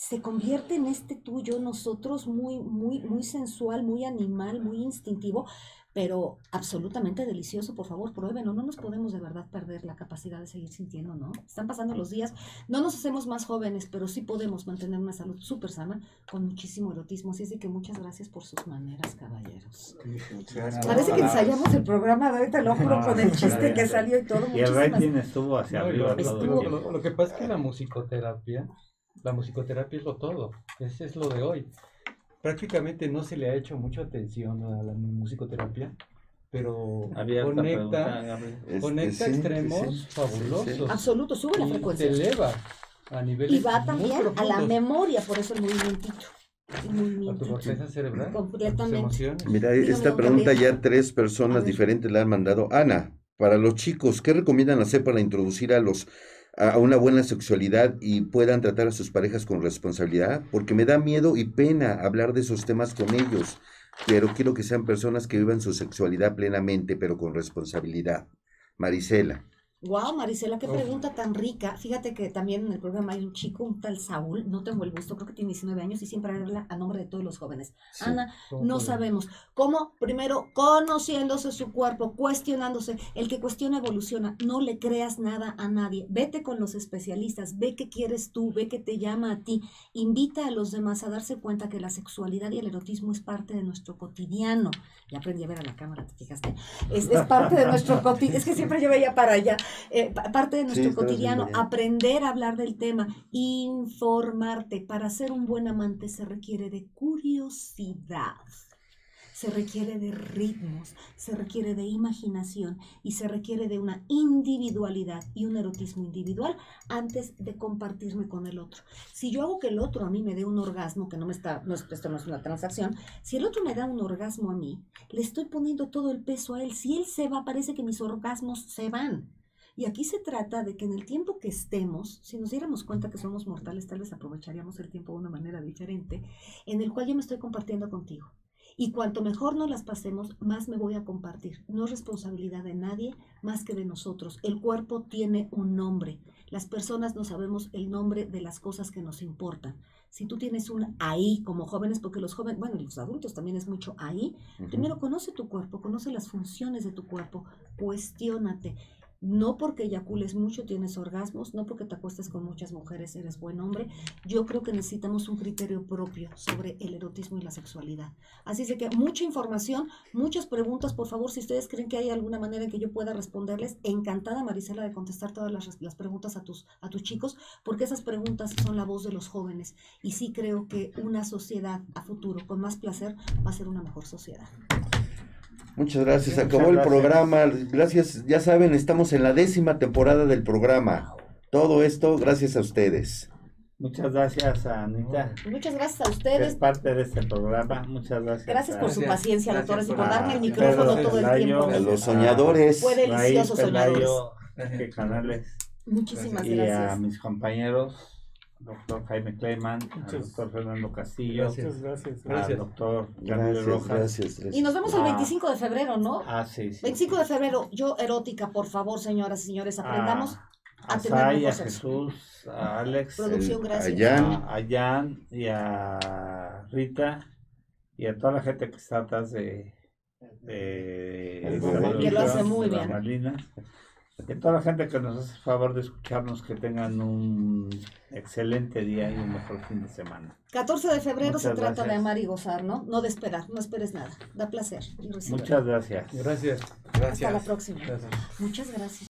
se convierte en este tuyo, nosotros muy, muy, muy sensual, muy animal, muy instintivo, pero absolutamente delicioso. Por favor, pruébenlo. No nos podemos de verdad perder la capacidad de seguir sintiendo, ¿no? Están pasando los días, no nos hacemos más jóvenes, pero sí podemos mantener una salud súper sana con muchísimo erotismo. Así es de que muchas gracias por sus maneras, caballeros. Parece que ensayamos el programa de te lo juro, con el chiste que salió y todo. Y el rating estuvo hacia No, arriba lo, todo lo que pasa es que la musicoterapia, la musicoterapia es lo todo, ese es lo de hoy. Prácticamente no se le ha hecho mucha atención a la musicoterapia pero Abierta conecta, pregunta, Gabriel. Es- conecta sí, sí, extremos sí. fabulosos. Absoluto, sube la y frecuencia. te eleva a niveles Y va muy también a la memoria, por eso el movimientito. A tu corteza cerebral, Completamente. Mira, esta pregunta ya tres personas diferentes la han mandado. Ana, para los chicos, ¿qué recomiendan hacer para introducir a los a una buena sexualidad y puedan tratar a sus parejas con responsabilidad? Porque me da miedo y pena hablar de esos temas con ellos, pero quiero que sean personas que vivan su sexualidad plenamente, pero con responsabilidad. Marisela. Wow, Marisela, qué pregunta tan rica. Fíjate que también en el programa hay un chico, un tal Saúl, no tengo el gusto, creo que tiene 19 años y siempre habla a nombre de todos los jóvenes. Sí. Ana, ¿Cómo no sabemos cómo, primero, conociéndose su cuerpo, cuestionándose. El que cuestiona evoluciona. No le creas nada a nadie. Vete con los especialistas, ve qué quieres tú, ve qué te llama a ti. Invita a los demás a darse cuenta que la sexualidad y el erotismo es parte de nuestro cotidiano. Ya aprendí a ver a la cámara, ¿te fijaste? Es, es parte de nuestro cotidiano. Es que siempre yo veía para allá. Eh, pa- parte de nuestro cotidiano. Aprender a hablar del tema, informarte. Para ser un buen amante se requiere de curiosidad. Se requiere de ritmos, se requiere de imaginación y se requiere de una individualidad y un erotismo individual antes de compartirme con el otro. Si yo hago que el otro a mí me dé un orgasmo, que no me está, no es- esto no es una transacción, si el otro me da un orgasmo a mí, le estoy poniendo todo el peso a él. Si él se va, parece que mis orgasmos se van. Y aquí se trata de que en el tiempo que estemos, si nos diéramos cuenta que somos mortales, tal vez aprovecharíamos el tiempo de una manera diferente, en el cual yo me estoy compartiendo contigo. Y cuanto mejor nos las pasemos, más me voy a compartir. No es responsabilidad de nadie más que de nosotros. El cuerpo tiene un nombre. Las personas no sabemos el nombre de las cosas que nos importan. Si tú tienes un ahí como jóvenes, porque los jóvenes, bueno, y los adultos también es mucho ahí, Primero conoce tu cuerpo, conoce las funciones de tu cuerpo, cuestiónate. No porque eyacules mucho tienes orgasmos, no porque te acuestes con muchas mujeres eres buen hombre. Yo creo que necesitamos un criterio propio sobre el erotismo y la sexualidad. Así es que mucha información, muchas preguntas, por favor, si ustedes creen que hay alguna manera en que yo pueda responderles, encantada Marisela de contestar todas las, las preguntas a tus, a tus chicos, porque esas preguntas son la voz de los jóvenes. Y sí creo que una sociedad a futuro con más placer va a ser una mejor sociedad. Muchas gracias. Muchas Acabó el gracias. programa. Gracias. Ya saben, estamos en la décima temporada del programa. Todo esto gracias a ustedes. Muchas gracias a Anita, Muchas gracias a que es ustedes. parte de este programa. Muchas gracias. Gracias por su Gracias. paciencia, Gracias doctores, y por darme el micrófono todo el tiempo. A los soñadores. Fue delicioso, soñadores. Gracias. Canales, Muchísimas y a gracias. mis compañeros, doctor Jaime Kleiman, al doctor Fernando Castillo, Gracias. Muchas gracias. al Gracias. doctor Gracias, Rojas. gracias, gracias. Y nos vemos el Ah. 25 de febrero, ¿no? Ah, sí, sí. 25 de febrero, yo erótica, por favor, señoras y señores, aprendamos. a, a tener Sai, a. Jesús, a Alex, Producción, El- gracias. Allá. a, a Jan y a Rita y a toda la gente que está atrás de, de esta programa. Que lo hace muy de bien. Y a toda la gente que nos hace el favor de escucharnos, que tengan un excelente día y un mejor fin de semana. 14 de febrero se trata de gracias. amar y gozar, ¿no? No de esperar, no esperes nada. Da placer y. Muchas gracias. Gracias. Hasta la próxima. Gracias. Muchas gracias.